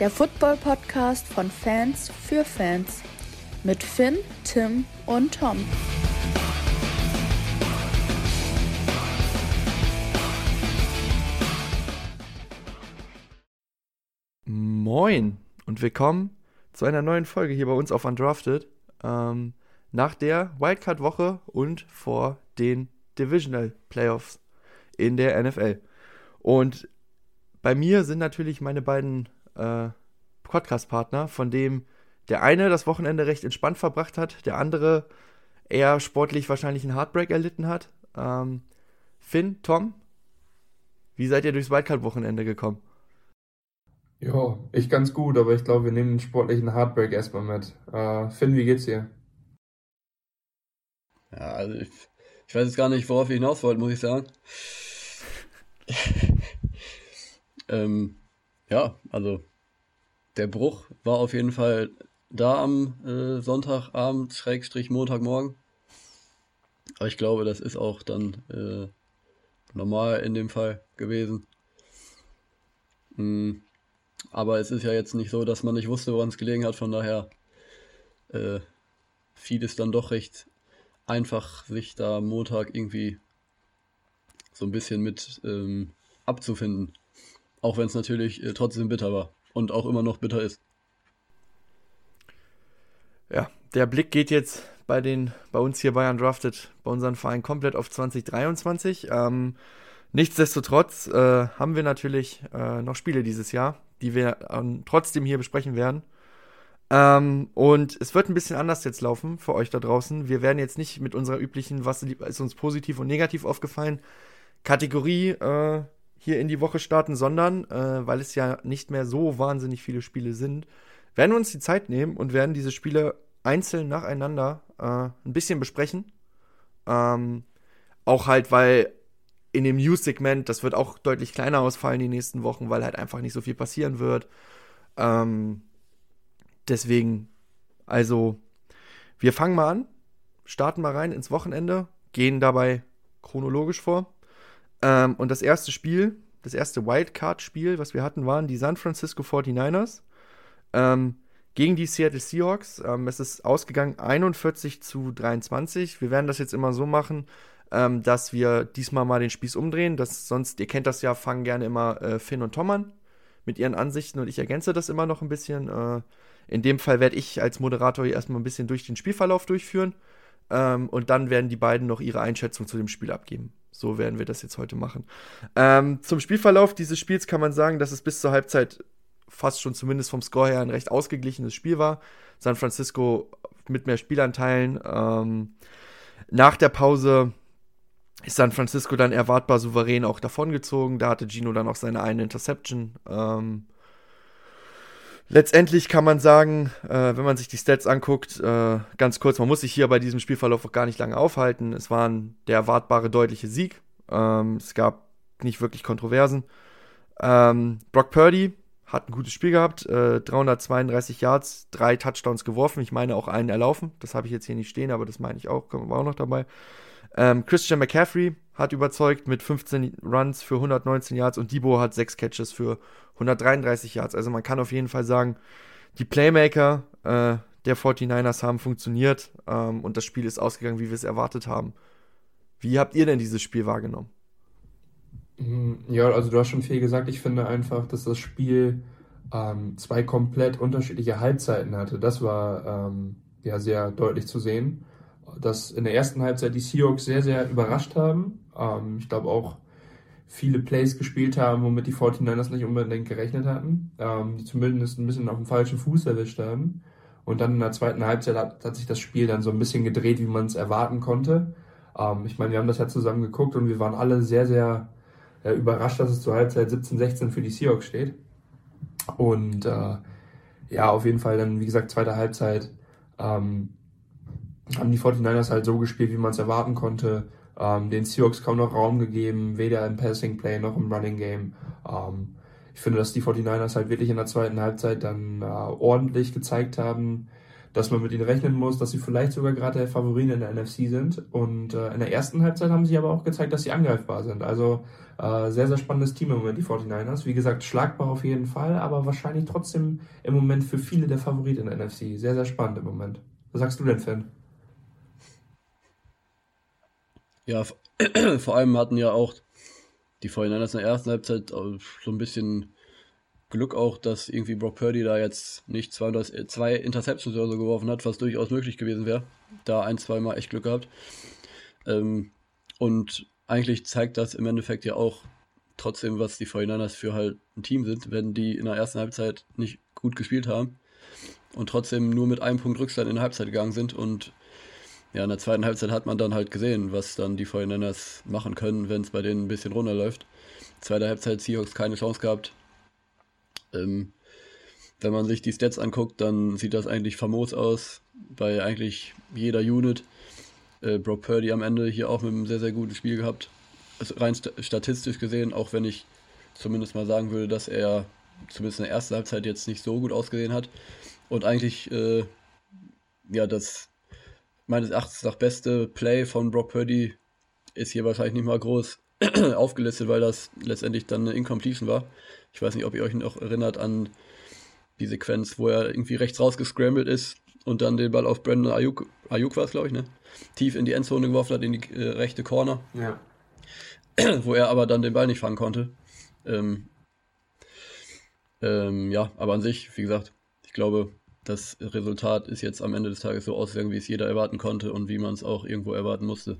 Der Football-Podcast von Fans für Fans. Mit Finn, Tim und Tom. Moin und willkommen zu einer neuen Folge hier bei uns auf Undrafted. Ähm, nach der Wildcard-Woche und vor den Divisional Playoffs in der NFL. Und bei mir sind natürlich meine beiden äh, Podcast-Partner, von dem der eine das Wochenende recht entspannt verbracht hat, der andere eher sportlich wahrscheinlich einen Heartbreak erlitten hat. Ähm, Finn, Tom, wie seid ihr durchs Wildcard-Wochenende gekommen? Ja, ich ganz gut, aber ich glaube, wir nehmen den sportlichen Heartbreak erstmal mit. Äh, Finn, wie geht's dir? Ja, also ich, ich weiß jetzt gar nicht, worauf ich hinaus wollte, muss ich sagen. ähm, ja, also der Bruch war auf jeden Fall da am äh, Sonntagabend, Schrägstrich Montagmorgen. Aber ich glaube, das ist auch dann äh, normal in dem Fall gewesen. Mhm. Aber es ist ja jetzt nicht so, dass man nicht wusste, woran es gelegen hat. Von daher äh, fiel es dann doch recht einfach, sich da Montag irgendwie so ein bisschen mit ähm, abzufinden. Auch wenn es natürlich äh, trotzdem bitter war und auch immer noch bitter ist. Ja, der Blick geht jetzt bei den, bei uns hier bei Undrafted, bei unserem Verein komplett auf 2023. Ähm, nichtsdestotrotz äh, haben wir natürlich äh, noch Spiele dieses Jahr die wir ähm, trotzdem hier besprechen werden. Ähm, und es wird ein bisschen anders jetzt laufen für euch da draußen. Wir werden jetzt nicht mit unserer üblichen, was ist uns positiv und negativ aufgefallen, Kategorie äh, hier in die Woche starten, sondern, äh, weil es ja nicht mehr so wahnsinnig viele Spiele sind, werden wir uns die Zeit nehmen und werden diese Spiele einzeln nacheinander äh, ein bisschen besprechen. Ähm, auch halt, weil in dem News-Segment, das wird auch deutlich kleiner ausfallen die nächsten Wochen, weil halt einfach nicht so viel passieren wird. Ähm, deswegen, also, wir fangen mal an, starten mal rein ins Wochenende, gehen dabei chronologisch vor. Ähm, und das erste Spiel, das erste Wildcard-Spiel, was wir hatten, waren die San Francisco 49ers ähm, gegen die Seattle Seahawks. Ähm, es ist ausgegangen 41 zu 23. Wir werden das jetzt immer so machen, ähm, dass wir diesmal mal den Spieß umdrehen. Das sonst, ihr kennt das ja, fangen gerne immer äh, Finn und Tom an mit ihren Ansichten und ich ergänze das immer noch ein bisschen. Äh, in dem Fall werde ich als Moderator hier erstmal ein bisschen durch den Spielverlauf durchführen ähm, und dann werden die beiden noch ihre Einschätzung zu dem Spiel abgeben. So werden wir das jetzt heute machen. Ähm, zum Spielverlauf dieses Spiels kann man sagen, dass es bis zur Halbzeit fast schon zumindest vom Score her ein recht ausgeglichenes Spiel war. San Francisco mit mehr Spielanteilen. Ähm, nach der Pause ist San Francisco dann erwartbar souverän auch davongezogen. Da hatte Gino dann auch seine eine Interception. Ähm, letztendlich kann man sagen, äh, wenn man sich die Stats anguckt, äh, ganz kurz, man muss sich hier bei diesem Spielverlauf auch gar nicht lange aufhalten. Es war ein, der erwartbare deutliche Sieg. Ähm, es gab nicht wirklich Kontroversen. Ähm, Brock Purdy hat ein gutes Spiel gehabt, äh, 332 Yards, drei Touchdowns geworfen. Ich meine auch einen erlaufen. Das habe ich jetzt hier nicht stehen, aber das meine ich auch, war auch noch dabei. Ähm, Christian McCaffrey hat überzeugt mit 15 Runs für 119 Yards und Debo hat 6 Catches für 133 Yards. Also man kann auf jeden Fall sagen, die Playmaker äh, der 49ers haben funktioniert ähm, und das Spiel ist ausgegangen, wie wir es erwartet haben. Wie habt ihr denn dieses Spiel wahrgenommen? Mhm, ja, also du hast schon viel gesagt. Ich finde einfach, dass das Spiel ähm, zwei komplett unterschiedliche Halbzeiten hatte. Das war ähm, ja sehr deutlich zu sehen dass in der ersten Halbzeit die Seahawks sehr, sehr überrascht haben. Ähm, ich glaube auch viele Plays gespielt haben, womit die 49ers nicht unbedingt gerechnet hatten, ähm, die zumindest ein bisschen auf dem falschen Fuß erwischt haben. Und dann in der zweiten Halbzeit hat, hat sich das Spiel dann so ein bisschen gedreht, wie man es erwarten konnte. Ähm, ich meine, wir haben das ja zusammen geguckt und wir waren alle sehr, sehr äh, überrascht, dass es zur Halbzeit 17-16 für die Seahawks steht. Und äh, ja, auf jeden Fall dann, wie gesagt, zweite Halbzeit ähm, haben die 49ers halt so gespielt, wie man es erwarten konnte. Ähm, den Seahawks kaum noch Raum gegeben, weder im Passing Play noch im Running Game. Ähm, ich finde, dass die 49ers halt wirklich in der zweiten Halbzeit dann äh, ordentlich gezeigt haben, dass man mit ihnen rechnen muss, dass sie vielleicht sogar gerade der Favorit in der NFC sind. Und äh, in der ersten Halbzeit haben sie aber auch gezeigt, dass sie angreifbar sind. Also äh, sehr, sehr spannendes Team im Moment, die 49ers. Wie gesagt, schlagbar auf jeden Fall, aber wahrscheinlich trotzdem im Moment für viele der Favorit in der NFC. Sehr, sehr spannend im Moment. Was sagst du denn, Fan? Ja, vor allem hatten ja auch die 49ers in der ersten Halbzeit so ein bisschen Glück auch, dass irgendwie Brock Purdy da jetzt nicht zwei, zwei Interceptions oder so geworfen hat, was durchaus möglich gewesen wäre. Da ein, zwei Mal echt Glück gehabt. Ähm, und eigentlich zeigt das im Endeffekt ja auch trotzdem, was die 49ers für halt ein Team sind, wenn die in der ersten Halbzeit nicht gut gespielt haben und trotzdem nur mit einem Punkt Rückstand in der Halbzeit gegangen sind und ja, in der zweiten Halbzeit hat man dann halt gesehen, was dann die 49ers machen können, wenn es bei denen ein bisschen runterläuft. Zweite Halbzeit Seahawks keine Chance gehabt. Ähm, wenn man sich die Stats anguckt, dann sieht das eigentlich famos aus bei eigentlich jeder Unit. Äh, Brock Purdy am Ende hier auch mit einem sehr, sehr guten Spiel gehabt. Also rein st statistisch gesehen, auch wenn ich zumindest mal sagen würde, dass er zumindest in der ersten Halbzeit jetzt nicht so gut ausgesehen hat. Und eigentlich, äh, ja, das meines Erachtens nach beste Play von Brock Purdy ist hier wahrscheinlich nicht mal groß aufgelistet, weil das letztendlich dann eine Incompletion war. Ich weiß nicht, ob ihr euch noch erinnert an die Sequenz, wo er irgendwie rechts rausgescrambled ist und dann den Ball auf Brandon Ayuk, Ayuk war es, glaube ich, ne? Tief in die Endzone geworfen hat, in die äh, rechte Corner. Ja. wo er aber dann den Ball nicht fangen konnte. Ähm, ähm, ja, aber an sich, wie gesagt, ich glaube, das Resultat ist jetzt am Ende des Tages so ausgegangen, wie es jeder erwarten konnte und wie man es auch irgendwo erwarten musste.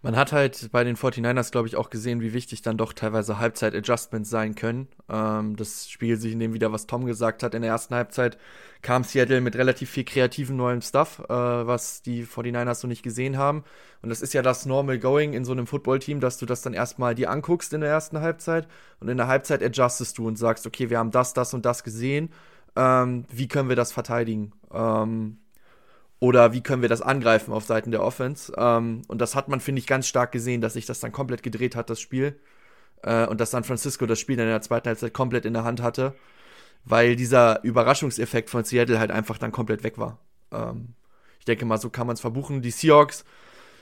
Man hat halt bei den 49ers, glaube ich, auch gesehen, wie wichtig dann doch teilweise Halbzeit-Adjustments sein können. Ähm, das spiegelt sich in dem wieder, was Tom gesagt hat. In der ersten Halbzeit kam Seattle mit relativ viel kreativen neuen Stuff, äh, was die 49ers so nicht gesehen haben. Und das ist ja das Normal Going in so einem Football-Team, dass du das dann erstmal dir anguckst in der ersten Halbzeit und in der Halbzeit adjustest du und sagst, okay, wir haben das, das und das gesehen ähm, wie können wir das verteidigen? Ähm, oder wie können wir das angreifen auf Seiten der Offense? Ähm, und das hat man, finde ich, ganz stark gesehen, dass sich das dann komplett gedreht hat, das Spiel. Äh, und dass San Francisco das Spiel in der zweiten Halbzeit komplett in der Hand hatte, weil dieser Überraschungseffekt von Seattle halt einfach dann komplett weg war. Ähm, ich denke mal, so kann man es verbuchen. Die Seahawks,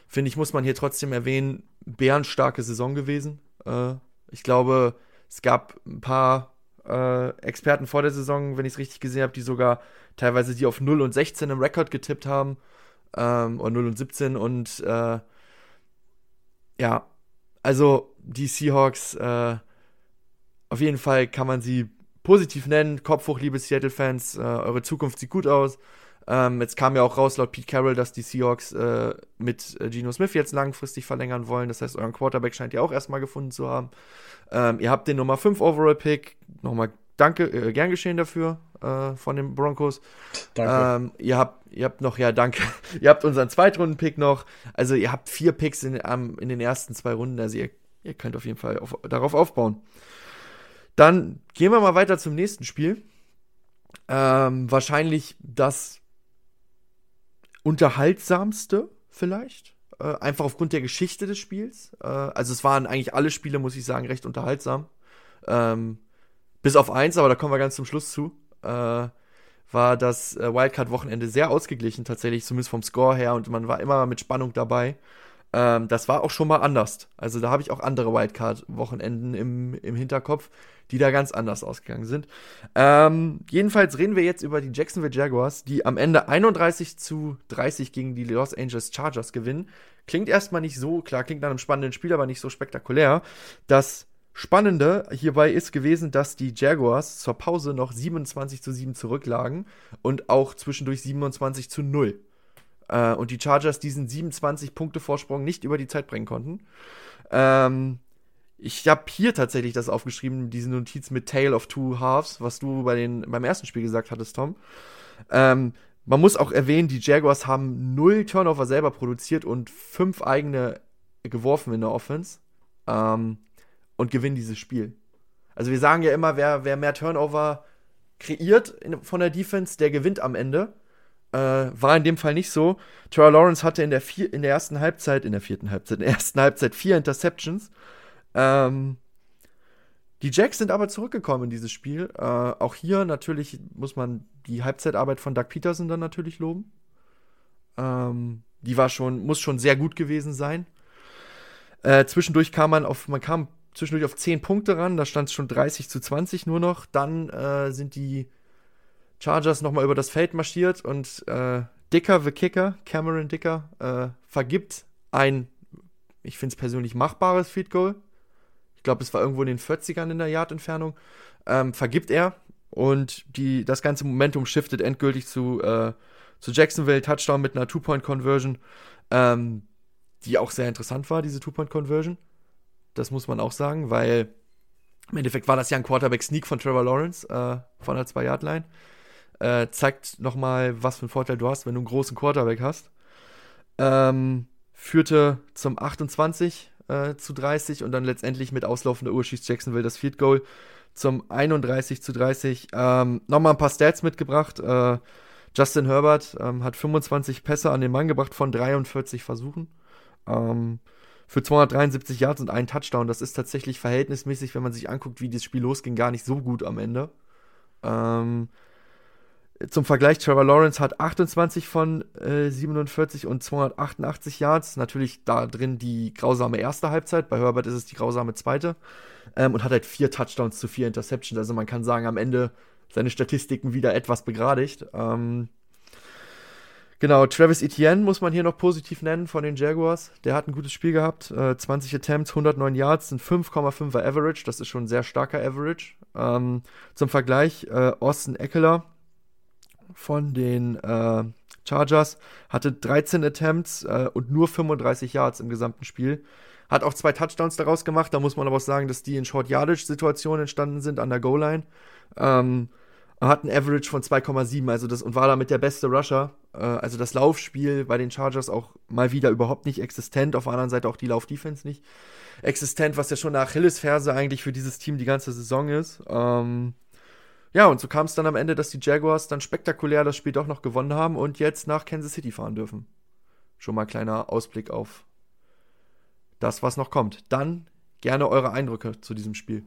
finde ich, muss man hier trotzdem erwähnen, bärenstarke Saison gewesen. Äh, ich glaube, es gab ein paar äh, Experten vor der Saison, wenn ich es richtig gesehen habe, die sogar teilweise die auf 0 und 16 im Rekord getippt haben. Ähm, oder 0 und 17 und äh, ja, also die Seahawks, äh, auf jeden Fall kann man sie positiv nennen. Kopf hoch, liebe Seattle-Fans, äh, eure Zukunft sieht gut aus. Ähm, jetzt kam ja auch raus laut Pete Carroll, dass die Seahawks äh, mit äh, Geno Smith jetzt langfristig verlängern wollen. Das heißt, euren Quarterback scheint ihr auch erstmal gefunden zu haben. Ähm, ihr habt den Nummer 5 Overall-Pick. Nochmal danke, äh, gern geschehen dafür äh, von den Broncos. Danke. Ähm, ihr, habt, ihr habt noch, ja, danke. ihr habt unseren Zweitrunden-Pick noch. Also, ihr habt vier Picks in, um, in den ersten zwei Runden. Also, ihr, ihr könnt auf jeden Fall auf, darauf aufbauen. Dann gehen wir mal weiter zum nächsten Spiel. Ähm, wahrscheinlich das unterhaltsamste vielleicht. Äh, einfach aufgrund der Geschichte des Spiels. Äh, also es waren eigentlich alle Spiele, muss ich sagen, recht unterhaltsam. Ähm, bis auf eins, aber da kommen wir ganz zum Schluss zu. Äh, war das äh, Wildcard-Wochenende sehr ausgeglichen, tatsächlich, zumindest vom Score her, und man war immer mit Spannung dabei. Ähm, das war auch schon mal anders. Also da habe ich auch andere Wildcard-Wochenenden im, im Hinterkopf, die da ganz anders ausgegangen sind. Ähm, jedenfalls reden wir jetzt über die Jacksonville Jaguars, die am Ende 31 zu 30 gegen die Los Angeles Chargers gewinnen. Klingt erstmal nicht so, klar, klingt nach einem spannenden Spiel, aber nicht so spektakulär. Das Spannende hierbei ist gewesen, dass die Jaguars zur Pause noch 27 zu 7 zurücklagen und auch zwischendurch 27 zu 0 äh, und die Chargers diesen 27 Punkte Vorsprung nicht über die Zeit bringen konnten. Ähm, ich habe hier tatsächlich das aufgeschrieben, diese Notiz mit Tale of Two Halves, was du bei den, beim ersten Spiel gesagt hattest, Tom. Ähm, man muss auch erwähnen, die Jaguars haben null Turnover selber produziert und fünf eigene geworfen in der Offense ähm, und gewinnen dieses Spiel. Also wir sagen ja immer, wer, wer mehr Turnover kreiert in, von der Defense, der gewinnt am Ende. Äh, war in dem Fall nicht so. Trevor Lawrence hatte in der, vier, in der ersten Halbzeit, in der vierten Halbzeit, in der ersten Halbzeit vier Interceptions. Ähm, die Jacks sind aber zurückgekommen in dieses Spiel. Äh, auch hier natürlich muss man die Halbzeitarbeit von Doug Peterson dann natürlich loben. Ähm, die war schon, muss schon sehr gut gewesen sein. Äh, zwischendurch kam man auf, man kam zwischendurch auf 10 Punkte ran, da stand es schon 30 zu 20 nur noch. Dann äh, sind die Chargers nochmal über das Feld marschiert und äh, Dicker, the Kicker, Cameron Dicker, äh, vergibt ein, ich finde es persönlich machbares Field Goal glaube, es war irgendwo in den 40ern in der Yard-Entfernung, ähm, vergibt er und die, das ganze Momentum shiftet endgültig zu, äh, zu Jacksonville, Touchdown mit einer Two-Point-Conversion, ähm, die auch sehr interessant war, diese Two-Point-Conversion. Das muss man auch sagen, weil im Endeffekt war das ja ein Quarterback-Sneak von Trevor Lawrence äh, von der 2-Yard-Line. Äh, zeigt nochmal, was für einen Vorteil du hast, wenn du einen großen Quarterback hast. Ähm, führte zum 28 äh, zu 30 und dann letztendlich mit auslaufender Uhr schießt Jacksonville das Field Goal zum 31 zu 30. Ähm, Nochmal ein paar Stats mitgebracht. Äh, Justin Herbert ähm, hat 25 Pässe an den Mann gebracht von 43 Versuchen. Ähm, für 273 Yards und einen Touchdown. Das ist tatsächlich verhältnismäßig, wenn man sich anguckt, wie das Spiel losging, gar nicht so gut am Ende. Ähm, zum Vergleich, Trevor Lawrence hat 28 von äh, 47 und 288 Yards. Natürlich da drin die grausame erste Halbzeit. Bei Herbert ist es die grausame zweite. Ähm, und hat halt vier Touchdowns zu vier Interceptions. Also man kann sagen, am Ende seine Statistiken wieder etwas begradigt. Ähm, genau, Travis Etienne muss man hier noch positiv nennen von den Jaguars. Der hat ein gutes Spiel gehabt. Äh, 20 Attempts, 109 Yards, sind 5,5er Average. Das ist schon ein sehr starker Average. Ähm, zum Vergleich, äh, Austin Eckler von den äh, Chargers, hatte 13 Attempts äh, und nur 35 Yards im gesamten Spiel. Hat auch zwei Touchdowns daraus gemacht. Da muss man aber auch sagen, dass die in Short-Yardage-Situationen entstanden sind an der Goal-Line. Ähm, hat ein Average von 2,7 also das, und war damit der beste Rusher. Äh, also das Laufspiel bei den Chargers auch mal wieder überhaupt nicht existent. Auf der anderen Seite auch die Lauf-Defense nicht existent, was ja schon eine Achillesferse eigentlich für dieses Team die ganze Saison ist. Ähm, ja, und so kam es dann am Ende, dass die Jaguars dann spektakulär das Spiel doch noch gewonnen haben und jetzt nach Kansas City fahren dürfen. Schon mal kleiner Ausblick auf das, was noch kommt. Dann gerne eure Eindrücke zu diesem Spiel.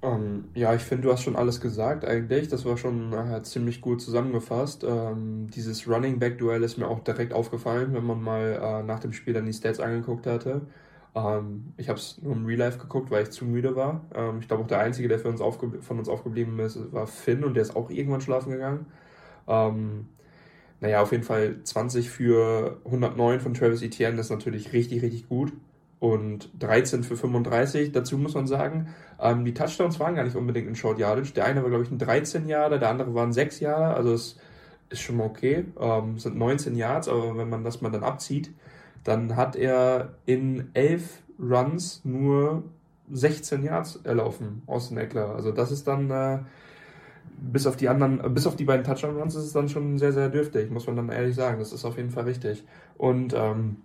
Um, ähm, ja, ich finde, du hast schon alles gesagt eigentlich. Das war schon äh, ziemlich gut zusammengefasst. Ähm, dieses Running Back Duell ist mir auch direkt aufgefallen, wenn man mal äh, nach dem Spiel dann die Stats angeguckt hatte. Ähm, ich habe es nur im Real Life geguckt, weil ich zu müde war. Ähm, ich glaube auch der Einzige, der uns von uns aufgeblieben ist, war Finn und der ist auch irgendwann schlafen gegangen. Ähm, naja, auf jeden Fall 20 für 109 von Travis Etienne, ist natürlich richtig, richtig gut. Und 13 für 35, dazu muss man sagen, ähm, die Touchdowns waren gar nicht unbedingt in Short Yardage. Der eine war, glaube ich, ein 13 Jahre, der andere war ein 6 Jahre, also es ist schon mal okay. Ähm, sind 19 Yards, aber wenn man das mal dann abzieht, dann hat er in elf Runs nur 16 Yards erlaufen, Austin Eckler. Also das ist dann, äh, bis auf die anderen, bis auf die beiden Touchdown-Runs ist es dann schon sehr, sehr dürftig, muss man dann ehrlich sagen. Das ist auf jeden Fall richtig. Und ähm,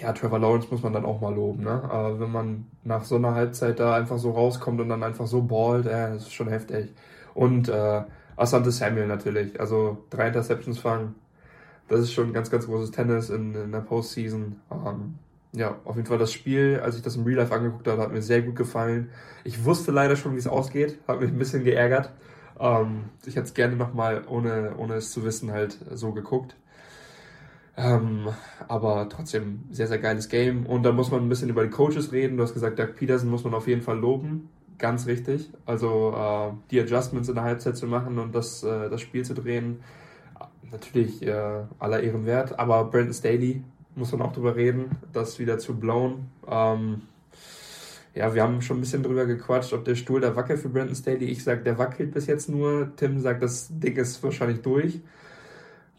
ja, Trevor Lawrence muss man dann auch mal loben, ne? Aber wenn man nach so einer Halbzeit da einfach so rauskommt und dann einfach so ballt, äh, das ist schon heftig. Und äh, Asante Samuel natürlich, also drei Interceptions fangen, das ist schon ein ganz, ganz großes Tennis in, in der Postseason. Ähm, ja, auf jeden Fall das Spiel, als ich das im Real Life angeguckt habe, hat mir sehr gut gefallen. Ich wusste leider schon, wie es ausgeht, hat mich ein bisschen geärgert. Ähm, ich hätte es gerne nochmal, ohne, ohne es zu wissen, halt so geguckt. Ähm, aber trotzdem sehr, sehr geiles Game. Und dann muss man ein bisschen über die Coaches reden. Du hast gesagt, Doug Peterson muss man auf jeden Fall loben. Ganz richtig. Also äh, die Adjustments in der Halbzeit zu machen und das, äh, das Spiel zu drehen natürlich äh, aller Ehren wert, aber Brandon Staley muss man auch drüber reden, das wieder zu blown. Ähm, ja, wir haben schon ein bisschen drüber gequatscht, ob der Stuhl da wackelt für Brandon Staley. Ich sage, der wackelt bis jetzt nur. Tim sagt, das Ding ist wahrscheinlich durch.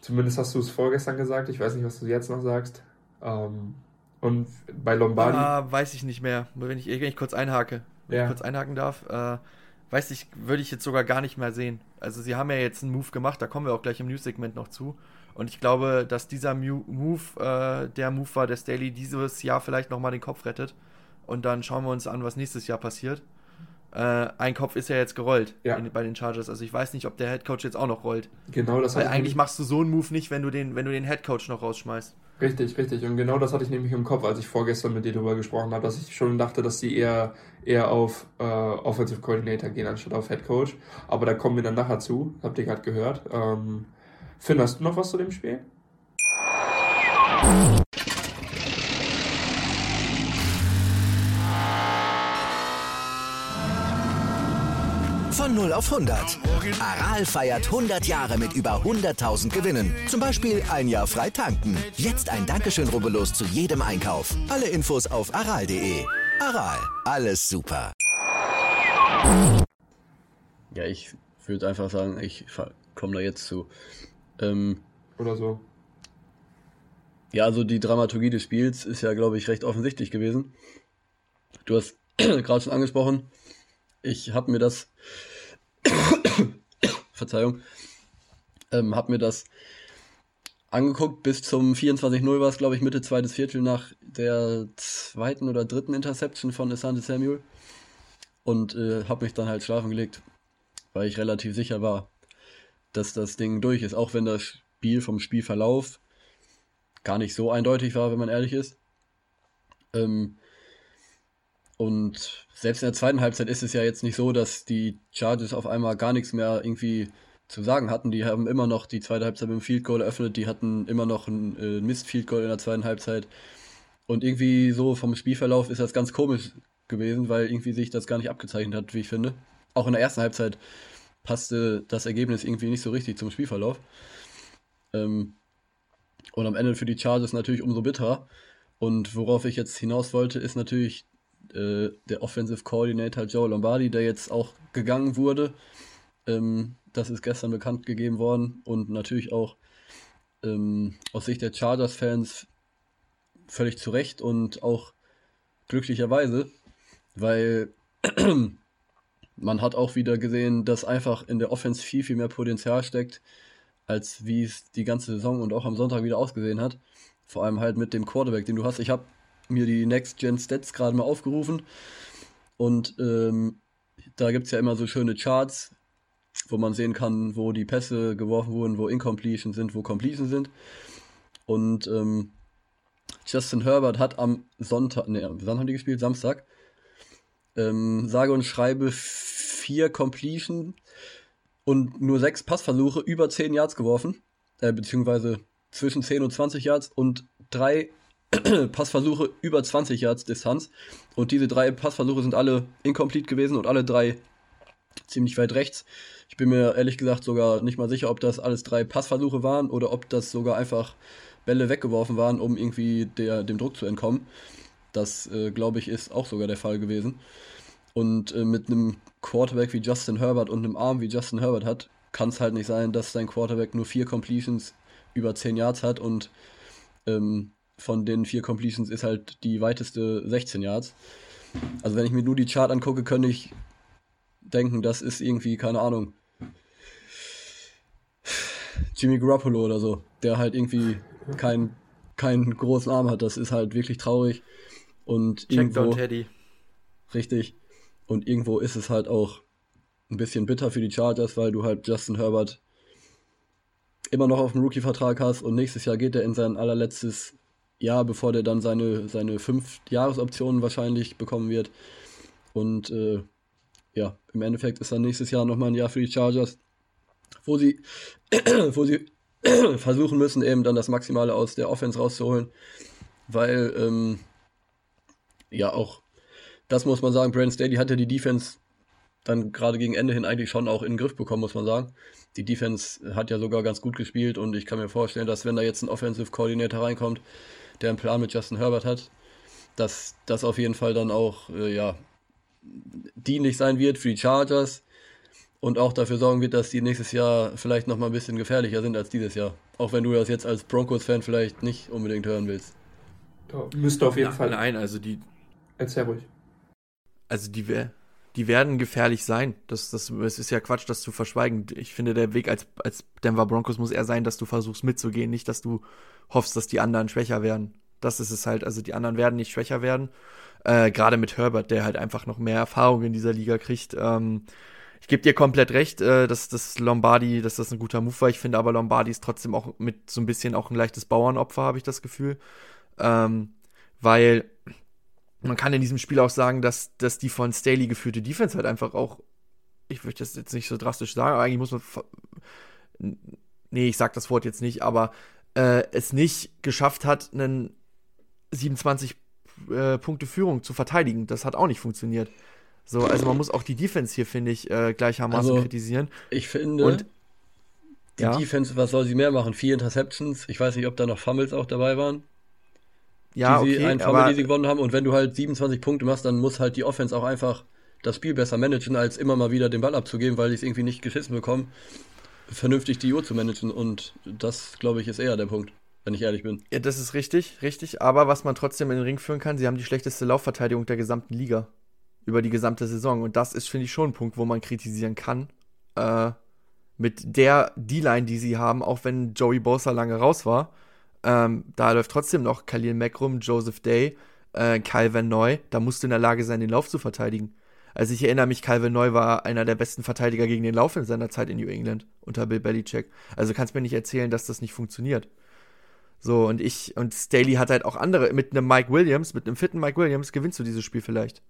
Zumindest hast du es vorgestern gesagt. Ich weiß nicht, was du jetzt noch sagst. Ähm, und bei Lombardi. Ah, weiß ich nicht mehr. Wenn ich, wenn ich kurz einhake, wenn ja. ich kurz einhaken darf. Äh, weiß ich, würde ich jetzt sogar gar nicht mehr sehen. Also sie haben ja jetzt einen Move gemacht, da kommen wir auch gleich im News-Segment noch zu. Und ich glaube, dass dieser Move äh, der Move war, der Staley dieses Jahr vielleicht nochmal den Kopf rettet. Und dann schauen wir uns an, was nächstes Jahr passiert. äh, ein Kopf ist ja jetzt gerollt Ja. in, bei den Chargers. Also ich weiß nicht, ob der Headcoach jetzt auch noch rollt. Genau das Weil hatte ich eigentlich machst du so einen Move nicht, wenn du den, wenn du den Headcoach noch rausschmeißt. Richtig, richtig. Und genau das hatte ich nämlich im Kopf, als ich vorgestern mit dir darüber gesprochen habe, dass ich schon dachte, dass sie eher, eher auf äh, Offensive Coordinator gehen, anstatt auf Head Coach. Aber da kommen wir dann nachher zu. Habt ihr gerade gehört. Ähm, Finn, hast du noch was zu dem Spiel? Von 0 auf 100. Aral feiert 100 Jahre mit über 100.000 Gewinnen. Zum Beispiel ein Jahr frei tanken. Jetzt ein Dankeschön, rubbellos zu jedem Einkauf. Alle Infos auf aral.de. Aral, alles super. Ja, ich würde einfach sagen, ich komme da jetzt zu. Ähm, Oder so? ja, also die Dramaturgie des Spiels ist ja, glaube ich, recht offensichtlich gewesen. Du hast gerade schon angesprochen, ich habe mir das, Verzeihung, ähm, habe mir das angeguckt. Bis zum 24-0 war es, glaube ich, Mitte zweites Viertel nach der zweiten oder dritten Interception von Asante Samuel. Und äh, habe mich dann halt schlafen gelegt, weil ich relativ sicher war, dass das Ding durch ist. Auch wenn das Spiel vom Spielverlauf gar nicht so eindeutig war, wenn man ehrlich ist. Ähm, und selbst in der zweiten Halbzeit ist es ja jetzt nicht so, dass die Chargers auf einmal gar nichts mehr irgendwie zu sagen hatten. Die haben immer noch die zweite Halbzeit mit dem Field Goal eröffnet, die hatten immer noch ein äh, Mist Field Goal in der zweiten Halbzeit. Und irgendwie so vom Spielverlauf ist das ganz komisch gewesen, weil irgendwie sich das gar nicht abgezeichnet hat, wie ich finde. Auch in der ersten Halbzeit passte das Ergebnis irgendwie nicht so richtig zum Spielverlauf. Ähm, und am Ende für die Chargers natürlich umso bitterer. Und worauf ich jetzt hinaus wollte, ist natürlich äh, der Offensive Coordinator Joe Lombardi, der jetzt auch gegangen wurde. Ähm, das ist gestern bekannt gegeben worden und natürlich auch ähm, aus Sicht der Chargers-Fans völlig zu Recht und auch glücklicherweise, weil man hat auch wieder gesehen, dass einfach in der Offense viel, viel mehr Potenzial steckt, als wie es die ganze Saison und auch am Sonntag wieder ausgesehen hat. Vor allem halt mit dem Quarterback, den du hast. Ich habe mir die Next Gen Stats gerade mal aufgerufen und ähm, da gibt es ja immer so schöne Charts, wo man sehen kann, wo die Pässe geworfen wurden, wo Incompletion sind, wo Completion sind. Und ähm, Justin Herbert hat am Sonntag, ne, wann haben die gespielt? Samstag. Ähm, sage und schreibe vier Completion und nur sechs Passversuche über 10 Yards geworfen, äh, beziehungsweise zwischen 10 und 20 Yards und drei Passversuche über 20 Yards Distanz. Und diese drei Passversuche sind alle incomplete gewesen und alle drei ziemlich weit rechts. Ich bin mir ehrlich gesagt sogar nicht mal sicher, ob das alles drei Passversuche waren oder ob das sogar einfach Bälle weggeworfen waren, um irgendwie der, dem Druck zu entkommen. Das, äh, glaube ich, ist auch sogar der Fall gewesen. Und äh, mit einem Quarterback wie Justin Herbert und einem Arm wie Justin Herbert hat, kann es halt nicht sein, dass sein Quarterback nur vier Completions über 10 Yards hat und ähm, von den vier Completions ist halt die weiteste 16 Yards. Also wenn ich mir nur die Chart angucke, könnte ich denken, das ist irgendwie, keine Ahnung, Jimmy Garoppolo oder so, der halt irgendwie keinen keinen großen Arm hat. Das ist halt wirklich traurig. Und Checkdown irgendwo, Teddy. richtig. Und irgendwo ist es halt auch ein bisschen bitter für die Chargers, weil du halt Justin Herbert immer noch auf dem Rookie-Vertrag hast und nächstes Jahr geht er in sein allerletztes Jahr, bevor der dann seine, seine fünf Jahresoptionen wahrscheinlich bekommen wird. Und äh, ja, im Endeffekt ist dann nächstes Jahr nochmal ein Jahr für die Chargers, wo sie, wo sie versuchen müssen, eben dann das Maximale aus der Offense rauszuholen, weil ähm, ja auch, das muss man sagen, Brandon Staley hat ja die Defense dann gerade gegen Ende hin eigentlich schon auch in den Griff bekommen, muss man sagen. Die Defense hat ja sogar ganz gut gespielt und ich kann mir vorstellen, dass wenn da jetzt ein Offensive Coordinator reinkommt, der einen Plan mit Justin Herbert hat, dass das auf jeden Fall dann auch äh, ja, dienlich sein wird für die Chargers und auch dafür sorgen wird, dass die nächstes Jahr vielleicht nochmal ein bisschen gefährlicher sind als dieses Jahr. Auch wenn du das jetzt als Broncos-Fan vielleicht nicht unbedingt hören willst. Müsste auf jeden Ja, Fall. Nein, also die, Erzähl ruhig. also die, wer- die werden gefährlich sein. Das, das, es ist ja Quatsch, das zu verschweigen. Ich finde, der Weg als, als Denver Broncos muss eher sein, dass du versuchst mitzugehen, nicht, dass du hoffst, dass die anderen schwächer werden. Das ist es halt. Also die anderen werden nicht schwächer werden. Äh, Gerade mit Herbert, der halt einfach noch mehr Erfahrung in dieser Liga kriegt. Ähm, ich gebe dir komplett recht, äh, dass das Lombardi, dass das ein guter Move war. Ich finde aber Lombardi ist trotzdem auch mit so ein bisschen auch ein leichtes Bauernopfer, habe ich das Gefühl. Ähm, weil man kann in diesem Spiel auch sagen, dass, dass die von Staley geführte Defense halt einfach auch, ich möchte das jetzt nicht so drastisch sagen, aber eigentlich muss man, nee, ich sag das Wort jetzt nicht, aber äh, es nicht geschafft hat, einen 27 äh, Punkte Führung zu verteidigen. Das hat auch nicht funktioniert. So, also man muss auch die Defense hier, finde ich, äh, gleichermaßen also, kritisieren. Ich finde, Und, die ja? Defense, was soll sie mehr machen? Vier Interceptions. Ich weiß nicht, ob da noch Fumbles auch dabei waren. Ja, die okay, einen Fumble, die sie gewonnen haben. Und wenn du halt 27 Punkte machst, dann muss halt die Offense auch einfach das Spiel besser managen, als immer mal wieder den Ball abzugeben, weil die es irgendwie nicht geschissen bekommen, vernünftig die Uhr zu managen. Und das, glaube ich, ist eher der Punkt, wenn ich ehrlich bin. Ja, das ist richtig, richtig. Aber was man trotzdem in den Ring führen kann, sie haben die schlechteste Laufverteidigung der gesamten Liga über die gesamte Saison. Und das ist, finde ich, schon ein Punkt, wo man kritisieren kann. Äh, mit der D-Line, die sie haben, auch wenn Joey Bosa lange raus war. Ähm, da läuft trotzdem noch Khalil Mack Joseph Day, äh, Kyle Van Noy. Da musst du in der Lage sein, den Lauf zu verteidigen. Also ich erinnere mich, Kyle Van Noy war einer der besten Verteidiger gegen den Lauf in seiner Zeit in New England unter Bill Belichick. Also kannst mir nicht erzählen, dass das nicht funktioniert. So, und ich, und Staley hat halt auch andere, mit einem Mike Williams, mit einem fitten Mike Williams gewinnst du dieses Spiel vielleicht.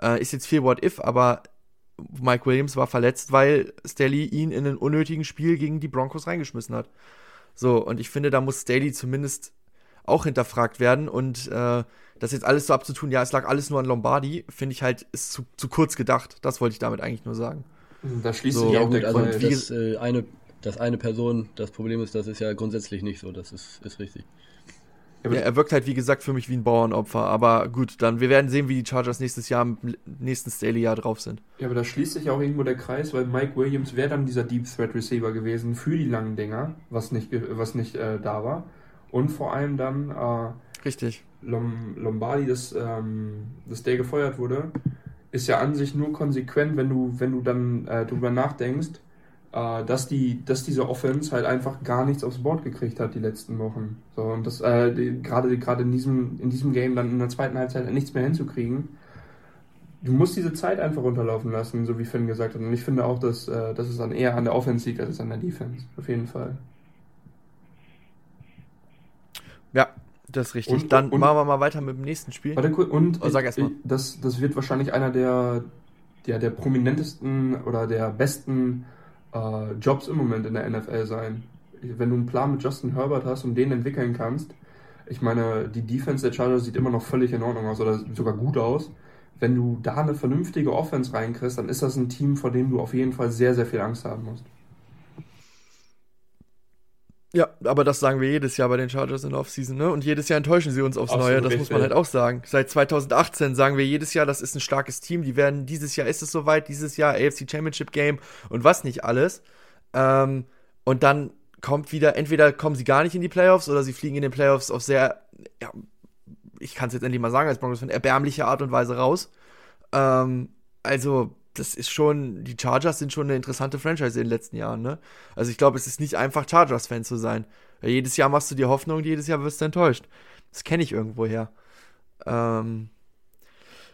Äh, ist jetzt viel What If, aber Mike Williams war verletzt, weil Staley ihn in einen unnötigen Spiel gegen die Broncos reingeschmissen hat. So, und ich finde, da muss Staley zumindest auch hinterfragt werden und äh, das jetzt alles so abzutun, ja, es lag alles nur an Lombardi, finde ich halt, ist zu, zu kurz gedacht. Das wollte ich damit eigentlich nur sagen. Da schließt so, sich auch der also. Das, äh, eine, dass eine Person das Problem ist, das ist ja grundsätzlich nicht so, das ist, ist richtig. Ja, er wirkt halt, wie gesagt, für mich wie ein Bauernopfer. Aber gut, dann, wir werden sehen, wie die Chargers nächstes Jahr nächsten Staley-Jahr drauf sind. Ja, aber da schließt sich auch irgendwo der Kreis, weil Mike Williams wäre dann dieser Deep Threat Receiver gewesen für die langen Dinger, was nicht, was nicht äh, da war. Und vor allem dann. Äh, Richtig. Lom Lombardi, das, ähm, das der gefeuert wurde, ist ja an sich nur konsequent, wenn du, wenn du dann äh, drüber nachdenkst, dass, die, dass diese Offense halt einfach gar nichts aufs Board gekriegt hat die letzten Wochen. So, und das äh, gerade gerade in diesem, in diesem Game dann in der zweiten Halbzeit nichts mehr hinzukriegen. Du musst diese Zeit einfach runterlaufen lassen, so wie Finn gesagt hat. Und ich finde auch, dass, äh, dass es dann eher an der Offense liegt als an der Defense. Auf jeden Fall. Ja, das ist richtig. Und, Dann und, machen wir mal weiter mit dem nächsten Spiel. Warte, und oh, sag erst mal. Das, das wird wahrscheinlich einer der, der, der prominentesten oder der besten äh, Jobs im Moment in der NFL sein. Wenn du einen Plan mit Justin Herbert hast und den entwickeln kannst, ich meine, die Defense der Chargers sieht immer noch völlig in Ordnung aus oder sogar gut aus. Wenn du da eine vernünftige Offense reinkriegst, dann ist das ein Team, vor dem du auf jeden Fall sehr, sehr viel Angst haben musst. Ja, aber das sagen wir jedes Jahr bei den Chargers in der Offseason, ne? Und jedes Jahr enttäuschen sie uns aufs Absolut Neue, das muss man halt auch sagen. Seit 2018 sagen wir jedes Jahr, das ist ein starkes Team, die werden, dieses Jahr ist es soweit, dieses Jahr AFC Championship Game und was nicht alles. Ähm, und dann kommt wieder, entweder kommen sie gar nicht in die Playoffs oder sie fliegen in den Playoffs auf sehr, ja, ich kann es jetzt endlich mal sagen als Broncos von erbärmliche Art und Weise raus. Ähm, also, das ist schon, die Chargers sind schon eine interessante Franchise in den letzten Jahren, ne? Also ich glaube, es ist nicht einfach, Chargers-Fan zu sein. Jedes Jahr machst du dir Hoffnung jedes Jahr wirst du enttäuscht. Das kenne ich irgendwo her. Ähm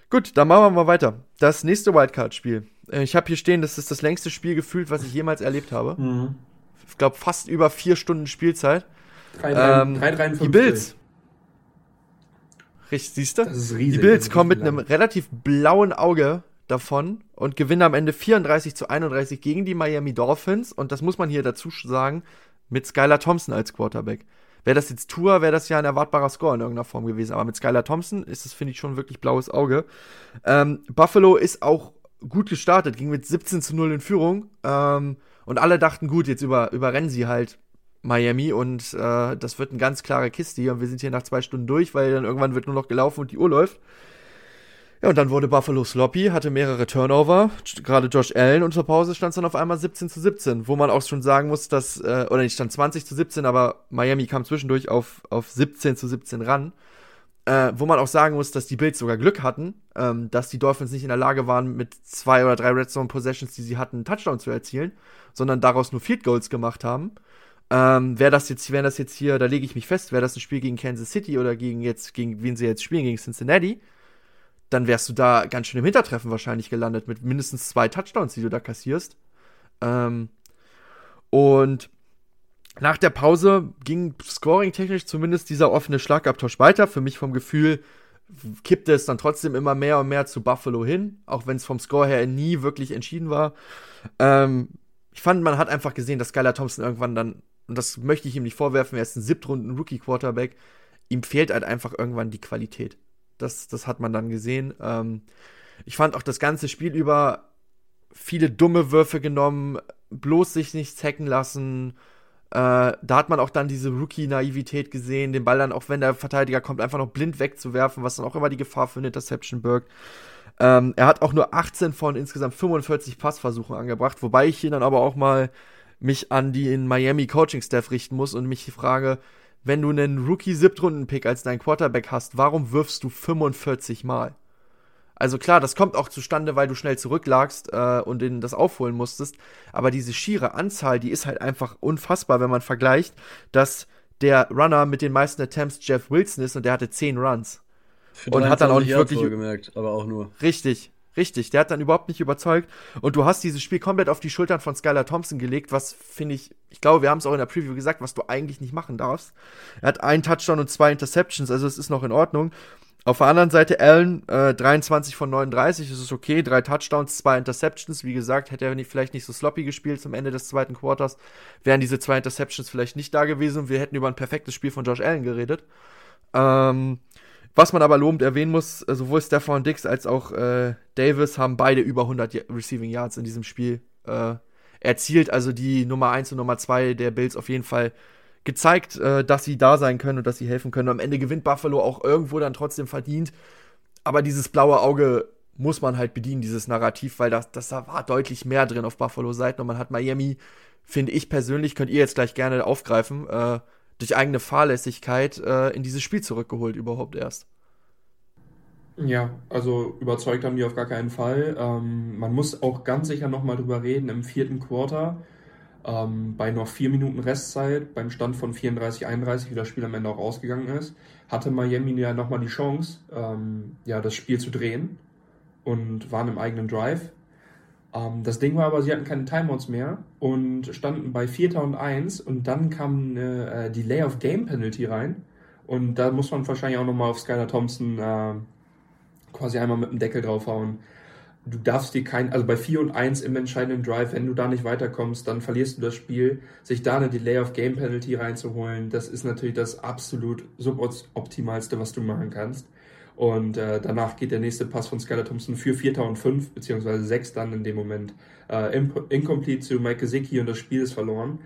Gut, dann machen wir mal weiter. Das nächste Wildcard-Spiel. Äh, ich habe hier stehen, das ist das längste Spiel gefühlt, was ich jemals erlebt habe. Mhm. Ich glaube, fast über vier Stunden Spielzeit. 3, 3, ähm, 3, 3, die Bills. Richtig, siehst du? Die Bills kommen mit einem relativ blauen Auge davon und gewinnen am Ende 34 zu 31 gegen die Miami Dolphins. Und das muss man hier dazu sagen, mit Skylar Thompson als Quarterback. Wäre das jetzt Tour, wäre das ja ein erwartbarer Score in irgendeiner Form gewesen. Aber mit Skylar Thompson ist es, finde ich, schon wirklich blaues Auge. Ähm, Buffalo ist auch gut gestartet, ging mit 17 zu 0 in Führung. Ähm, und alle dachten, gut, jetzt über, überrennen sie halt Miami und äh, das wird eine ganz klare Kiste hier. Und wir sind hier nach zwei Stunden durch, weil dann irgendwann wird nur noch gelaufen und die Uhr läuft. Ja, und dann wurde Buffalo sloppy, hatte mehrere Turnover. Gerade Josh Allen und zur Pause stand es dann auf einmal 17 zu 17, wo man auch schon sagen muss, dass, äh, oder nicht, stand 20 zu 17, aber Miami kam zwischendurch auf, auf 17 zu 17 ran. Äh, wo man auch sagen muss, dass die Bills sogar Glück hatten, ähm, dass die Dolphins nicht in der Lage waren, mit zwei oder drei Red Zone Possessions, die sie hatten, einen Touchdown zu erzielen, sondern daraus nur Field Goals gemacht haben. Ähm, wäre das jetzt, wäre das jetzt hier, da lege ich mich fest, wäre das ein Spiel gegen Kansas City oder gegen jetzt, gegen wen sie jetzt spielen, gegen Cincinnati, dann wärst du da ganz schön im Hintertreffen wahrscheinlich gelandet mit mindestens zwei Touchdowns, die du da kassierst. Ähm, und nach der Pause ging scoring-technisch zumindest dieser offene Schlagabtausch weiter. Für mich vom Gefühl kippte es dann trotzdem immer mehr und mehr zu Buffalo hin, auch wenn es vom Score her nie wirklich entschieden war. Ähm, ich fand, man hat einfach gesehen, dass Skylar Thompson irgendwann dann, und das möchte ich ihm nicht vorwerfen, er ist ein Siebtrunden-Rookie-Quarterback, ihm fehlt halt einfach irgendwann die Qualität. Das, das hat man dann gesehen. Ähm, ich fand auch das ganze Spiel über viele dumme Würfe genommen, bloß sich nichts hacken lassen. Äh, da hat man auch dann diese Rookie-Naivität gesehen, den Ball dann, auch wenn der Verteidiger kommt, einfach noch blind wegzuwerfen, was dann auch immer die Gefahr für eine Interception birgt. Ähm, er hat auch nur 18 von insgesamt 45 Passversuchen angebracht, wobei ich hier dann aber auch mal mich an die in Miami Coaching Staff richten muss und mich frage, wenn du einen Rookie-Siebtrunden-Pick als dein Quarterback hast, warum wirfst du 45 Mal? Also klar, das kommt auch zustande, weil du schnell zurücklagst äh, und in das aufholen musstest. Aber diese schiere Anzahl, die ist halt einfach unfassbar, wenn man vergleicht, dass der Runner mit den meisten Attempts Jeff Wilson ist und der hatte 10 Runs. Für und hat dann auch nicht wirklich gemerkt, aber auch nur. Richtig, Richtig, der hat dann überhaupt nicht überzeugt. Und du hast dieses Spiel komplett auf die Schultern von Skylar Thompson gelegt, was finde ich, ich glaube, wir haben es auch in der Preview gesagt, was du eigentlich nicht machen darfst. Er hat einen Touchdown und zwei Interceptions, also es ist noch in Ordnung. Auf der anderen Seite Allen, äh, 23 von 39, das ist okay, drei Touchdowns, zwei Interceptions. Wie gesagt, hätte er nicht, vielleicht nicht so sloppy gespielt zum Ende des zweiten Quarters, wären diese zwei Interceptions vielleicht nicht da gewesen und wir hätten über ein perfektes Spiel von Josh Allen geredet. Ähm, was man aber lobend erwähnen muss, äh, sowohl Stefan Dix als auch äh, Davis haben beide über 100 Receiving Yards in diesem Spiel äh, erzielt. Also die Nummer 1 und Nummer 2 der Bills auf jeden Fall gezeigt, äh, dass sie da sein können und dass sie helfen können. Am Ende gewinnt Buffalo auch irgendwo dann trotzdem verdient. Aber dieses blaue Auge muss man halt bedienen, dieses Narrativ, weil das, das da war deutlich mehr drin auf Buffalo-Seiten und man hat Miami, finde ich persönlich, könnt ihr jetzt gleich gerne aufgreifen, äh, durch eigene Fahrlässigkeit äh, in dieses Spiel zurückgeholt überhaupt erst. Ja, also überzeugt haben die auf gar keinen Fall. Ähm, man muss auch ganz sicher nochmal drüber reden im vierten Quarter, ähm, bei noch vier Minuten Restzeit, beim Stand von 34, 31, wie das Spiel am Ende auch ausgegangen ist, hatte Miami ja nochmal die Chance, ähm, ja, das Spiel zu drehen und waren im eigenen Drive. Ähm, das Ding war aber, sie hatten keine Timeouts mehr und standen bei 4. und 1 und dann kam äh, Delay of Game Penalty rein. Und da muss man wahrscheinlich auch nochmal auf Skylar Thompson äh, quasi einmal mit dem Deckel draufhauen. Du darfst dir kein, also bei 4 und 1 im entscheidenden Drive, wenn du da nicht weiterkommst, dann verlierst du das Spiel. Sich da eine Delay of Game Penalty reinzuholen, das ist natürlich das absolut suboptimalste, was du machen kannst. Und äh, danach geht der nächste Pass von Skylar Thompson für Vierter und fünf, beziehungsweise sechs dann in dem Moment äh, incomplete zu Mike Gesicki und das Spiel ist verloren.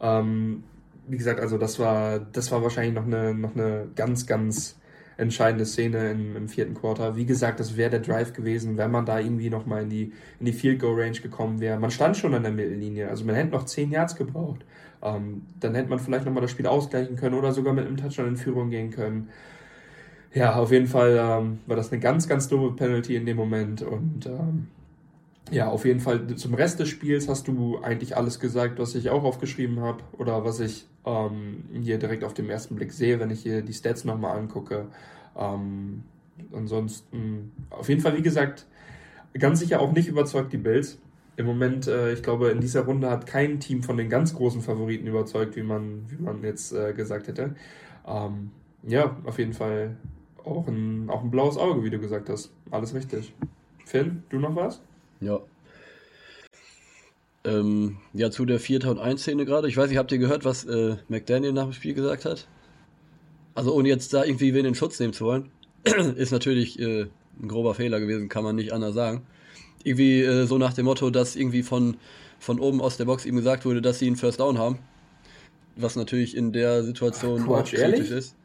Ähm, wie gesagt, also das war, das war wahrscheinlich noch eine, noch eine ganz, ganz entscheidende Szene im, im vierten Quarter. Wie gesagt, das wäre der Drive gewesen, wenn man da irgendwie nochmal in die, in die Field Goal Range gekommen wäre. Man stand schon an der Mittellinie, also man hätte noch zehn Yards gebraucht. Ähm, dann hätte man vielleicht nochmal das Spiel ausgleichen können oder sogar mit einem Touchdown in Führung gehen können. Ja, auf jeden Fall ähm, war das eine ganz, ganz dumme Penalty in dem Moment. Und ähm, ja, auf jeden Fall zum Rest des Spiels hast du eigentlich alles gesagt, was ich auch aufgeschrieben habe oder was ich ähm, hier direkt auf den ersten Blick sehe, wenn ich hier die Stats nochmal angucke. Ähm, ansonsten, auf jeden Fall, wie gesagt, ganz sicher auch nicht überzeugt die Bills. Im Moment, äh, ich glaube, in dieser Runde hat kein Team von den ganz großen Favoriten überzeugt, wie man, wie man jetzt äh, gesagt hätte. Ähm, ja, auf jeden Fall auch ein, auch ein blaues Auge, wie du gesagt hast. Alles richtig. Finn, du noch was? Ja. Ähm, ja, zu der 4. und 1 Szene gerade. Ich weiß nicht, habt ihr gehört, was äh, McDaniel nach dem Spiel gesagt hat? Also ohne jetzt da irgendwie wen in Schutz nehmen zu wollen. ist natürlich äh, ein grober Fehler gewesen, kann man nicht anders sagen. Irgendwie äh, so nach dem Motto, dass irgendwie von, von oben aus der Box ihm gesagt wurde, dass sie einen First Down haben. Was natürlich in der Situation Ach, Quatsch, kritisch ehrlich? ist.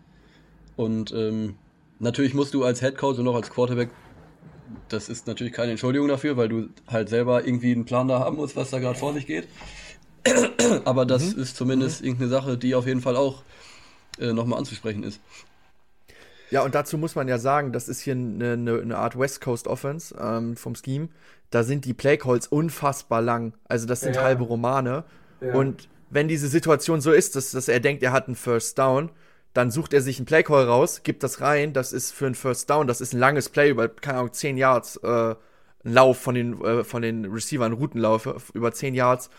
Und ähm, Natürlich musst du als Head Coach und auch als Quarterback, das ist natürlich keine Entschuldigung dafür, weil du halt selber irgendwie einen Plan da haben musst, was da gerade vor sich geht. Aber das mhm. ist zumindest mhm. irgendeine Sache, die auf jeden Fall auch äh, nochmal anzusprechen ist. Ja, und dazu muss man ja sagen, das ist hier eine, eine, eine Art West Coast Offense ähm, vom Scheme. Da sind die Playcalls unfassbar lang. Also das sind ja. halbe Romane. Ja. Und wenn diese Situation so ist, dass, dass er denkt, er hat einen First Down, dann sucht er sich einen Playcall raus, gibt das rein, das ist für ein First Down, das ist ein langes Play über, keine Ahnung, 10 Yards, äh, ein Lauf von den, äh, von den Receivern, Routenlauf über 10 Yards.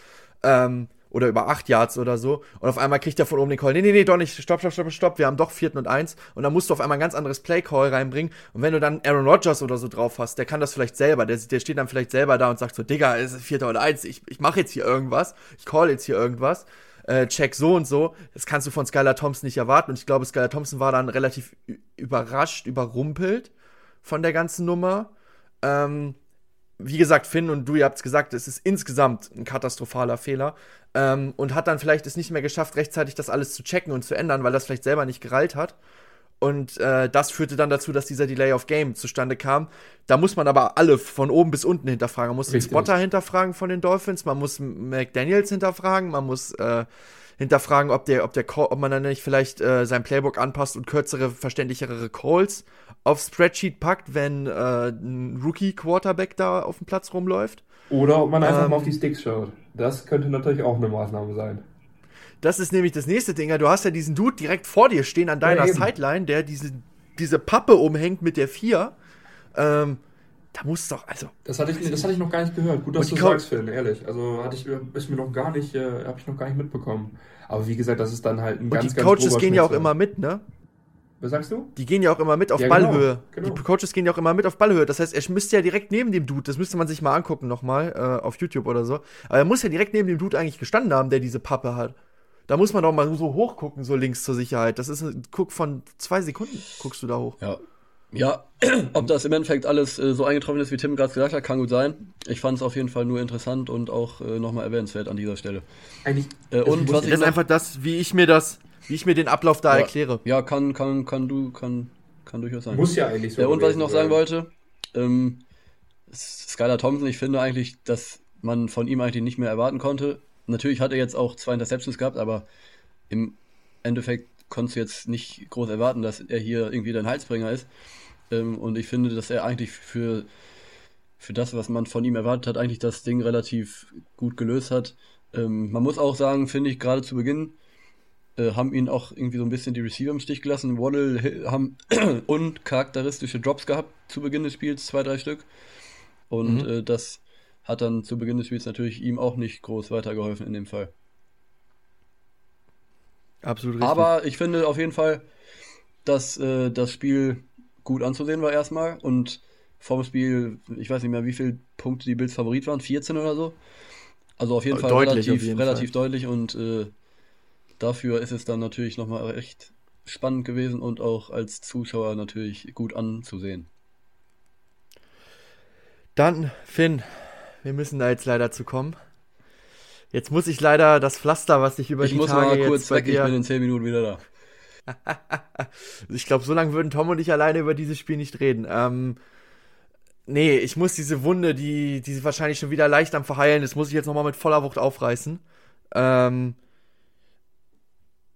Ähm, oder über 8 Yards oder so. Und auf einmal kriegt er von oben den Call. Nee, nee, nee, doch nicht. Stopp, stopp, stopp, stopp. Wir haben doch vierten und eins. Und dann musst du auf einmal ein ganz anderes Play-Call reinbringen. Und wenn du dann Aaron Rodgers oder so drauf hast, der kann das vielleicht selber. Der, der steht dann vielleicht selber da und sagt so, Digga, es ist vierter oder eins. Ich, ich mache jetzt hier irgendwas. Ich call jetzt hier irgendwas. Äh, check so und so. Das kannst du von Skylar Thompson nicht erwarten. Und ich glaube, Skylar Thompson war dann relativ überrascht, überrumpelt von der ganzen Nummer. Ähm, wie gesagt, Finn und du, ihr habt es gesagt, es ist insgesamt ein katastrophaler Fehler. Ähm, und hat dann vielleicht es nicht mehr geschafft, rechtzeitig das alles zu checken und zu ändern, weil das vielleicht selber nicht gereilt hat. Und äh, das führte dann dazu, dass dieser Delay of Game zustande kam. Da muss man aber alle von oben bis unten hinterfragen. Man muss Richtig. den Spotter hinterfragen von den Dolphins, man muss McDaniels hinterfragen, man muss äh, hinterfragen, ob der, ob der ob man dann nicht vielleicht äh, sein Playbook anpasst und kürzere, verständlichere Calls aufs Spreadsheet packt, wenn äh, ein Rookie-Quarterback da auf dem Platz rumläuft. Oder ob man einfach ähm, mal auf die Sticks schaut. Das könnte natürlich auch eine Maßnahme sein. Das ist nämlich das nächste Ding. Du hast ja diesen Dude direkt vor dir stehen an deiner ja, Sideline, der diese, diese Pappe umhängt mit der 4. Ähm, da muss doch, also. Das hatte, ich, das hatte ich noch gar nicht gehört. Gut, dass du sagst, Finn, ehrlich. Also hatte ich, ist mir noch gar nicht, äh, habe ich noch gar nicht mitbekommen. Aber wie gesagt, das ist dann halt ein und ganz, die Coaches gehen ja auch immer mit, ne? Was sagst du? Die gehen ja auch immer mit auf ja, genau, Ballhöhe. Genau, genau. Die Coaches gehen ja auch immer mit auf Ballhöhe. Das heißt, er müsste ja direkt neben dem Dude, das müsste man sich mal angucken nochmal äh, auf YouTube oder so. Aber er muss ja direkt neben dem Dude eigentlich gestanden haben, der diese Pappe hat. Da muss man doch mal so hoch gucken, so links zur Sicherheit. Das ist ein Guck von zwei Sekunden, guckst du da hoch. Ja. Ja, ob das im Endeffekt alles äh, so eingetroffen ist, wie Tim gerade gesagt hat, kann gut sein. Ich fand es auf jeden Fall nur interessant und auch äh, nochmal erwähnenswert an dieser Stelle. Eigentlich. Äh, und was ich das ist einfach das, wie ich mir das wie ich mir den Ablauf da ja, erkläre. Ja, kann, kann, kann du, kann, kann durchaus sein. Muss ja eigentlich so. Ja, und was ich noch sagen wollte, ähm, Skylar Thompson, ich finde eigentlich, dass man von ihm eigentlich nicht mehr erwarten konnte. Natürlich hat er jetzt auch zwei Interceptions gehabt, aber im Endeffekt konntest du jetzt nicht groß erwarten, dass er hier irgendwie dein Halsbringer ist. Ähm, und ich finde, dass er eigentlich für, für das, was man von ihm erwartet hat, eigentlich das Ding relativ gut gelöst hat. Ähm, man muss auch sagen, finde ich, gerade zu Beginn, äh, haben ihn auch irgendwie so ein bisschen die Receiver im Stich gelassen. Waddle haben uncharakteristische Drops gehabt zu Beginn des Spiels, zwei, drei Stück. Und mhm. äh, das hat dann zu Beginn des Spiels natürlich ihm auch nicht groß weitergeholfen in dem Fall. Absolut richtig. Aber ich finde auf jeden Fall, dass äh, das Spiel gut anzusehen war erstmal und vorm Spiel, ich weiß nicht mehr, wie viele Punkte die Bills Favorit waren, 14 oder so. Also auf jeden Fall deutlich, relativ, jeden relativ Fall. deutlich und äh, dafür ist es dann natürlich nochmal recht spannend gewesen und auch als Zuschauer natürlich gut anzusehen. Dann, Finn, wir müssen da jetzt leider zu kommen. Jetzt muss ich leider das Pflaster, was ich über ich die Tage jetzt Ich muss mal kurz weg, dir... ich bin in 10 Minuten wieder da. ich glaube, so lange würden Tom und ich alleine über dieses Spiel nicht reden. Ähm, nee, ich muss diese Wunde, die, die wahrscheinlich schon wieder leicht am Verheilen ist, muss ich jetzt nochmal mit voller Wucht aufreißen. Ähm,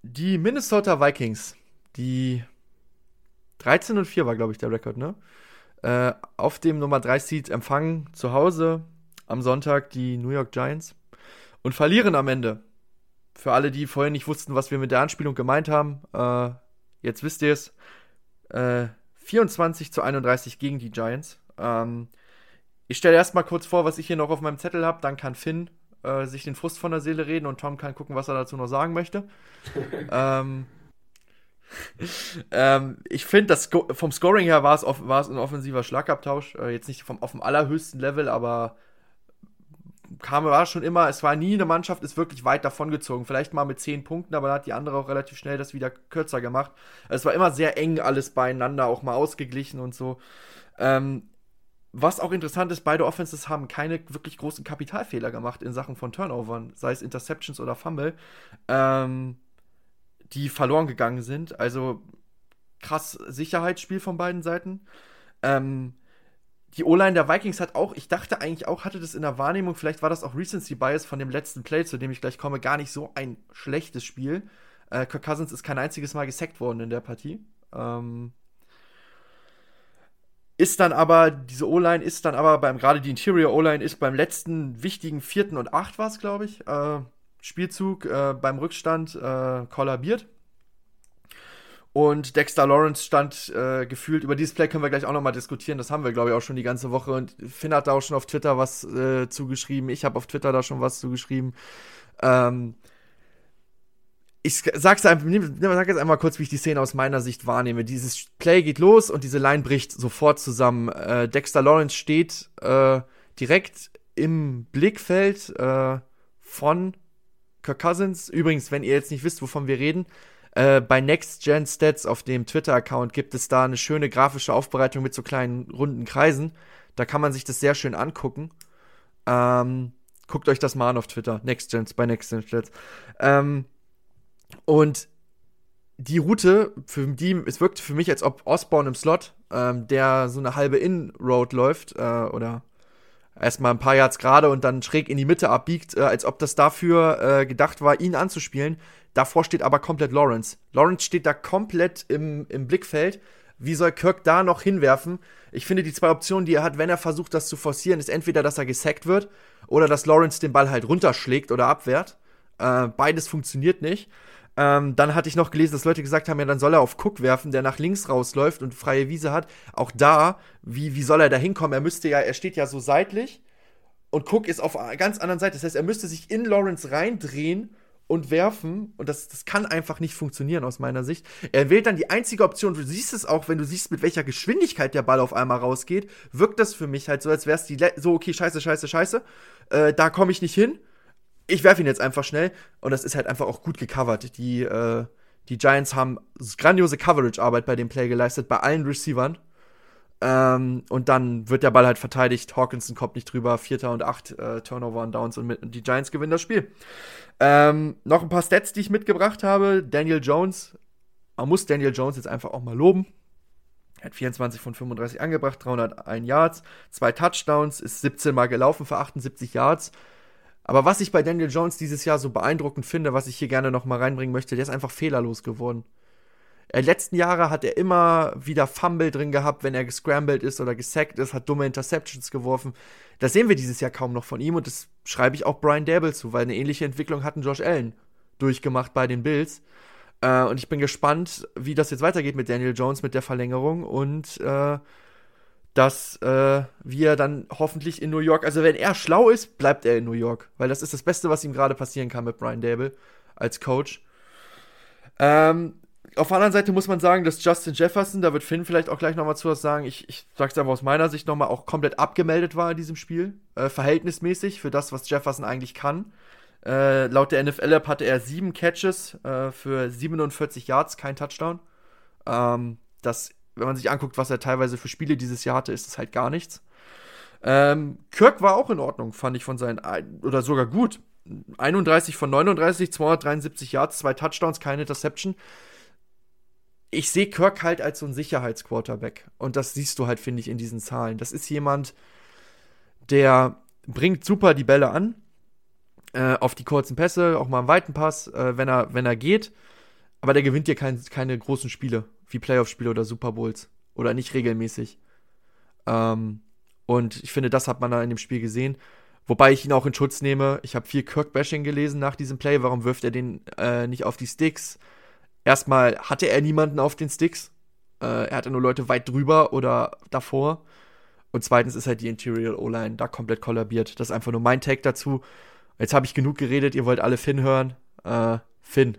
die Minnesota Vikings, die 13 und 4 war, glaube ich, der Rekord, ne? Äh, auf dem Nummer 3 Seed empfangen zu Hause am Sonntag die New York Giants und verlieren am Ende. Für alle, die vorhin nicht wussten, was wir mit der Anspielung gemeint haben, äh, jetzt wisst ihr es. Äh, 24 zu 31 gegen die Giants. Ähm, ich stelle erstmal kurz vor, was ich hier noch auf meinem Zettel habe, dann kann Finn äh, sich den Frust von der Seele reden und Tom kann gucken, was er dazu noch sagen möchte. ähm, ähm, ich finde, vom Scoring her war es ein offensiver Schlagabtausch. Äh, jetzt nicht vom, auf dem allerhöchsten Level, aber kam, war schon immer, es war nie eine Mannschaft, ist wirklich weit davongezogen. Vielleicht mal mit zehn Punkten, aber da hat die andere auch relativ schnell das wieder kürzer gemacht. Es war immer sehr eng alles beieinander, auch mal ausgeglichen und so. Ähm, was auch interessant ist, beide Offenses haben keine wirklich großen Kapitalfehler gemacht in Sachen von Turnovern, sei es Interceptions oder Fumble, ähm, die verloren gegangen sind. Also krass Sicherheitsspiel von beiden Seiten. Ähm, die O-Line der Vikings hat auch, ich dachte eigentlich auch, hatte das in der Wahrnehmung, vielleicht war das auch Recency Bias von dem letzten Play, zu dem ich gleich komme, gar nicht so ein schlechtes Spiel. Äh, Kirk Cousins ist kein einziges Mal gesackt worden in der Partie. Ähm, ist dann aber, diese O-Line ist dann aber beim, gerade die Interior O-Line ist beim letzten wichtigen vierten und acht war es, glaube ich, äh, Spielzug äh, beim Rückstand äh, kollabiert. Und Dexter Lawrence stand äh, gefühlt, über dieses Play können wir gleich auch nochmal diskutieren. Das haben wir, glaube ich, auch schon die ganze Woche. Und Finn hat da auch schon auf Twitter was äh, zugeschrieben. Ich habe auf Twitter da schon was zugeschrieben. Ähm, ich sag's einfach, sag jetzt einmal kurz, wie ich die Szene aus meiner Sicht wahrnehme. Dieses Play geht los und diese Line bricht sofort zusammen. Äh, Dexter Lawrence steht äh, direkt im Blickfeld äh, von Kirk Cousins. Übrigens, wenn ihr jetzt nicht wisst, wovon wir reden, äh, bei Next Gen Stats auf dem Twitter-Account gibt es da eine schöne grafische Aufbereitung mit so kleinen runden Kreisen. Da kann man sich das sehr schön angucken. Ähm, guckt euch das mal an auf Twitter. Next Gen, bei Next Gen Stats. Ähm, und die Route, für die, es wirkte für mich, als ob Osborne im Slot, ähm, der so eine halbe In-Road läuft, äh, oder erstmal ein paar Yards gerade und dann schräg in die Mitte abbiegt, äh, als ob das dafür äh, gedacht war, ihn anzuspielen. Davor steht aber komplett Lawrence. Lawrence steht da komplett im, im Blickfeld. Wie soll Kirk da noch hinwerfen? Ich finde, die zwei Optionen, die er hat, wenn er versucht, das zu forcieren, ist entweder, dass er gesackt wird oder dass Lawrence den Ball halt runterschlägt oder abwehrt. Äh, beides funktioniert nicht. Ähm, dann hatte ich noch gelesen, dass Leute gesagt haben, ja, dann soll er auf Cook werfen, der nach links rausläuft und freie Wiese hat. Auch da, wie, wie soll er da hinkommen? Er müsste ja, er steht ja so seitlich und Cook ist auf einer ganz anderen Seite. Das heißt, er müsste sich in Lawrence reindrehen und werfen. Und das, das kann einfach nicht funktionieren aus meiner Sicht. Er wählt dann die einzige Option. Du siehst es auch, wenn du siehst, mit welcher Geschwindigkeit der Ball auf einmal rausgeht, wirkt das für mich halt so, als wäre es die so, okay, scheiße, scheiße, scheiße. Äh, da komme ich nicht hin ich werfe ihn jetzt einfach schnell und das ist halt einfach auch gut gecovert. Die, äh, die Giants haben grandiose Coverage-Arbeit bei dem Play geleistet, bei allen Receivern. Ähm, und dann wird der Ball halt verteidigt. Hawkinson kommt nicht drüber. Vierter und acht äh, Turnover und Downs und, mit, und, die Giants gewinnen das Spiel. Ähm, noch ein paar Stats, die ich mitgebracht habe. Daniel Jones. Man muss Daniel Jones jetzt einfach auch mal loben. Er hat 24 von 35 angebracht, 301 Yards, zwei Touchdowns, ist 17 Mal gelaufen für 78 Yards. Aber was ich bei Daniel Jones dieses Jahr so beeindruckend finde, was ich hier gerne noch mal reinbringen möchte, der ist einfach fehlerlos geworden. In den letzten Jahre hat er immer wieder Fumble drin gehabt, wenn er gescrambled ist oder gesackt ist, hat dumme Interceptions geworfen. Das sehen wir dieses Jahr kaum noch von ihm und das schreibe ich auch Brian Dable zu, weil eine ähnliche Entwicklung hatten Josh Allen durchgemacht bei den Bills. Äh, und ich bin gespannt, wie das jetzt weitergeht mit Daniel Jones mit der Verlängerung und äh, dass äh, wir dann hoffentlich in New York, also wenn er schlau ist, bleibt er in New York, weil das ist das Beste, was ihm gerade passieren kann mit Brian Dable als Coach. Ähm, auf der anderen Seite muss man sagen, dass Justin Jefferson, da wird Finn vielleicht auch gleich nochmal zu was sagen, ich, ich sag's einfach aus meiner Sicht nochmal, auch komplett abgemeldet war in diesem Spiel, äh, verhältnismäßig für das, was Jefferson eigentlich kann. Äh, laut der NFL-App hatte er sieben Catches äh, für 47 Yards, kein Touchdown. Ähm, das wenn man sich anguckt, was er teilweise für Spiele dieses Jahr hatte, ist es halt gar nichts. Ähm, Kirk war auch in Ordnung, fand ich von seinen, oder sogar gut. 31 von 39, 273 Yards, zwei Touchdowns, keine Interception. Ich sehe Kirk halt als so ein Sicherheitsquarterback. Und das siehst du halt, finde ich, in diesen Zahlen. Das ist jemand, der bringt super die Bälle an, äh, auf die kurzen Pässe, auch mal einen weiten Pass, äh, wenn, er, wenn er geht. Aber der gewinnt dir kein, keine großen Spiele wie Playoff-Spiele oder Super Bowls. Oder nicht regelmäßig. Ähm, und ich finde, das hat man da in dem Spiel gesehen. Wobei ich ihn auch in Schutz nehme. Ich habe viel Kirk-Bashing gelesen nach diesem Play. Warum wirft er den äh, nicht auf die Sticks? Erstmal hatte er niemanden auf den Sticks. Äh, er hatte nur Leute weit drüber oder davor. Und zweitens ist halt die Interior O-Line da komplett kollabiert. Das ist einfach nur mein Take dazu. Jetzt habe ich genug geredet. Ihr wollt alle Finn hören. Äh, Finn,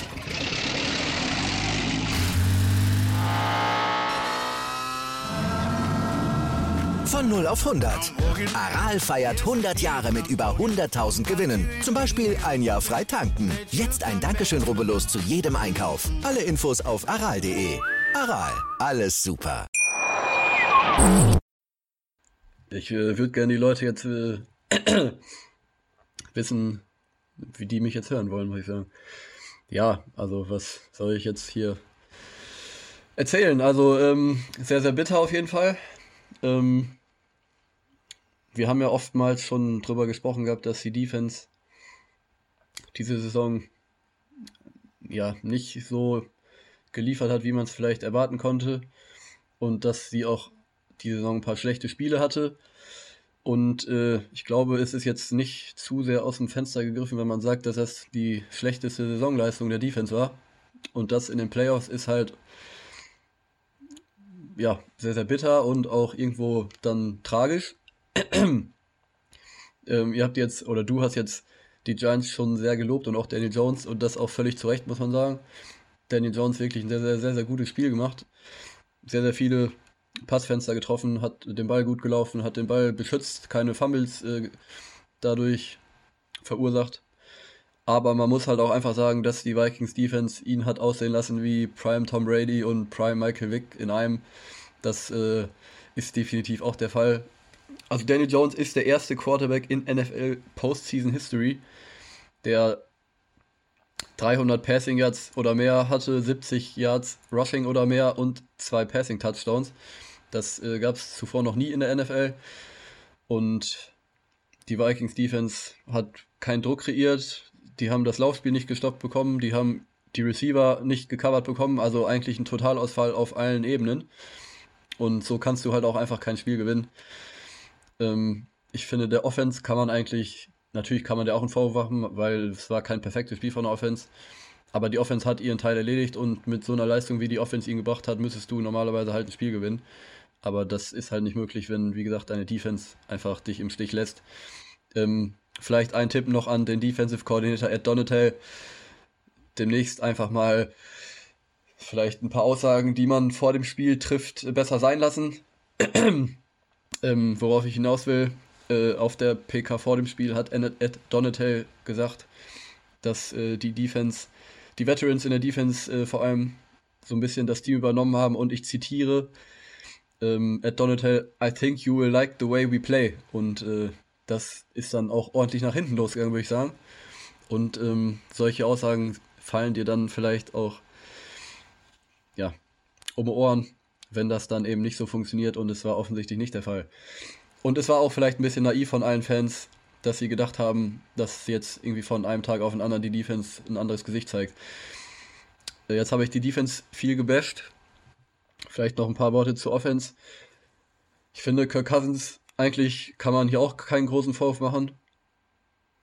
Von 0 auf 100. Aral feiert 100 Jahre mit über 100.000 Gewinnen. Zum Beispiel ein Jahr frei tanken. Jetzt ein Dankeschön, rubbellos zu jedem Einkauf. Alle Infos auf aral.de. Aral, alles super. Ich äh, würde gerne die Leute jetzt äh, wissen, wie die mich jetzt hören wollen, muss ich sagen. Ja, also was soll ich jetzt hier erzählen? Also ähm, sehr, sehr bitter auf jeden Fall. Ähm, wir haben ja oftmals schon drüber gesprochen gehabt, dass die Defense diese Saison ja nicht so geliefert hat, wie man es vielleicht erwarten konnte. Und dass sie auch die Saison ein paar schlechte Spiele hatte. Und äh, ich glaube, es ist jetzt nicht zu sehr aus dem Fenster gegriffen, wenn man sagt, dass das die schlechteste Saisonleistung der Defense war. Und das in den Playoffs ist halt ja sehr, sehr bitter und auch irgendwo dann tragisch. Ähm, ihr habt jetzt, oder du hast jetzt die Giants schon sehr gelobt und auch Daniel Jones und das auch völlig zu Recht, muss man sagen. Daniel Jones wirklich ein sehr, sehr, sehr, sehr gutes Spiel gemacht. Sehr, sehr viele Passfenster getroffen, hat den Ball gut gelaufen, hat den Ball beschützt, keine Fumbles äh, dadurch verursacht. Aber man muss halt auch einfach sagen, dass die Vikings Defense ihn hat aussehen lassen wie Prime Tom Brady und Prime Michael Vick in einem. Das äh, ist definitiv auch der Fall. Also Daniel Jones ist der erste Quarterback in NFL Postseason History, der 300 Passing Yards oder mehr hatte, 70 Yards Rushing oder mehr und zwei Passing Touchdowns. Das äh, gab es zuvor noch nie in der NFL. Und die Vikings Defense hat keinen Druck kreiert. Die haben das Laufspiel nicht gestoppt bekommen. Die haben die Receiver nicht gecovert bekommen. Also eigentlich ein Totalausfall auf allen Ebenen. Und so kannst du halt auch einfach kein Spiel gewinnen. Ähm, ich finde, der Offense kann man eigentlich Natürlich kann man da auch einen Vorwurf machen, weil es war kein perfektes Spiel von der Offense. Aber die Offense hat ihren Teil erledigt und mit so einer Leistung, wie die Offense ihn gebracht hat, müsstest du normalerweise halt ein Spiel gewinnen. Aber das ist halt nicht möglich, wenn, wie gesagt, deine Defense einfach dich im Stich lässt. Ähm, vielleicht ein Tipp noch an den Defensive Coordinator Ed Donatel. Demnächst einfach mal vielleicht ein paar Aussagen, die man vor dem Spiel trifft, besser sein lassen. ähm, worauf ich hinaus will, äh, auf der PK vor dem Spiel hat Ed Donatel gesagt, dass äh, die Defense, die Veterans in der Defense äh, vor allem so ein bisschen das Team übernommen haben. Und ich zitiere ähm, Ed Donatel, I think you will like the way we play. Und äh, das ist dann auch ordentlich nach hinten losgegangen, würde ich sagen. Und ähm, solche Aussagen fallen dir dann vielleicht auch ja, um Ohren, wenn das dann eben nicht so funktioniert und es war offensichtlich nicht der Fall. Und es war auch vielleicht ein bisschen naiv von allen Fans, dass sie gedacht haben, dass jetzt irgendwie von einem Tag auf den anderen die Defense ein anderes Gesicht zeigt. Äh, jetzt habe ich die Defense viel gebasht. Vielleicht noch ein paar Worte zur Offense. Ich finde, Kirk Cousins, eigentlich kann man hier auch keinen großen Vorwurf machen.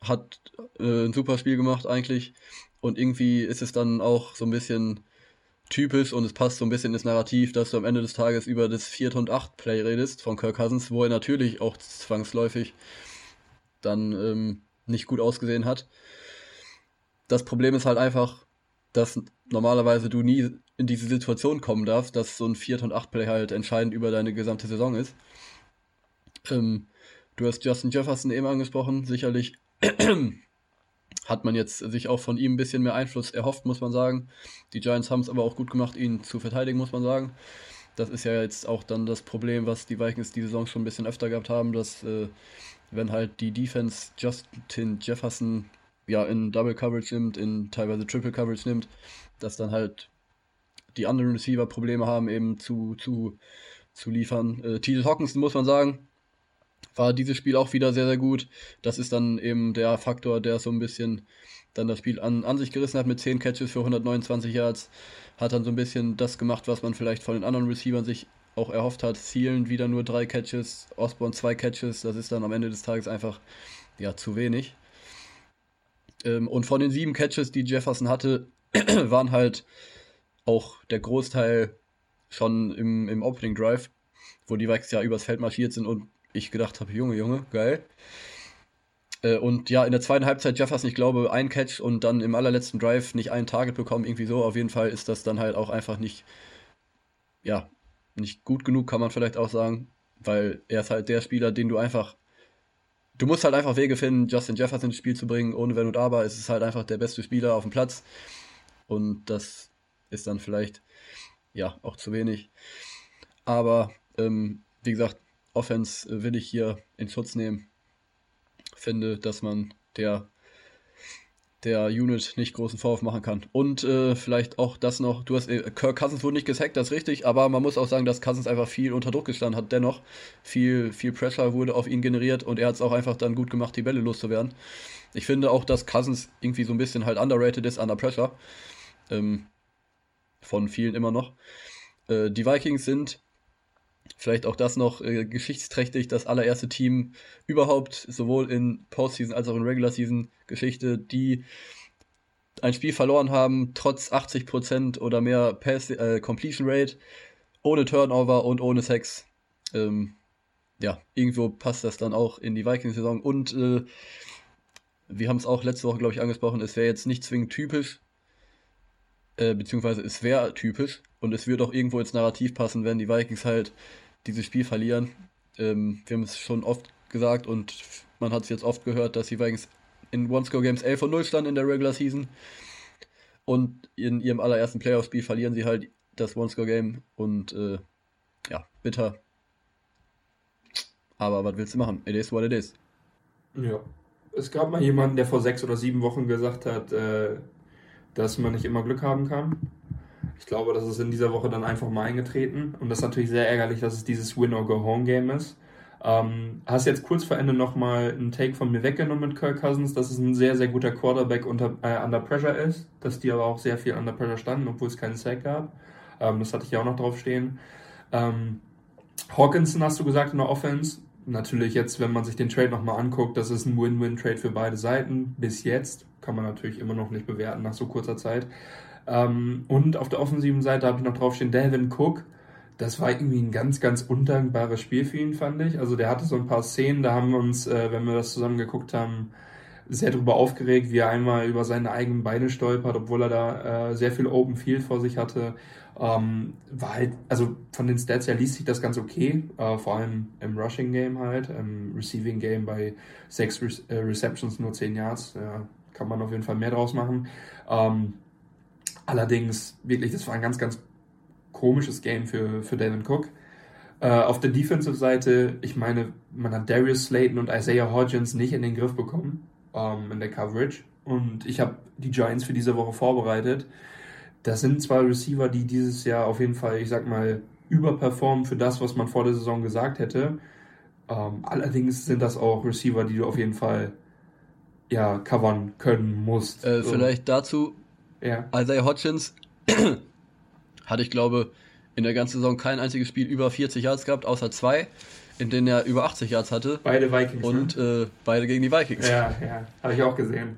Hat äh, ein super Spiel gemacht eigentlich. Und irgendwie ist es dann auch so ein bisschen typisch und es passt so ein bisschen ins Narrativ, dass du am Ende des Tages über das 4. und 8 Play redest von Kirk Cousins, wo er natürlich auch zwangsläufig dann ähm, nicht gut ausgesehen hat. Das Problem ist halt einfach, dass normalerweise du nie in diese Situation kommen darfst, dass so ein 4. und 8 Play halt entscheidend über deine gesamte Saison ist. Ähm, du hast Justin Jefferson eben angesprochen, sicherlich hat man jetzt sich auch von ihm ein bisschen mehr Einfluss erhofft, muss man sagen. Die Giants haben es aber auch gut gemacht, ihn zu verteidigen, muss man sagen. Das ist ja jetzt auch dann das Problem, was die Vikings die Saison schon ein bisschen öfter gehabt haben, dass äh, wenn halt die Defense Justin Jefferson ja in Double Coverage nimmt, in teilweise Triple Coverage nimmt, dass dann halt die anderen Receiver Probleme haben, eben zu, zu, zu liefern. Äh, T. Hawkinson muss man sagen, war dieses Spiel auch wieder sehr, sehr gut. Das ist dann eben der Faktor, der so ein bisschen dann das Spiel an, an sich gerissen hat mit 10 Catches für 129 Yards. Hat dann so ein bisschen das gemacht, was man vielleicht von den anderen Receivern sich auch erhofft hat. Zielen wieder nur drei Catches, Osborne zwei Catches. Das ist dann am Ende des Tages einfach ja zu wenig. Ähm, und von den sieben Catches, die Jefferson hatte, waren halt auch der Großteil schon im, im Opening Drive, wo die Vikes ja übers Feld marschiert sind und ich gedacht habe, Junge, Junge, geil. Äh, und ja, in der zweiten Halbzeit Jefferson, ich glaube, ein Catch und dann im allerletzten Drive nicht ein Target bekommen, irgendwie so. Auf jeden Fall ist das dann halt auch einfach nicht, ja, nicht gut genug, kann man vielleicht auch sagen, weil er ist halt der Spieler, den du einfach, du musst halt einfach Wege finden, Justin Jefferson ins Spiel zu bringen, ohne Wenn und Aber. Es ist halt einfach der beste Spieler auf dem Platz und das ist dann vielleicht, ja, auch zu wenig. Aber, ähm, wie gesagt, Offense will ich hier in Schutz nehmen. Finde, dass man der der Unit nicht großen Vorwurf machen kann. Und äh, vielleicht auch das noch, du hast, äh, Kirk Cousins wurde nicht gesackt, das ist richtig, aber man muss auch sagen, dass Cousins einfach viel unter Druck gestanden hat. Dennoch, viel, viel Pressure wurde auf ihn generiert und er hat es auch einfach dann gut gemacht, die Bälle loszuwerden. Ich finde auch, dass Cousins irgendwie so ein bisschen halt underrated ist under Pressure. Ähm, von vielen immer noch. Äh, die Vikings sind Vielleicht auch das noch äh, geschichtsträchtig, das allererste Team überhaupt, sowohl in Postseason als auch in Regular Season Geschichte, die ein Spiel verloren haben, trotz 80% oder mehr Pass, äh, Completion Rate, ohne Turnover und ohne Sex. Ähm, ja, irgendwo passt das dann auch in die Vikings-Saison. Und äh, wir haben es auch letzte Woche, glaube ich, angesprochen, es wäre jetzt nicht zwingend typisch, äh, beziehungsweise es wäre typisch und es würde auch irgendwo ins Narrativ passen, wenn die Vikings halt dieses Spiel verlieren. Ähm, wir haben es schon oft gesagt und man hat es jetzt oft gehört, dass die Vikings in One-Score-Games 11 von 0 standen in der Regular Season. Und in ihrem allerersten Playoff-Spiel verlieren sie halt das One-Score-Game und äh, ja, bitter. Aber was willst du machen? It is what it is. Ja. Es gab mal jemanden, der vor sechs oder sieben Wochen gesagt hat, äh, dass man nicht immer Glück haben kann. Ich glaube, das ist in dieser Woche dann einfach mal eingetreten. Und das ist natürlich sehr ärgerlich, dass es dieses Win-or-Go-Home-Game ist. Ähm, hast jetzt kurz vor Ende nochmal einen Take von mir weggenommen mit Kirk Cousins, dass es ein sehr, sehr guter Quarterback unter, äh, under Pressure ist, dass die aber auch sehr viel under Pressure standen, obwohl es keinen Sack gab. Ähm, das hatte ich ja auch noch drauf stehen. Ähm, Hawkinson hast du gesagt in der Offense. Natürlich jetzt, wenn man sich den Trade nochmal anguckt, das ist ein Win-Win-Trade für beide Seiten. Bis jetzt kann man natürlich immer noch nicht bewerten nach so kurzer Zeit. Ähm, und auf der offensiven Seite habe ich noch draufstehen, Delvin Cook. Das war irgendwie ein ganz, ganz undankbares Spiel für ihn, fand ich. Also der hatte so ein paar Szenen, da haben wir uns, äh, wenn wir das zusammen geguckt haben, sehr darüber aufgeregt, wie er einmal über seine eigenen Beine stolpert, obwohl er da äh, sehr viel Open Field vor sich hatte. Ähm, war halt, also von den Stats her liest sich das ganz okay, äh, vor allem im Rushing Game halt, im Receiving Game bei sechs Re äh, Receptions nur zehn Yards, ja, kann man auf jeden Fall mehr draus machen. Ähm, Allerdings, wirklich, das war ein ganz, ganz komisches Game für, für Devin Cook. Äh, auf der Defensive-Seite, ich meine, man hat Darius Slayton und Isaiah Hodgins nicht in den Griff bekommen ähm, in der Coverage. Und ich habe die Giants für diese Woche vorbereitet. Das sind zwei Receiver, die dieses Jahr auf jeden Fall, ich sag mal, überperformen für das, was man vor der Saison gesagt hätte. Ähm, allerdings sind das auch Receiver, die du auf jeden Fall ja, covern können musst. Äh, so. Vielleicht dazu, ja. Isaiah Hodgins hatte ich glaube in der ganzen Saison kein einziges Spiel über 40 Yards gehabt, außer zwei, in denen er über 80 Yards hatte. Beide Vikings. Und ne? äh, beide gegen die Vikings. Ja, ja, habe ich auch gesehen.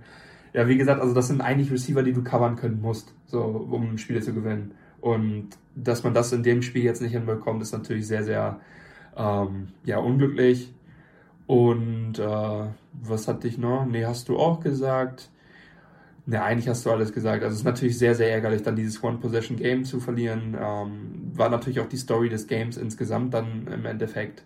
Ja, wie gesagt, also das sind eigentlich Receiver, die du covern können musst, so um Spiele zu gewinnen. Und dass man das in dem Spiel jetzt nicht hinbekommt, ist natürlich sehr, sehr ähm, ja, unglücklich. Und äh, was hatte ich noch? Nee, hast du auch gesagt. Ja, eigentlich hast du alles gesagt. Also es ist natürlich sehr, sehr ärgerlich, dann dieses One-Possession-Game zu verlieren. Ähm, war natürlich auch die Story des Games insgesamt dann im Endeffekt.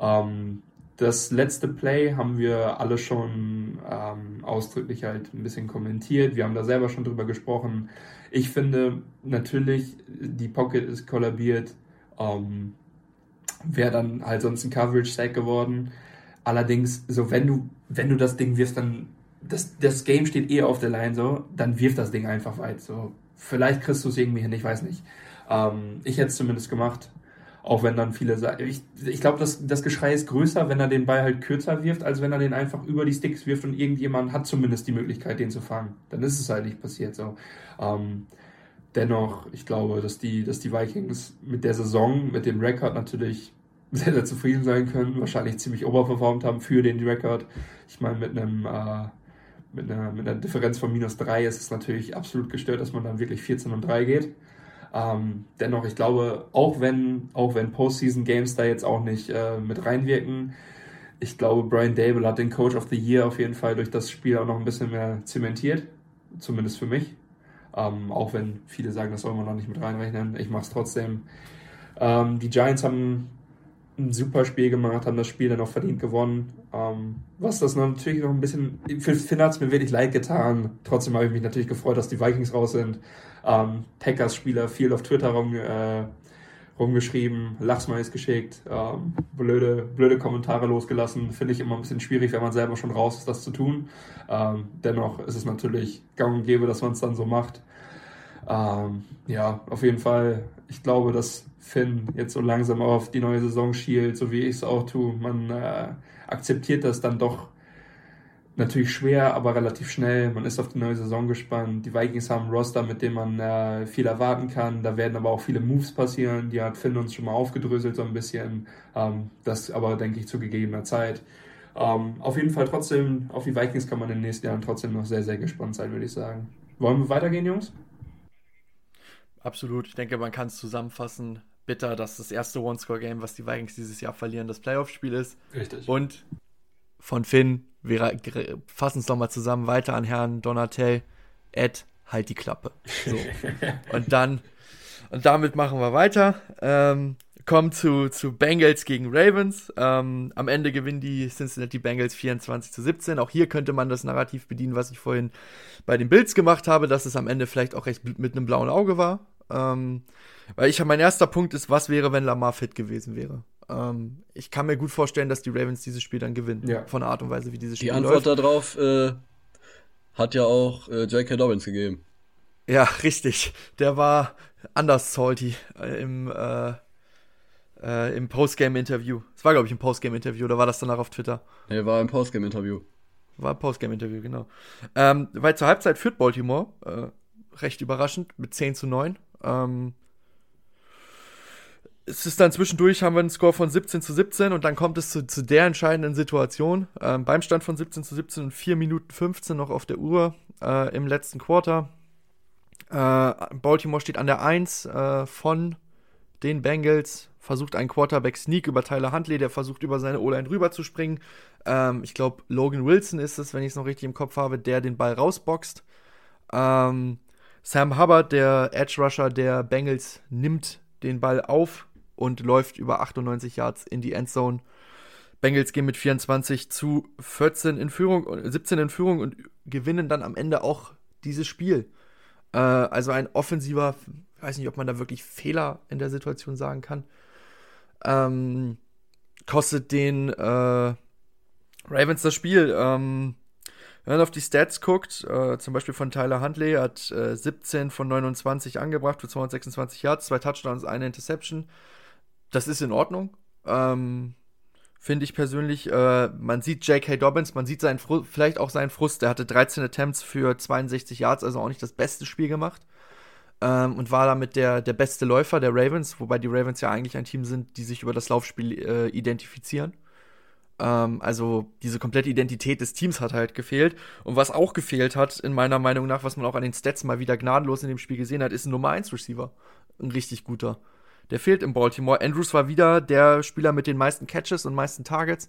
Ähm, das letzte Play haben wir alle schon ähm, ausdrücklich halt ein bisschen kommentiert. Wir haben da selber schon drüber gesprochen. Ich finde natürlich, die Pocket ist kollabiert. Ähm, Wäre dann halt sonst ein Coverage-Sack geworden. Allerdings, so wenn du, wenn du das Ding wirst, dann das, das Game steht eh auf der Line so, dann wirf das Ding einfach weit. So. Vielleicht kriegst du es irgendwie hin, ich weiß nicht. Ähm, ich hätte es zumindest gemacht. Auch wenn dann viele sagen, ich, ich glaube, das, das Geschrei ist größer, wenn er den Ball halt kürzer wirft, als wenn er den einfach über die Sticks wirft und irgendjemand hat zumindest die Möglichkeit, den zu fangen. Dann ist es halt nicht passiert so. Ähm, dennoch, ich glaube, dass die, dass die Vikings mit der Saison, mit dem Rekord natürlich sehr, sehr zufrieden sein können, wahrscheinlich ziemlich oberperformt haben für den Rekord. Ich meine, mit einem äh, mit einer, mit einer Differenz von minus 3 ist es natürlich absolut gestört, dass man dann wirklich 14 und 3 geht. Ähm, dennoch, ich glaube, auch wenn, auch wenn Postseason Games da jetzt auch nicht äh, mit reinwirken, ich glaube, Brian Dable hat den Coach of the Year auf jeden Fall durch das Spiel auch noch ein bisschen mehr zementiert. Zumindest für mich. Ähm, auch wenn viele sagen, das soll man noch nicht mit reinrechnen. Ich mache es trotzdem. Ähm, die Giants haben ein super Spiel gemacht, haben das Spiel dann auch verdient gewonnen. Ähm, was das natürlich noch ein bisschen, für Finn hat es mir wirklich leid getan. Trotzdem habe ich mich natürlich gefreut, dass die Vikings raus sind. Ähm, Packers-Spieler viel auf Twitter rum, äh, rumgeschrieben, Lachsmais geschickt, ähm, blöde, blöde Kommentare losgelassen. Finde ich immer ein bisschen schwierig, wenn man selber schon raus ist, das zu tun. Ähm, dennoch ist es natürlich gang und gäbe, dass man es dann so macht. Ähm, ja, auf jeden Fall. Ich glaube, dass Finn jetzt so langsam auf die neue Saison schielt, so wie ich es auch tue. Man äh, akzeptiert das dann doch natürlich schwer, aber relativ schnell. Man ist auf die neue Saison gespannt. Die Vikings haben einen Roster, mit dem man äh, viel erwarten kann. Da werden aber auch viele Moves passieren. Die hat Finn uns schon mal aufgedröselt so ein bisschen. Ähm, das aber, denke ich, zu gegebener Zeit. Ähm, auf jeden Fall trotzdem, auf die Vikings kann man in den nächsten Jahren trotzdem noch sehr, sehr gespannt sein, würde ich sagen. Wollen wir weitergehen, Jungs? Absolut. Ich denke, man kann es zusammenfassen. Bitter, dass das erste One-Score-Game, was die Vikings dieses Jahr verlieren, das Playoff-Spiel ist. Richtig. Und von Finn, wir fassen es nochmal zusammen weiter an Herrn Donatel. Ed, halt die Klappe. So. und dann, und damit machen wir weiter. Ähm, kommen zu, zu Bengals gegen Ravens. Ähm, am Ende gewinnen die Cincinnati Bengals 24 zu 17. Auch hier könnte man das Narrativ bedienen, was ich vorhin bei den Bills gemacht habe, dass es am Ende vielleicht auch recht mit einem blauen Auge war. Ähm, weil ich mein erster Punkt ist, was wäre, wenn Lamar fit gewesen wäre? Ähm, ich kann mir gut vorstellen, dass die Ravens dieses Spiel dann gewinnen. Ja. Von der Art und Weise, wie dieses Spiel Die Antwort läuft. darauf äh, hat ja auch äh, J.K. Dobbins gegeben. Ja, richtig. Der war anders salty äh, im, äh, äh, im Postgame-Interview. Es war, glaube ich, ein Postgame-Interview, oder war das danach auf Twitter? Nee, war ein Postgame-Interview. War ein Postgame-Interview, genau. Ähm, weil zur Halbzeit führt Baltimore, äh, recht überraschend, mit 10 zu 9. Ähm, es ist dann zwischendurch, haben wir einen Score von 17 zu 17 und dann kommt es zu, zu der entscheidenden Situation. Ähm, beim Stand von 17 zu 17 und 4 Minuten 15 noch auf der Uhr äh, im letzten Quarter. Äh, Baltimore steht an der 1 äh, von den Bengals, versucht einen Quarterback-Sneak über Tyler Huntley, der versucht über seine O-Line rüber zu springen. Ähm, ich glaube, Logan Wilson ist es, wenn ich es noch richtig im Kopf habe, der den Ball rausboxt. Ähm, Sam Hubbard, der Edge Rusher der Bengals, nimmt den Ball auf, und läuft über 98 Yards in die Endzone. Bengals gehen mit 24 zu 14 in Führung, 17 in Führung und gewinnen dann am Ende auch dieses Spiel. Äh, also ein offensiver, weiß nicht, ob man da wirklich Fehler in der Situation sagen kann. Ähm, kostet den äh, Ravens das Spiel. Ähm, wenn man auf die Stats guckt, äh, zum Beispiel von Tyler Huntley, hat äh, 17 von 29 angebracht für 226 Yards, zwei Touchdowns, eine Interception das ist in Ordnung. Ähm, Finde ich persönlich. Äh, man sieht J.K. Dobbins, man sieht seinen vielleicht auch seinen Frust. Der hatte 13 Attempts für 62 Yards, also auch nicht das beste Spiel gemacht. Ähm, und war damit der, der beste Läufer der Ravens, wobei die Ravens ja eigentlich ein Team sind, die sich über das Laufspiel äh, identifizieren. Ähm, also diese komplette Identität des Teams hat halt gefehlt. Und was auch gefehlt hat, in meiner Meinung nach, was man auch an den Stats mal wieder gnadenlos in dem Spiel gesehen hat, ist ein Nummer 1 Receiver. Ein richtig guter. Der fehlt in Baltimore. Andrews war wieder der Spieler mit den meisten Catches und meisten Targets.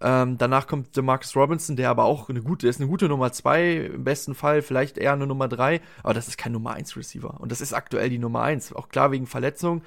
Ähm, danach kommt Demarcus Robinson, der aber auch eine gute, ist eine gute Nummer 2, im besten Fall vielleicht eher eine Nummer 3, aber das ist kein Nummer 1 Receiver. Und das ist aktuell die Nummer 1. Auch klar wegen Verletzung.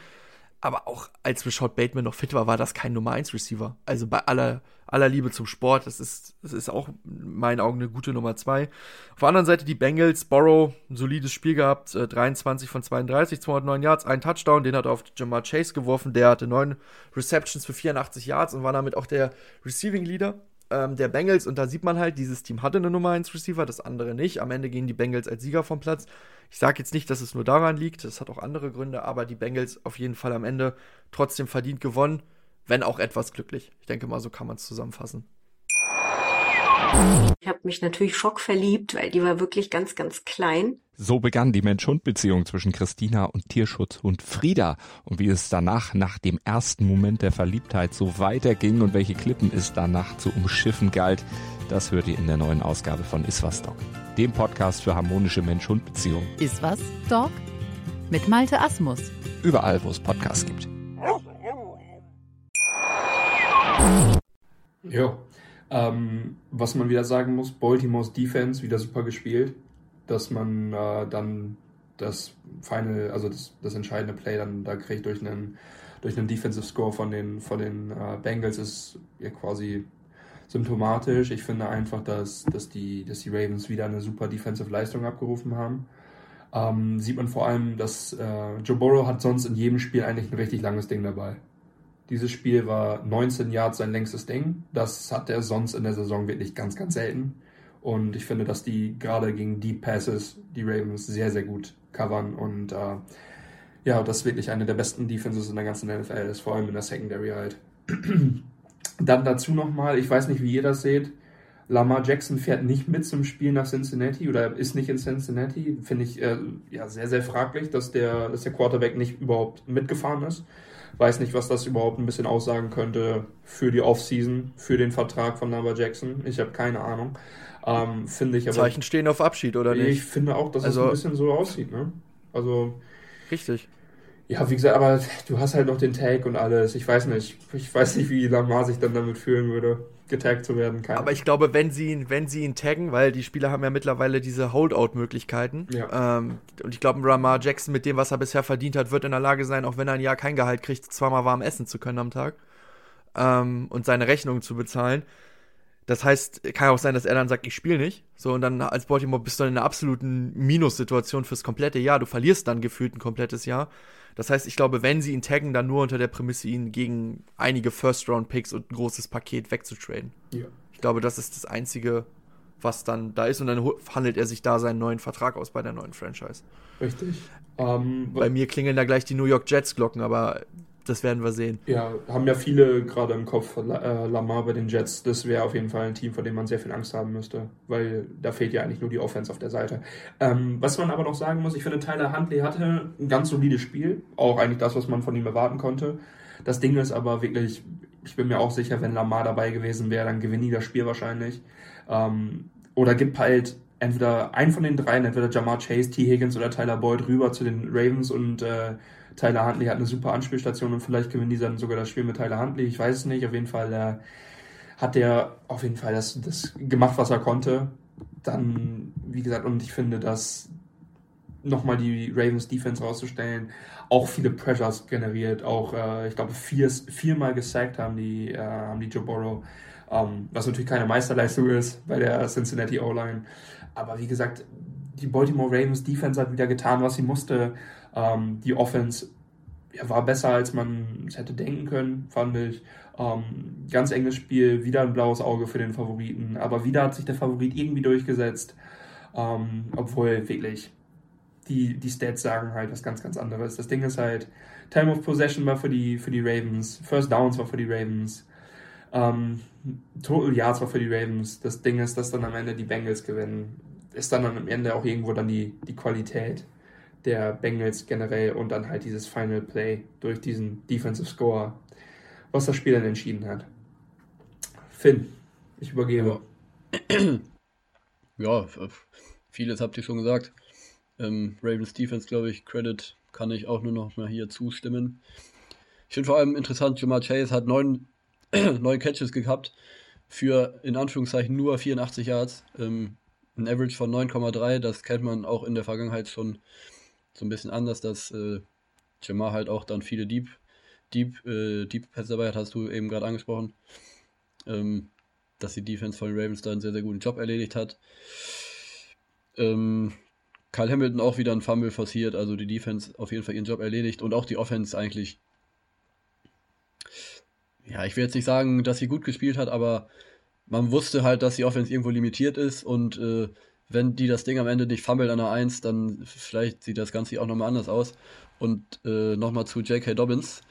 Aber auch als Rashad Bateman noch fit war, war das kein Nummer 1 Receiver. Also bei aller, aller Liebe zum Sport, das ist, das ist auch in meinen Augen eine gute Nummer 2. Auf der anderen Seite die Bengals, Borrow, ein solides Spiel gehabt, äh, 23 von 32, 209 Yards, ein Touchdown, den hat er auf Jamar Chase geworfen, der hatte neun Receptions für 84 Yards und war damit auch der Receiving Leader ähm, der Bengals. Und da sieht man halt, dieses Team hatte eine Nummer 1 Receiver, das andere nicht. Am Ende gehen die Bengals als Sieger vom Platz. Ich sage jetzt nicht, dass es nur daran liegt, das hat auch andere Gründe, aber die Bengals auf jeden Fall am Ende trotzdem verdient gewonnen, wenn auch etwas glücklich. Ich denke mal, so kann man es zusammenfassen. Ich habe mich natürlich schockverliebt, weil die war wirklich ganz, ganz klein. So begann die Mensch-Hund-Beziehung zwischen Christina und Tierschutzhund Frieda. Und wie es danach, nach dem ersten Moment der Verliebtheit, so weiterging und welche Klippen es danach zu umschiffen galt, das hört ihr in der neuen Ausgabe von Iswas Dog, dem Podcast für harmonische Mensch-Hund-Beziehungen. Iswas Dog? Mit Malte Asmus. Überall, wo es Podcasts gibt. Jo. Ähm, was man wieder sagen muss, Baltimore's Defense wieder super gespielt, dass man äh, dann das Final, also das, das entscheidende Play dann da kriegt durch einen durch einen Defensive Score von den von den äh, Bengals ist ja quasi symptomatisch. Ich finde einfach, dass, dass, die, dass die Ravens wieder eine super Defensive Leistung abgerufen haben. ähm, sieht man vor allem, dass äh, Joe Burrow hat sonst in jedem Spiel eigentlich ein richtig langes Ding dabei. Dieses Spiel war 19 Yards sein längstes Ding. Das hat er sonst in der Saison wirklich ganz, ganz selten. Und ich finde, dass die gerade gegen Deep Passes die Ravens sehr, sehr gut covern. Und äh, ja, das wirklich eine der besten Defenses in der ganzen NFL ist, vor allem in der Secondary halt. Dann dazu nochmal, ich weiß nicht, wie ihr das seht. Lamar Jackson fährt nicht mit zum Spiel nach Cincinnati oder ist nicht in Cincinnati. Finde ich äh, ja sehr, sehr fraglich, dass der, dass der Quarterback nicht überhaupt mitgefahren ist. Weiß nicht, was das überhaupt ein bisschen aussagen könnte für die Offseason, für den Vertrag von Lamar Jackson. Ich habe keine Ahnung. Ähm, finde ich aber. Zeichen stehen auf Abschied, oder nicht? Ich finde auch, dass also, es ein bisschen so aussieht, ne? Also. Richtig. Ja, wie gesagt, aber du hast halt noch den Tag und alles. Ich weiß nicht. Ich weiß nicht, wie Lamar sich dann damit fühlen würde, getaggt zu werden. Keine. Aber ich glaube, wenn sie ihn, wenn sie ihn taggen, weil die Spieler haben ja mittlerweile diese Holdout-Möglichkeiten. Ja. Ähm, und ich glaube, Lamar Jackson mit dem, was er bisher verdient hat, wird in der Lage sein, auch wenn er ein Jahr kein Gehalt kriegt, zweimal warm essen zu können am Tag. Ähm, und seine Rechnungen zu bezahlen. Das heißt, kann auch sein, dass er dann sagt, ich spiele nicht. So, und dann als Baltimore bist du in einer absoluten Minussituation fürs komplette Jahr. Du verlierst dann gefühlt ein komplettes Jahr. Das heißt, ich glaube, wenn sie ihn taggen, dann nur unter der Prämisse, ihn gegen einige First-Round-Picks und ein großes Paket wegzutraden. Ja. Ich glaube, das ist das Einzige, was dann da ist. Und dann handelt er sich da seinen neuen Vertrag aus bei der neuen Franchise. Richtig. Ähm, bei mir klingeln da gleich die New York Jets Glocken, aber das werden wir sehen. Ja, haben ja viele gerade im Kopf äh, Lamar bei den Jets. Das wäre auf jeden Fall ein Team, vor dem man sehr viel Angst haben müsste, weil da fehlt ja eigentlich nur die Offense auf der Seite. Ähm, was man aber noch sagen muss, ich finde, Tyler Huntley hatte ein ganz solides Spiel. Auch eigentlich das, was man von ihm erwarten konnte. Das Ding ist aber wirklich, ich bin mir auch sicher, wenn Lamar dabei gewesen wäre, dann gewinnt die das Spiel wahrscheinlich. Ähm, oder gibt halt entweder einen von den dreien, entweder Jamar Chase, T. Higgins oder Tyler Boyd rüber zu den Ravens und äh, Tyler Huntley hat eine super Anspielstation und vielleicht gewinnen die dann sogar das Spiel mit Tyler Huntley. Ich weiß es nicht. Auf jeden Fall äh, hat der auf jeden Fall das, das gemacht, was er konnte. Dann, wie gesagt, und ich finde, dass nochmal die Ravens Defense rauszustellen, auch viele Pressures generiert, auch, äh, ich glaube, vier, viermal gesackt haben die, äh, haben die Joe Burrow, ähm, was natürlich keine Meisterleistung ist bei der Cincinnati O-Line. Aber wie gesagt, die Baltimore Ravens Defense hat wieder getan, was sie musste. Ähm, die Offense ja, war besser, als man es hätte denken können, fand ich. Ähm, ganz enges Spiel, wieder ein blaues Auge für den Favoriten, aber wieder hat sich der Favorit irgendwie durchgesetzt, ähm, obwohl wirklich die, die Stats sagen halt was ganz, ganz anderes. Das Ding ist halt, Time of Possession war für die, für die Ravens, First Downs war für die Ravens, ähm, Total Yards war für die Ravens. Das Ding ist, dass dann am Ende die Bengals gewinnen. Ist dann am Ende auch irgendwo dann die, die Qualität der Bengals generell und dann halt dieses Final Play durch diesen Defensive Score, was das Spiel dann entschieden hat. Finn, ich übergebe. Ja, vieles habt ihr schon gesagt. Ähm, Ravens Defense, glaube ich, Credit kann ich auch nur noch mal hier zustimmen. Ich finde vor allem interessant, Jamar Chase hat neun, neun Catches gehabt für in Anführungszeichen nur 84 Yards. Ähm, ein Average von 9,3, das kennt man auch in der Vergangenheit schon so ein bisschen anders, dass äh, Jamar halt auch dann viele Deep, Deep, äh, Deep Pads dabei hat, hast du eben gerade angesprochen. Ähm, dass die Defense von den Ravens da einen sehr, sehr guten Job erledigt hat. Ähm, Kyle Hamilton auch wieder ein Fumble forciert, also die Defense auf jeden Fall ihren Job erledigt und auch die Offense eigentlich. Ja, ich will jetzt nicht sagen, dass sie gut gespielt hat, aber man wusste halt, dass die Offense irgendwo limitiert ist und äh, wenn die das Ding am Ende nicht fummeln an der 1, dann vielleicht sieht das Ganze auch nochmal anders aus. Und äh, nochmal zu J.K. Dobbins.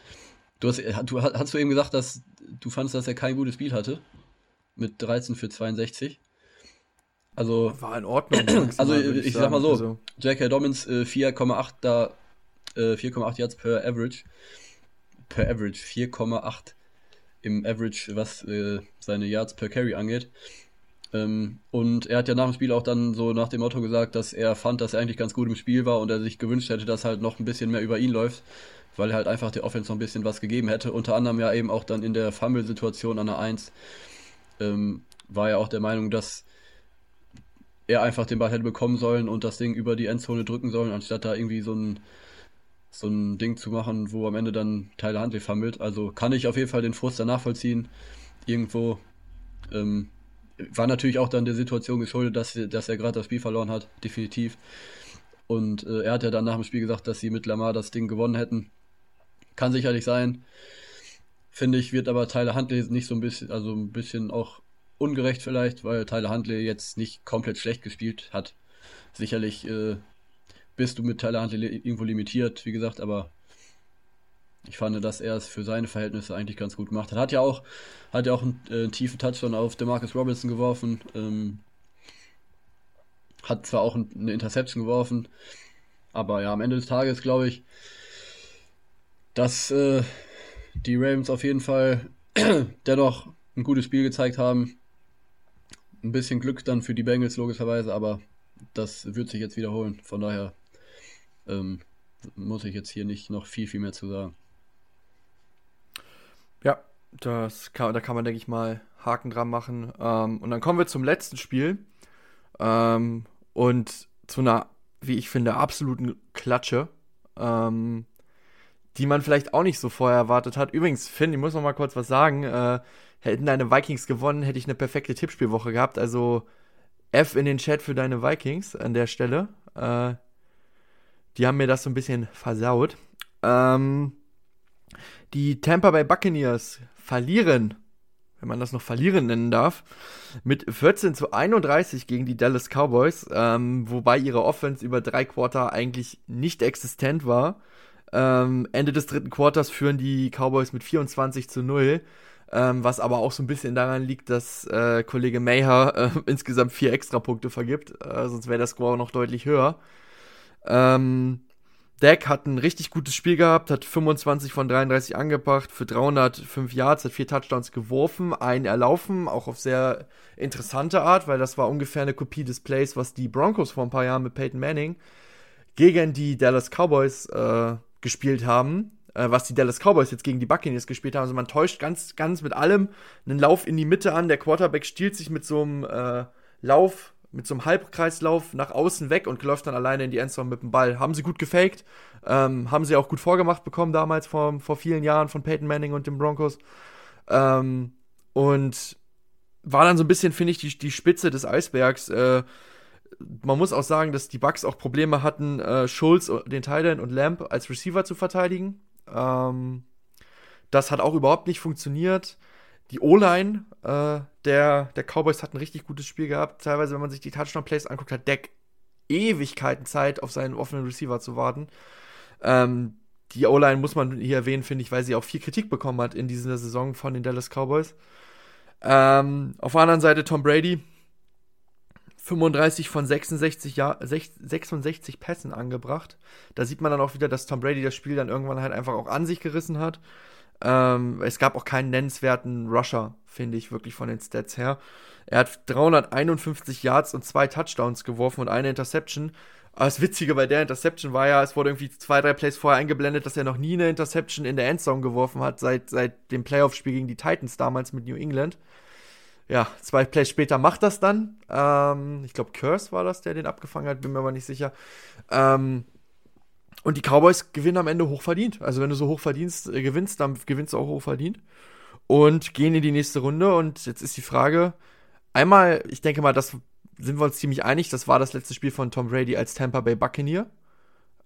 Du hast, du, hast du eben gesagt, dass du fandest, dass er kein gutes Spiel hatte? Mit 13 für 62. Also. War in Ordnung. also, ich, ich sag mal so: also. J.K. Dobbins äh, 4,8 da, äh, 4,8 Yards per Average. Per Average, 4,8 im Average, was äh, seine Yards per Carry angeht. Ähm, und er hat ja nach dem Spiel auch dann so nach dem Motto gesagt, dass er fand, dass er eigentlich ganz gut im Spiel war und er sich gewünscht hätte, dass halt noch ein bisschen mehr über ihn läuft, weil er halt einfach der Offense noch ein bisschen was gegeben hätte. Unter anderem ja eben auch dann in der Fumble-Situation an der 1 ähm, war er auch der Meinung, dass er einfach den Ball hätte bekommen sollen und das Ding über die Endzone drücken sollen, anstatt da irgendwie so ein, so ein Ding zu machen, wo am Ende dann Tyler Huntley fummelt. Also kann ich auf jeden Fall den Frust da nachvollziehen. Irgendwo ähm, war natürlich auch dann der Situation geschuldet, dass, dass er gerade das Spiel verloren hat, definitiv. Und äh, er hat ja dann nach dem Spiel gesagt, dass sie mit Lamar das Ding gewonnen hätten. Kann sicherlich sein. Finde ich, wird aber Tyler Huntley nicht so ein bisschen, also ein bisschen auch ungerecht vielleicht, weil Tyler Huntley jetzt nicht komplett schlecht gespielt hat. Sicherlich äh, bist du mit Tyler Huntley irgendwo limitiert, wie gesagt, aber ich fand, dass er es für seine Verhältnisse eigentlich ganz gut gemacht hat. Hat ja auch, hat ja auch einen, äh, tiefen Touchdown auf Demarcus Robinson geworfen. Ähm, hat zwar auch eine Interception geworfen, aber ja, am Ende des Tages glaube ich, dass äh, die Ravens auf jeden Fall dennoch ein gutes Spiel gezeigt haben. Ein bisschen Glück dann für die Bengals logischerweise, aber das wird sich jetzt wiederholen. Von daher ähm, muss ich jetzt hier nicht noch viel, viel mehr zu sagen. Das kann, da kann man, denke ich mal, Haken dran machen. Ähm, und dann kommen wir zum letzten Spiel. Ähm, und zu einer, wie ich finde, absoluten Klatsche. Ähm, die man vielleicht auch nicht so vorher erwartet hat. Übrigens, Finn, ich muss noch mal kurz was sagen. Äh, hätten deine Vikings gewonnen, hätte ich eine perfekte Tippspielwoche gehabt. Also F in den Chat für deine Vikings an der Stelle. Äh, die haben mir das so ein bisschen versaut. Ähm, die Tampa Bay Buccaneers verlieren, wenn man das noch verlieren nennen darf, mit 14 zu 31 gegen die Dallas Cowboys, ähm, wobei ihre Offense über drei Quarter eigentlich nicht existent war. Ähm, Ende des dritten Quarters führen die Cowboys mit 24 zu 0. Ähm, was aber auch so ein bisschen daran liegt, dass äh, Kollege Mayher äh, insgesamt vier Extrapunkte vergibt. Äh, sonst wäre der Score noch deutlich höher. Ähm, Dak hat ein richtig gutes Spiel gehabt, hat 25 von 33 angebracht für 305 Yards, hat vier Touchdowns geworfen, einen erlaufen, auch auf sehr interessante Art, weil das war ungefähr eine Kopie des Plays, was die Broncos vor ein paar Jahren mit Peyton Manning gegen die Dallas Cowboys äh, gespielt haben, äh, was die Dallas Cowboys jetzt gegen die Buccaneers gespielt haben. Also man täuscht ganz, ganz mit allem einen Lauf in die Mitte an, der Quarterback stiehlt sich mit so einem äh, Lauf mit so einem Halbkreislauf nach außen weg und läuft dann alleine in die Endzone mit dem Ball. Haben sie gut gefaked, ähm, haben sie auch gut vorgemacht bekommen damals vor, vor vielen Jahren von Peyton Manning und den Broncos. Ähm, und war dann so ein bisschen, finde ich, die, die Spitze des Eisbergs. Äh, man muss auch sagen, dass die Bucks auch Probleme hatten, äh, Schulz, den Titan und Lamp als Receiver zu verteidigen. Ähm, das hat auch überhaupt nicht funktioniert. Die O-Line äh, der, der Cowboys hat ein richtig gutes Spiel gehabt. Teilweise, wenn man sich die Touchdown-Plays anguckt, hat Deck Ewigkeiten Zeit, auf seinen offenen Receiver zu warten. Ähm, die O-Line muss man hier erwähnen, finde ich, weil sie auch viel Kritik bekommen hat in dieser Saison von den Dallas Cowboys. Ähm, auf der anderen Seite Tom Brady. 35 von 66, ja 66 Pässen angebracht. Da sieht man dann auch wieder, dass Tom Brady das Spiel dann irgendwann halt einfach auch an sich gerissen hat. Ähm, es gab auch keinen nennenswerten Rusher, finde ich, wirklich von den Stats her. Er hat 351 Yards und zwei Touchdowns geworfen und eine Interception. Aber das Witzige bei der Interception war ja, es wurde irgendwie zwei, drei Plays vorher eingeblendet, dass er noch nie eine Interception in der Endzone geworfen hat, seit, seit dem Playoff-Spiel gegen die Titans damals mit New England. Ja, zwei Plays später macht das dann. Ähm, ich glaube, Curse war das, der den abgefangen hat, bin mir aber nicht sicher. Ähm, und die Cowboys gewinnen am Ende hochverdient. Also wenn du so hoch verdienst, äh, gewinnst, dann gewinnst du auch hochverdient. Und gehen in die nächste Runde. Und jetzt ist die Frage, einmal, ich denke mal, das sind wir uns ziemlich einig, das war das letzte Spiel von Tom Brady als Tampa Bay Buccaneer.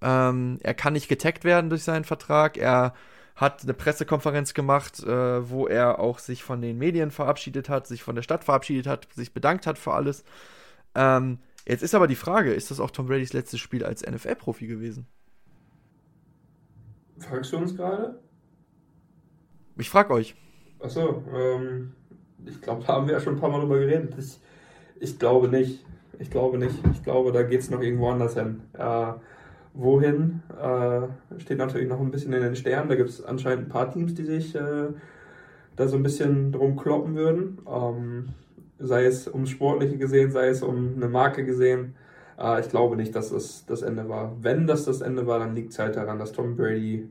Ähm, er kann nicht getaggt werden durch seinen Vertrag. Er hat eine Pressekonferenz gemacht, äh, wo er auch sich von den Medien verabschiedet hat, sich von der Stadt verabschiedet hat, sich bedankt hat für alles. Ähm, jetzt ist aber die Frage, ist das auch Tom Bradys letztes Spiel als NFL-Profi gewesen? Fragst du uns gerade? Ich frag euch. Achso, ähm, ich glaube, da haben wir ja schon ein paar Mal drüber geredet. Ich, ich glaube nicht. Ich glaube nicht. Ich glaube, da geht es noch irgendwo anders hin. Äh, wohin? Äh, steht natürlich noch ein bisschen in den Sternen. Da gibt es anscheinend ein paar Teams, die sich äh, da so ein bisschen drum kloppen würden. Ähm, sei es ums Sportliche gesehen, sei es um eine Marke gesehen. Äh, ich glaube nicht, dass das das Ende war. Wenn das das Ende war, dann liegt es halt daran, dass Tom Brady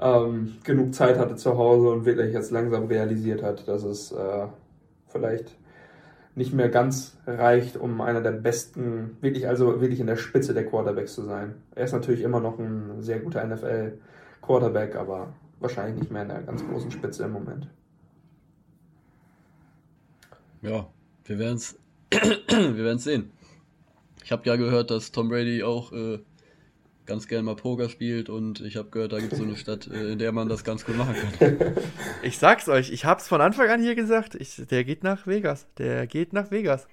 ähm, genug Zeit hatte zu Hause und wirklich jetzt langsam realisiert hat, dass es äh, vielleicht nicht mehr ganz reicht, um einer der besten, wirklich also wirklich in der Spitze der Quarterbacks zu sein. Er ist natürlich immer noch ein sehr guter NFL-Quarterback, aber wahrscheinlich nicht mehr in der ganz großen Spitze im Moment. Ja, wir werden es wir sehen. Ich habe ja gehört, dass Tom Brady auch äh, ganz gerne mal Poker spielt und ich habe gehört, da gibt es so eine Stadt, äh, in der man das ganz gut machen kann. Ich sag's euch, ich hab's von Anfang an hier gesagt, ich, der geht nach Vegas. Der geht nach Vegas.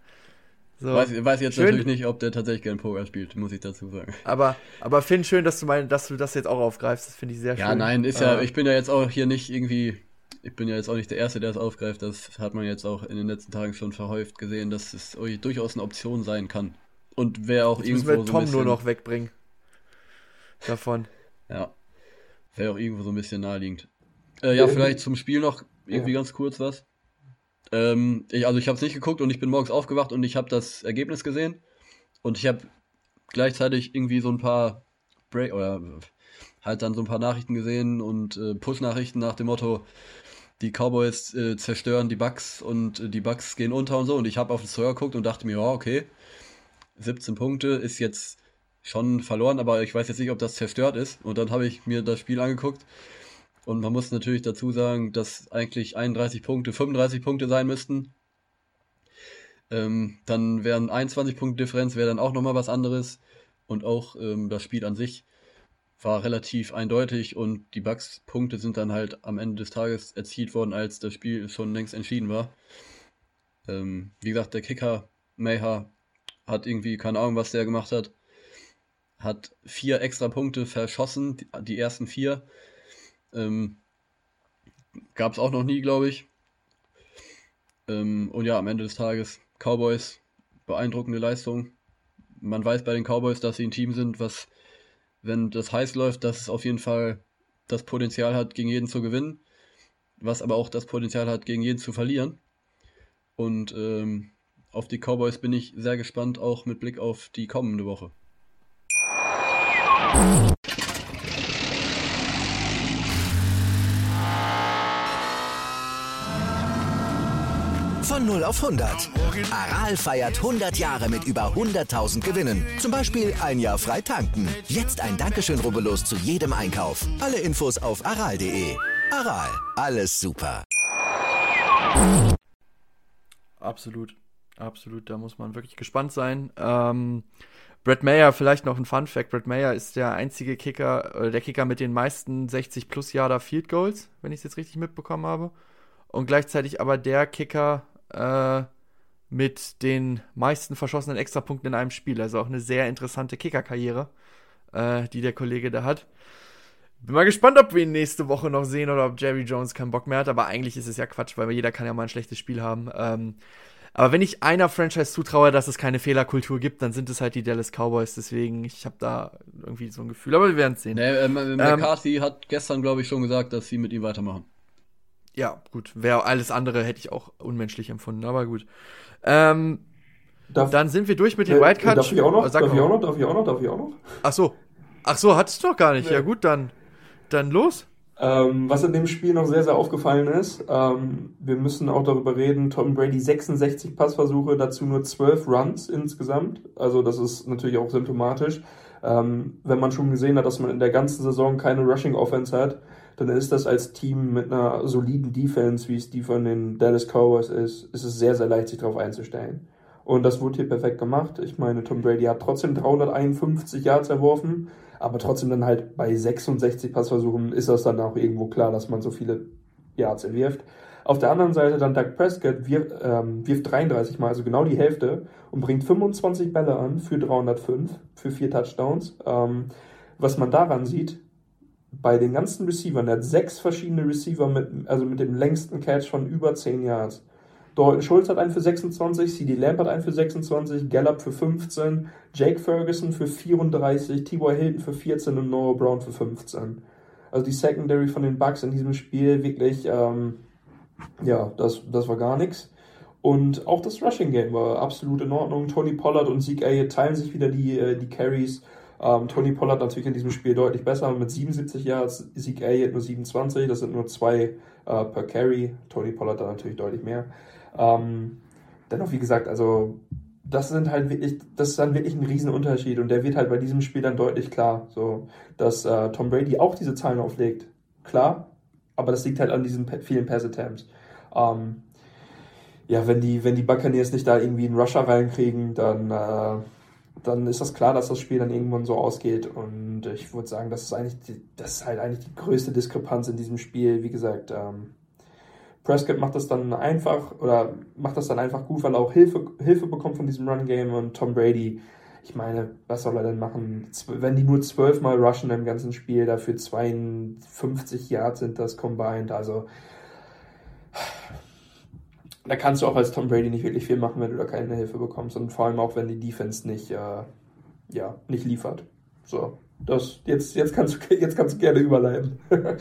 So. Weiß, weiß jetzt schön. natürlich nicht, ob der tatsächlich gerne Poker spielt, muss ich dazu sagen. Aber, aber Finn, schön, dass du, mein, dass du das jetzt auch aufgreifst. Das finde ich sehr ja, schön. Ja, nein, ist ja, äh, ich bin ja jetzt auch hier nicht irgendwie, ich bin ja jetzt auch nicht der Erste, der es aufgreift. Das hat man jetzt auch in den letzten Tagen schon verhäuft gesehen, dass es durchaus eine Option sein kann. Und wer auch jetzt irgendwo. Müssen wir Tom so nur noch wegbringen. Davon. Ja. Wäre auch irgendwo so ein bisschen naheliegend. Äh, ja, vielleicht zum Spiel noch irgendwie ja. ganz kurz was. Ähm, ich, also ich habe es nicht geguckt und ich bin morgens aufgewacht und ich habe das Ergebnis gesehen und ich habe gleichzeitig irgendwie so ein paar Break oder halt dann so ein paar Nachrichten gesehen und äh, Push-Nachrichten nach dem Motto, die Cowboys äh, zerstören die Bucks und äh, die Bucks gehen unter und so und ich habe auf den Score geguckt und dachte mir, ja, okay, 17 Punkte ist jetzt schon verloren, aber ich weiß jetzt nicht, ob das zerstört ist und dann habe ich mir das Spiel angeguckt und man muss natürlich dazu sagen, dass eigentlich 31 Punkte 35 Punkte sein müssten. Ähm, dann wären 21 Punkte Differenz, wäre dann auch nochmal was anderes. Und auch ähm, das Spiel an sich war relativ eindeutig und die Bugs-Punkte sind dann halt am Ende des Tages erzielt worden, als das Spiel schon längst entschieden war. Ähm, wie gesagt, der Kicker, Mayha, hat irgendwie keine Ahnung, was der gemacht hat. Hat vier extra Punkte verschossen, die, die ersten vier. Ähm, Gab es auch noch nie, glaube ich. Ähm, und ja, am Ende des Tages Cowboys, beeindruckende Leistung. Man weiß bei den Cowboys, dass sie ein Team sind, was, wenn das heiß läuft, dass es auf jeden Fall das Potenzial hat, gegen jeden zu gewinnen, was aber auch das Potenzial hat, gegen jeden zu verlieren. Und ähm, auf die Cowboys bin ich sehr gespannt, auch mit Blick auf die kommende Woche. Von 0 auf 100. Aral feiert 100 Jahre mit über 100.000 Gewinnen. Zum Beispiel ein Jahr frei tanken. Jetzt ein Dankeschön, rubbellos zu jedem Einkauf. Alle Infos auf aral.de. Aral, alles super. Absolut, absolut. Da muss man wirklich gespannt sein. Ähm, Brett Mayer, vielleicht noch ein Fun Fact. Brett Mayer ist der einzige Kicker, äh, der Kicker mit den meisten 60 plus Yarder Field Goals, wenn ich es jetzt richtig mitbekommen habe. Und gleichzeitig aber der Kicker äh, mit den meisten verschossenen Extrapunkten in einem Spiel. Also auch eine sehr interessante Kickerkarriere, äh, die der Kollege da hat. Bin mal gespannt, ob wir ihn nächste Woche noch sehen oder ob Jerry Jones keinen Bock mehr hat. Aber eigentlich ist es ja Quatsch, weil jeder kann ja mal ein schlechtes Spiel haben. Ähm, aber wenn ich einer Franchise zutraue, dass es keine Fehlerkultur gibt, dann sind es halt die Dallas Cowboys. Deswegen, ich habe da irgendwie so ein Gefühl. Aber wir werden es sehen. Nee, äh, McCarthy ähm, hat gestern, glaube ich, schon gesagt, dass sie mit ihm weitermachen ja, gut. Wäre alles andere hätte ich auch unmenschlich empfunden, aber gut. Ähm, darf, dann sind wir durch mit den äh, Wildcards. Darf ich auch noch? Darf ich auch noch? Darf ich auch noch? Darf ich auch noch? Ach so. Ach so, hattest du doch gar nicht. Nee. Ja gut, dann, dann los. Ähm, was in dem Spiel noch sehr, sehr aufgefallen ist, ähm, wir müssen auch darüber reden, Tom Brady 66 Passversuche, dazu nur 12 Runs insgesamt. Also das ist natürlich auch symptomatisch. Ähm, wenn man schon gesehen hat, dass man in der ganzen Saison keine Rushing Offense hat, dann ist das als Team mit einer soliden Defense, wie es die von den Dallas Cowboys ist, ist es sehr, sehr leicht, sich darauf einzustellen. Und das wurde hier perfekt gemacht. Ich meine, Tom Brady hat trotzdem 351 Yards erworfen, aber trotzdem dann halt bei 66 Passversuchen ist das dann auch irgendwo klar, dass man so viele Yards erwirft. Auf der anderen Seite dann Doug Prescott wirft, ähm, wirft 33 Mal, also genau die Hälfte, und bringt 25 Bälle an für 305, für vier Touchdowns. Ähm, was man daran sieht, bei den ganzen Receivern, der hat sechs verschiedene Receiver mit, also mit dem längsten Catch von über 10 Yards. Dalton Schulz hat einen für 26, CD Lamp hat einen für 26, Gallup für 15, Jake Ferguson für 34, T.Y. Hilton für 14 und Noah Brown für 15. Also die Secondary von den Bucks in diesem Spiel wirklich, ähm, ja, das, das war gar nichts. Und auch das Rushing Game war absolut in Ordnung. Tony Pollard und Zeke Elliott teilen sich wieder die, äh, die Carries. Ähm, Tony Pollard natürlich in diesem Spiel deutlich besser mit 77 Yards, Zeke Elliott nur 27, das sind nur zwei äh, per Carry. Tony Pollard da natürlich deutlich mehr. Ähm, dennoch, wie gesagt, also das sind halt wirklich, das ist dann wirklich ein Riesenunterschied und der wird halt bei diesem Spiel dann deutlich klar, so, dass äh, Tom Brady auch diese Zahlen auflegt. Klar, aber das liegt halt an diesen vielen Pass-Attempts. Ähm, ja, wenn die, wenn die Buccaneers nicht da irgendwie einen Rusher reinkriegen, dann äh, dann ist das klar, dass das Spiel dann irgendwann so ausgeht. Und ich würde sagen, das ist eigentlich die, das ist halt eigentlich die größte Diskrepanz in diesem Spiel. Wie gesagt, ähm, Prescott macht das dann einfach oder macht das dann einfach gut, weil er auch Hilfe, Hilfe bekommt von diesem Run Game und Tom Brady. Ich meine, was soll er denn machen? Wenn die nur zwölfmal rushen im ganzen Spiel, dafür 52 Yards sind das combined. Also da kannst du auch als Tom Brady nicht wirklich viel machen, wenn du da keine Hilfe bekommst. Und vor allem auch, wenn die Defense nicht, äh, ja, nicht liefert. So, das, jetzt, jetzt, kannst, du, jetzt kannst du gerne überleiten.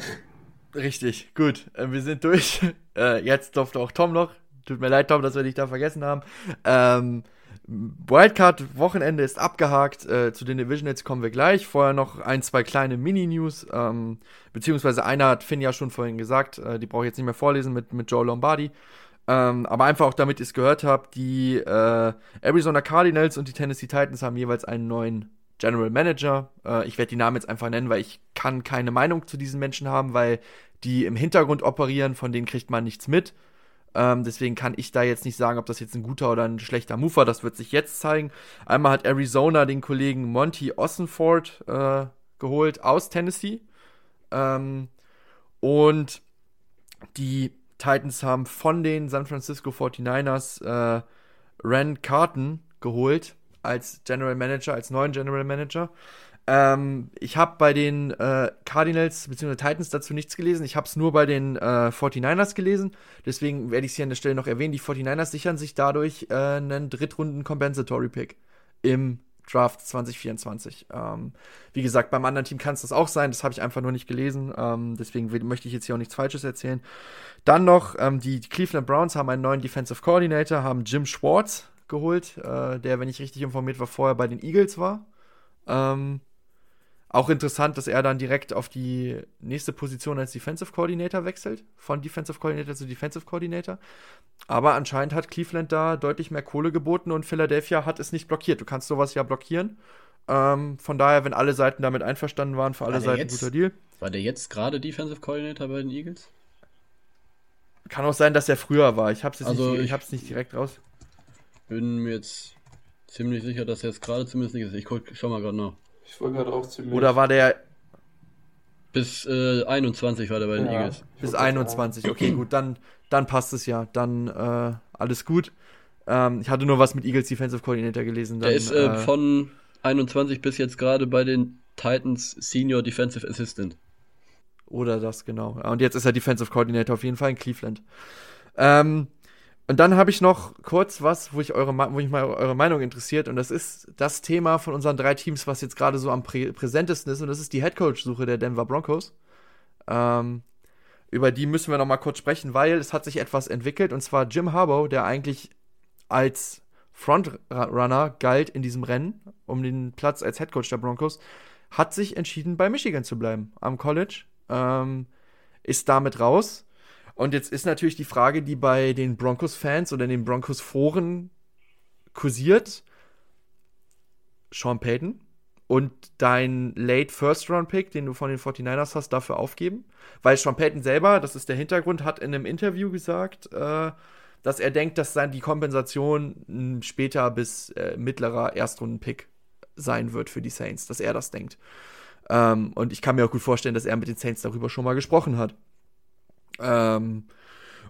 Richtig, gut. Äh, wir sind durch. Äh, jetzt durfte auch Tom noch. Tut mir leid, Tom, dass wir dich da vergessen haben. Ähm, Wildcard-Wochenende ist abgehakt. Äh, zu den Divisionals kommen wir gleich. Vorher noch ein, zwei kleine Mini-News. Ähm, beziehungsweise einer hat Finn ja schon vorhin gesagt. Äh, die brauche ich jetzt nicht mehr vorlesen mit, mit Joe Lombardi. Ähm, aber einfach auch, damit ihr es gehört habt, die äh, Arizona Cardinals und die Tennessee Titans haben jeweils einen neuen General Manager. Äh, ich werde die Namen jetzt einfach nennen, weil ich kann keine Meinung zu diesen Menschen haben, weil die im Hintergrund operieren, von denen kriegt man nichts mit. Ähm, deswegen kann ich da jetzt nicht sagen, ob das jetzt ein guter oder ein schlechter Move war. Das wird sich jetzt zeigen. Einmal hat Arizona den Kollegen Monty Ossenford äh, geholt aus Tennessee. Ähm, und die Titans haben von den San Francisco 49ers äh, Ren Carton geholt als General Manager, als neuen General Manager. Ähm, ich habe bei den äh, Cardinals bzw. Titans dazu nichts gelesen. Ich habe es nur bei den äh, 49ers gelesen. Deswegen werde ich es hier an der Stelle noch erwähnen. Die 49ers sichern sich dadurch äh, einen Drittrunden Compensatory Pick im Draft 2024. Ähm, wie gesagt, beim anderen Team kann es das auch sein. Das habe ich einfach nur nicht gelesen. Ähm, deswegen möchte ich jetzt hier auch nichts Falsches erzählen. Dann noch, ähm, die Cleveland Browns haben einen neuen Defensive Coordinator, haben Jim Schwartz geholt, äh, der, wenn ich richtig informiert war, vorher bei den Eagles war. Ähm, auch interessant, dass er dann direkt auf die nächste Position als Defensive Coordinator wechselt, von Defensive Coordinator zu Defensive Coordinator. Aber anscheinend hat Cleveland da deutlich mehr Kohle geboten und Philadelphia hat es nicht blockiert. Du kannst sowas ja blockieren. Ähm, von daher, wenn alle Seiten damit einverstanden waren, für alle war Seiten jetzt, guter Deal. War der jetzt gerade Defensive Coordinator bei den Eagles? Kann auch sein, dass er früher war. Ich hab's jetzt also nicht, ich, ich hab's nicht direkt raus. Bin mir jetzt ziemlich sicher, dass er jetzt gerade zumindest nicht ist. Ich guck, schau mal gerade nach. Ich wollte gerade auch ziemlich. Oder war der. Bis äh, 21 war der bei den ja, Eagles. Bis 21, okay, gut, dann, dann passt es ja. Dann äh, alles gut. Ähm, ich hatte nur was mit Eagles Defensive Coordinator gelesen. Dann, der ist äh, äh von 21 bis jetzt gerade bei den Titans Senior Defensive Assistant. Oder das, genau. Und jetzt ist er Defensive Coordinator auf jeden Fall in Cleveland. Ähm, und dann habe ich noch kurz was, wo ich eure, wo mich mal eure Meinung interessiert. Und das ist das Thema von unseren drei Teams, was jetzt gerade so am prä präsentesten ist. Und das ist die Headcoach-Suche der Denver Broncos. Ähm, über die müssen wir noch mal kurz sprechen, weil es hat sich etwas entwickelt. Und zwar Jim Harbaugh, der eigentlich als Frontrunner galt in diesem Rennen um den Platz als Headcoach der Broncos, hat sich entschieden, bei Michigan zu bleiben am College. Ähm, ist damit raus und jetzt ist natürlich die Frage, die bei den Broncos-Fans oder den Broncos-Foren kursiert. Sean Payton und dein Late First Round Pick, den du von den 49ers hast, dafür aufgeben? Weil Sean Payton selber, das ist der Hintergrund, hat in einem Interview gesagt, äh, dass er denkt, dass dann die Kompensation später bis äh, mittlerer Erstrunden-Pick sein wird für die Saints, dass er das denkt. Ähm, und ich kann mir auch gut vorstellen, dass er mit den Saints darüber schon mal gesprochen hat. Ähm,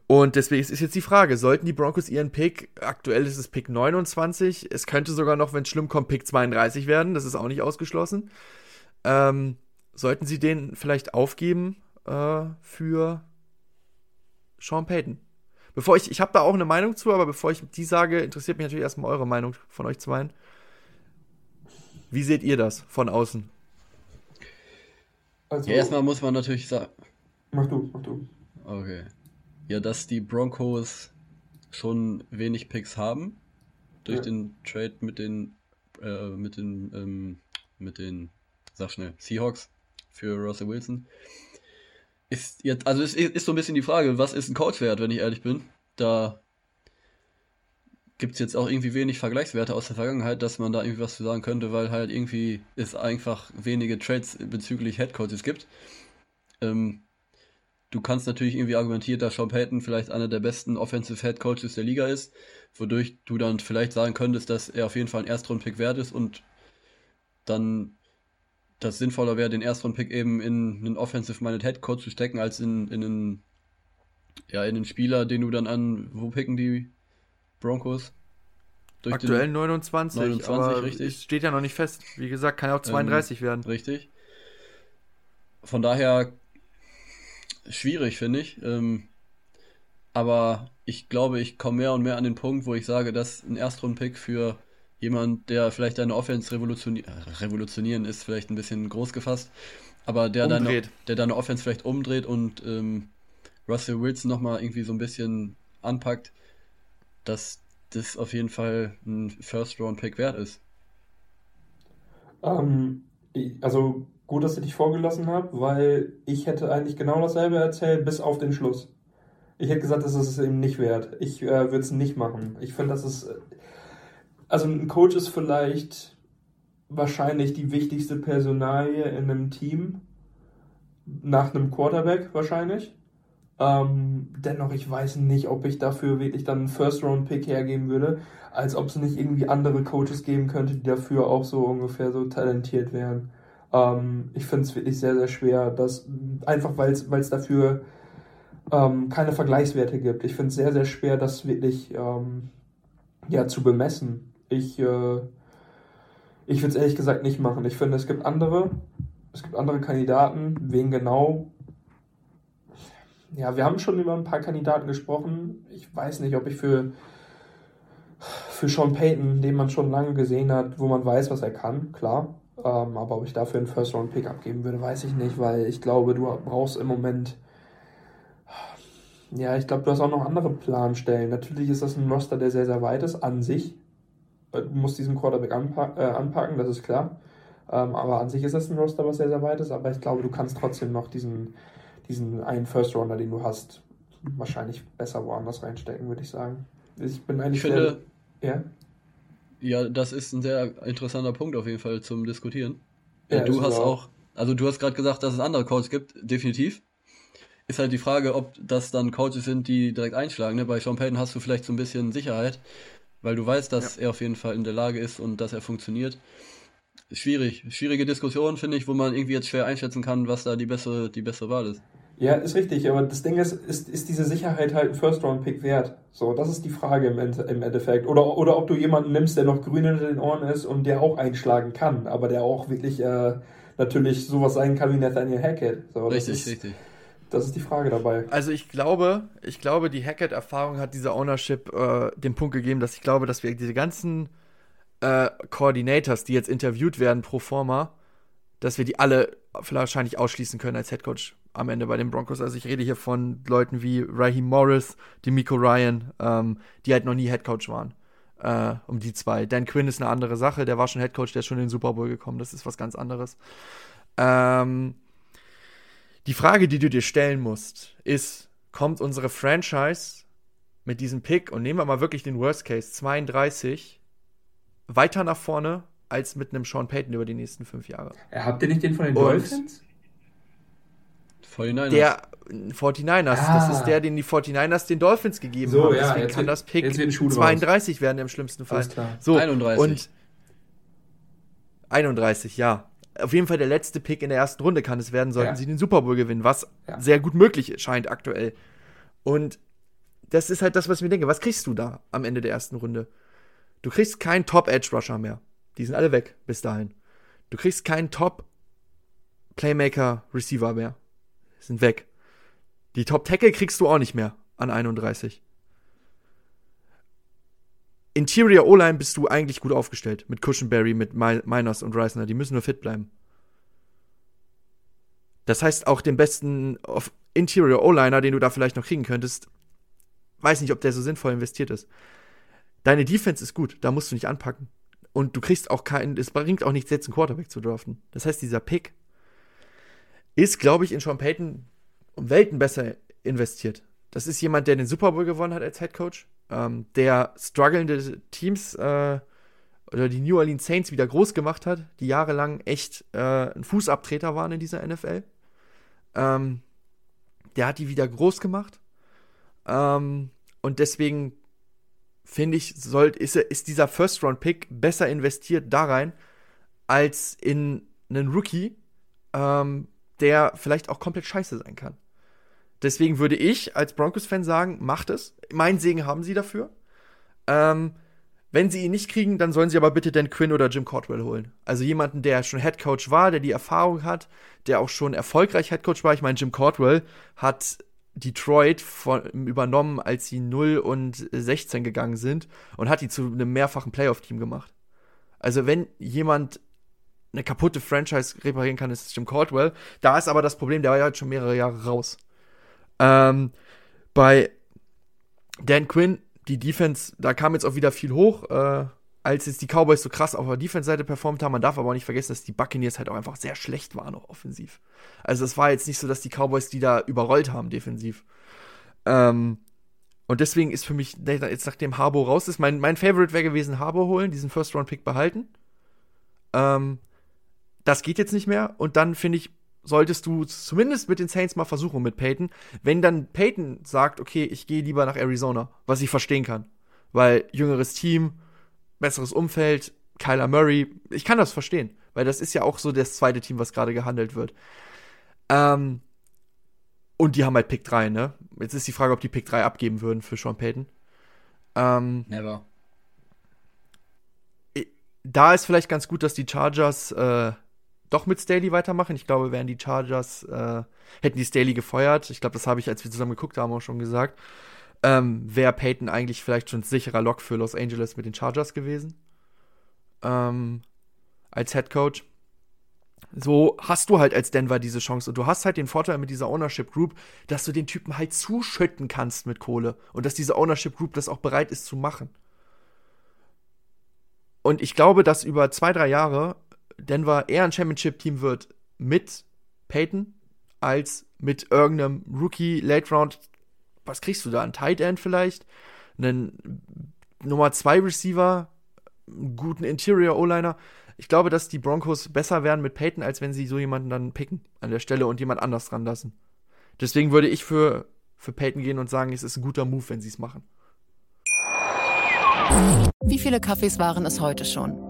und deswegen ist jetzt die Frage, sollten die Broncos ihren Pick, aktuell ist es Pick 29, es könnte sogar noch, wenn es schlimm kommt, Pick 32 werden, das ist auch nicht ausgeschlossen. Ähm, sollten sie den vielleicht aufgeben äh, für Sean Payton? Bevor ich, ich habe da auch eine Meinung zu, aber bevor ich die sage, interessiert mich natürlich erstmal eure Meinung von euch zweien. Wie seht ihr das von außen? Also, ja, erstmal muss man natürlich sagen. Mach du, mach du. Okay. Ja, dass die Broncos schon wenig Picks haben durch ja. den Trade mit den äh, mit den ähm, mit den sag schnell Seahawks für Russell Wilson ist jetzt also es ist, ist so ein bisschen die Frage, was ist ein Coach wert, wenn ich ehrlich bin? Da gibt es jetzt auch irgendwie wenig Vergleichswerte aus der Vergangenheit, dass man da irgendwie was zu sagen könnte, weil halt irgendwie es einfach wenige Trades bezüglich Headcoaches gibt. Ähm, du kannst natürlich irgendwie argumentieren, dass Sean Payton vielleicht einer der besten Offensive Head Coaches der Liga ist, wodurch du dann vielleicht sagen könntest, dass er auf jeden Fall ein Erstrunden-Pick wert ist und dann das sinnvoller wäre, den Erstrunden-Pick eben in einen Offensive-Minded Head Coach zu stecken, als in, in einen, ja, in einen Spieler, den du dann an, wo picken die Broncos? Durch Aktuell 29, 29 aber richtig. steht ja noch nicht fest. Wie gesagt, kann ja auch 32 ähm, werden. Richtig. Von daher schwierig, finde ich. Ähm, aber ich glaube, ich komme mehr und mehr an den Punkt, wo ich sage, dass ein Erstrunden-Pick für jemand, der vielleicht deine Offense revolutionieren, äh, revolutionieren ist vielleicht ein bisschen groß gefasst, aber der deine, der deine Offense vielleicht umdreht und ähm, Russell Wilson nochmal irgendwie so ein bisschen anpackt, dass das auf jeden Fall ein First-Round-Pick wert ist. Ähm, also gut, dass ich dich vorgelassen habe, weil ich hätte eigentlich genau dasselbe erzählt, bis auf den Schluss. Ich hätte gesagt, das ist es eben nicht wert. Ich äh, würde es nicht machen. Ich finde, das ist. Also ein Coach ist vielleicht wahrscheinlich die wichtigste Personalie in einem Team. Nach einem Quarterback wahrscheinlich. Ähm, dennoch, ich weiß nicht, ob ich dafür wirklich dann einen First-Round-Pick hergeben würde, als ob es nicht irgendwie andere Coaches geben könnte, die dafür auch so ungefähr so talentiert wären. Ähm, ich finde es wirklich sehr, sehr schwer, dass, einfach weil es dafür ähm, keine Vergleichswerte gibt. Ich finde es sehr, sehr schwer, das wirklich ähm, ja, zu bemessen. Ich, äh, ich würde es ehrlich gesagt nicht machen. Ich finde, es gibt andere, es gibt andere Kandidaten, wen genau ja, wir haben schon über ein paar Kandidaten gesprochen. Ich weiß nicht, ob ich für, für Sean Payton, den man schon lange gesehen hat, wo man weiß, was er kann, klar. Ähm, aber ob ich dafür einen First-Round-Pick abgeben würde, weiß ich nicht, weil ich glaube, du brauchst im Moment. Ja, ich glaube, du hast auch noch andere Planstellen. Natürlich ist das ein Roster, der sehr, sehr weit ist, an sich. Du musst diesen Quarterback anpa äh, anpacken, das ist klar. Ähm, aber an sich ist das ein Roster, was sehr, sehr weit ist. Aber ich glaube, du kannst trotzdem noch diesen diesen einen First Rounder, den du hast, wahrscheinlich besser woanders reinstecken, würde ich sagen. Ich bin eigentlich. Ich finde, sehr, ja? Ja, das ist ein sehr interessanter Punkt auf jeden Fall zum Diskutieren. Ja, du hast auch, also du hast gerade gesagt, dass es andere Coaches gibt, definitiv. Ist halt die Frage, ob das dann Coaches sind, die direkt einschlagen. Ne? Bei Sean Payton hast du vielleicht so ein bisschen Sicherheit, weil du weißt, dass ja. er auf jeden Fall in der Lage ist und dass er funktioniert. Schwierig, schwierige Diskussion, finde ich, wo man irgendwie jetzt schwer einschätzen kann, was da die bessere, die bessere Wahl ist. Ja, ist richtig, aber das Ding ist, ist, ist diese Sicherheit halt ein First-Round-Pick wert? So, das ist die Frage im, im Endeffekt. Oder, oder ob du jemanden nimmst, der noch grün hinter den Ohren ist und der auch einschlagen kann, aber der auch wirklich äh, natürlich sowas sein kann wie Nathaniel Hackett. So, richtig, ist, richtig. Das ist die Frage dabei. Also ich glaube, ich glaube, die Hackett-Erfahrung hat dieser Ownership äh, den Punkt gegeben, dass ich glaube, dass wir diese ganzen äh, Coordinators, die jetzt interviewt werden pro forma, dass wir die alle wahrscheinlich ausschließen können als Headcoach am Ende bei den Broncos. Also ich rede hier von Leuten wie Raheem Morris, Demico Ryan, ähm, die halt noch nie Headcoach waren. Äh, um die zwei. Dan Quinn ist eine andere Sache, der war schon Headcoach, der ist schon in den Super Bowl gekommen, das ist was ganz anderes. Ähm, die Frage, die du dir stellen musst, ist, kommt unsere Franchise mit diesem Pick, und nehmen wir mal wirklich den Worst Case, 32, weiter nach vorne als mit einem Sean Payton über die nächsten fünf Jahre. Habt ihr nicht den von den Dolphins? 49ers. Der 49ers, ah. das ist der, den die 49ers den Dolphins gegeben so, haben. Ja, Deswegen kann wird, das Pick 32 raus. werden im schlimmsten Fall. So, 31. Und 31, ja. Auf jeden Fall der letzte Pick in der ersten Runde kann es werden, sollten ja. sie den Super Bowl gewinnen, was ja. sehr gut möglich scheint aktuell. Und das ist halt das, was ich mir denke. Was kriegst du da am Ende der ersten Runde? Du kriegst keinen Top-Edge-Rusher mehr. Die sind alle weg bis dahin. Du kriegst keinen Top-Playmaker-Receiver mehr sind weg. Die Top Tackle kriegst du auch nicht mehr an 31. Interior O-Line bist du eigentlich gut aufgestellt. Mit Cushionberry, mit Miners und Reisner. Die müssen nur fit bleiben. Das heißt, auch den besten Interior O-Liner, den du da vielleicht noch kriegen könntest, weiß nicht, ob der so sinnvoll investiert ist. Deine Defense ist gut, da musst du nicht anpacken. Und du kriegst auch keinen, es bringt auch nichts, jetzt einen Quarterback zu draften. Das heißt, dieser Pick ist, glaube ich, in Sean Payton um Welten besser investiert. Das ist jemand, der den Super Bowl gewonnen hat als Head Coach, ähm, der strugglende Teams äh, oder die New Orleans Saints wieder groß gemacht hat, die jahrelang echt äh, ein Fußabtreter waren in dieser NFL. Ähm, der hat die wieder groß gemacht. Ähm, und deswegen finde ich, soll, ist, ist dieser First-Round-Pick besser investiert da rein, als in einen Rookie, ähm, der vielleicht auch komplett scheiße sein kann. Deswegen würde ich als Broncos-Fan sagen, macht es. Mein Segen haben sie dafür. Ähm, wenn sie ihn nicht kriegen, dann sollen sie aber bitte Dan Quinn oder Jim Cordwell holen. Also jemanden, der schon Head Coach war, der die Erfahrung hat, der auch schon erfolgreich Head Coach war. Ich meine, Jim Cordwell hat Detroit von, übernommen, als sie 0 und 16 gegangen sind und hat die zu einem mehrfachen Playoff-Team gemacht. Also wenn jemand eine kaputte Franchise reparieren kann, ist Jim Caldwell. Da ist aber das Problem, der war ja halt schon mehrere Jahre raus. Ähm, bei Dan Quinn, die Defense, da kam jetzt auch wieder viel hoch, äh, als jetzt die Cowboys so krass auf der Defense-Seite performt haben. Man darf aber auch nicht vergessen, dass die Buccaneers halt auch einfach sehr schlecht waren, auch offensiv. Also es war jetzt nicht so, dass die Cowboys die da überrollt haben, defensiv. Ähm, und deswegen ist für mich, jetzt nachdem Harbo raus ist, mein, mein Favorite wäre gewesen, Harbo holen, diesen First-Round-Pick behalten. Ähm, das geht jetzt nicht mehr. Und dann finde ich, solltest du zumindest mit den Saints mal versuchen mit Peyton. Wenn dann Peyton sagt, okay, ich gehe lieber nach Arizona, was ich verstehen kann, weil jüngeres Team, besseres Umfeld, Kyler Murray, ich kann das verstehen, weil das ist ja auch so das zweite Team, was gerade gehandelt wird. Ähm, und die haben halt Pick 3, ne? Jetzt ist die Frage, ob die Pick 3 abgeben würden für Sean Payton. Ähm, Never. Da ist vielleicht ganz gut, dass die Chargers äh, doch mit Staley weitermachen. Ich glaube, wären die Chargers, äh, hätten die Staley gefeuert. Ich glaube, das habe ich, als wir zusammen geguckt haben, auch schon gesagt. Ähm, wäre Peyton eigentlich vielleicht schon sicherer Lock für Los Angeles mit den Chargers gewesen. Ähm, als Head Coach. So hast du halt als Denver diese Chance. Und du hast halt den Vorteil mit dieser Ownership Group, dass du den Typen halt zuschütten kannst mit Kohle. Und dass diese Ownership Group das auch bereit ist zu machen. Und ich glaube, dass über zwei, drei Jahre Denver eher ein Championship-Team wird mit Peyton als mit irgendeinem Rookie Late Round. Was kriegst du da? Ein Tight End vielleicht? Einen Nummer 2 Receiver? Einen guten Interior O-Liner? Ich glaube, dass die Broncos besser wären mit Peyton, als wenn sie so jemanden dann picken an der Stelle und jemand anders dran lassen. Deswegen würde ich für, für Peyton gehen und sagen, es ist ein guter Move, wenn sie es machen. Wie viele Kaffees waren es heute schon?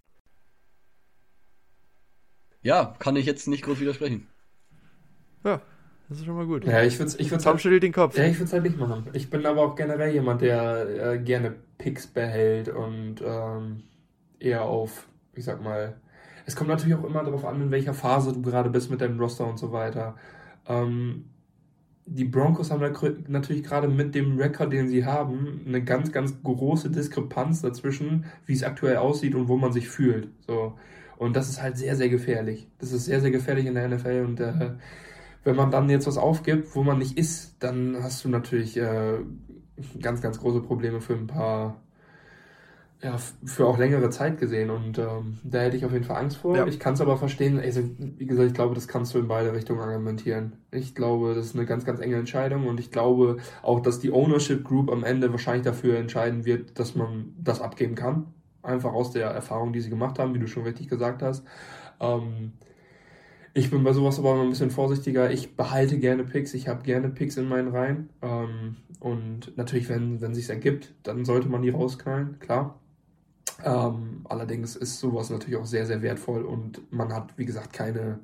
Ja, kann ich jetzt nicht groß widersprechen. Ja, das ist schon mal gut. Ja, ich würde ich Tom halt, schüttelt den Kopf. Ja, ich würde es halt nicht machen. Ich bin aber auch generell jemand, der äh, gerne Picks behält und ähm, eher auf, ich sag mal, es kommt natürlich auch immer darauf an, in welcher Phase du gerade bist mit deinem Roster und so weiter. Ähm, die Broncos haben natürlich gerade mit dem Rekord, den sie haben, eine ganz, ganz große Diskrepanz dazwischen, wie es aktuell aussieht und wo man sich fühlt. So. Und das ist halt sehr, sehr gefährlich. Das ist sehr, sehr gefährlich in der NFL. Und äh, wenn man dann jetzt was aufgibt, wo man nicht ist, dann hast du natürlich äh, ganz, ganz große Probleme für ein paar, ja, für auch längere Zeit gesehen. Und ähm, da hätte ich auf jeden Fall Angst vor. Ja. Ich kann es aber verstehen. Also, wie gesagt, ich glaube, das kannst du in beide Richtungen argumentieren. Ich glaube, das ist eine ganz, ganz enge Entscheidung. Und ich glaube auch, dass die Ownership Group am Ende wahrscheinlich dafür entscheiden wird, dass man das abgeben kann einfach aus der Erfahrung, die sie gemacht haben, wie du schon richtig gesagt hast. Ähm, ich bin bei sowas aber immer ein bisschen vorsichtiger. Ich behalte gerne Picks, ich habe gerne Picks in meinen Reihen. Ähm, und natürlich, wenn, wenn sich ergibt, dann sollte man die rausknallen, klar. Ähm, allerdings ist sowas natürlich auch sehr, sehr wertvoll und man hat, wie gesagt, keine,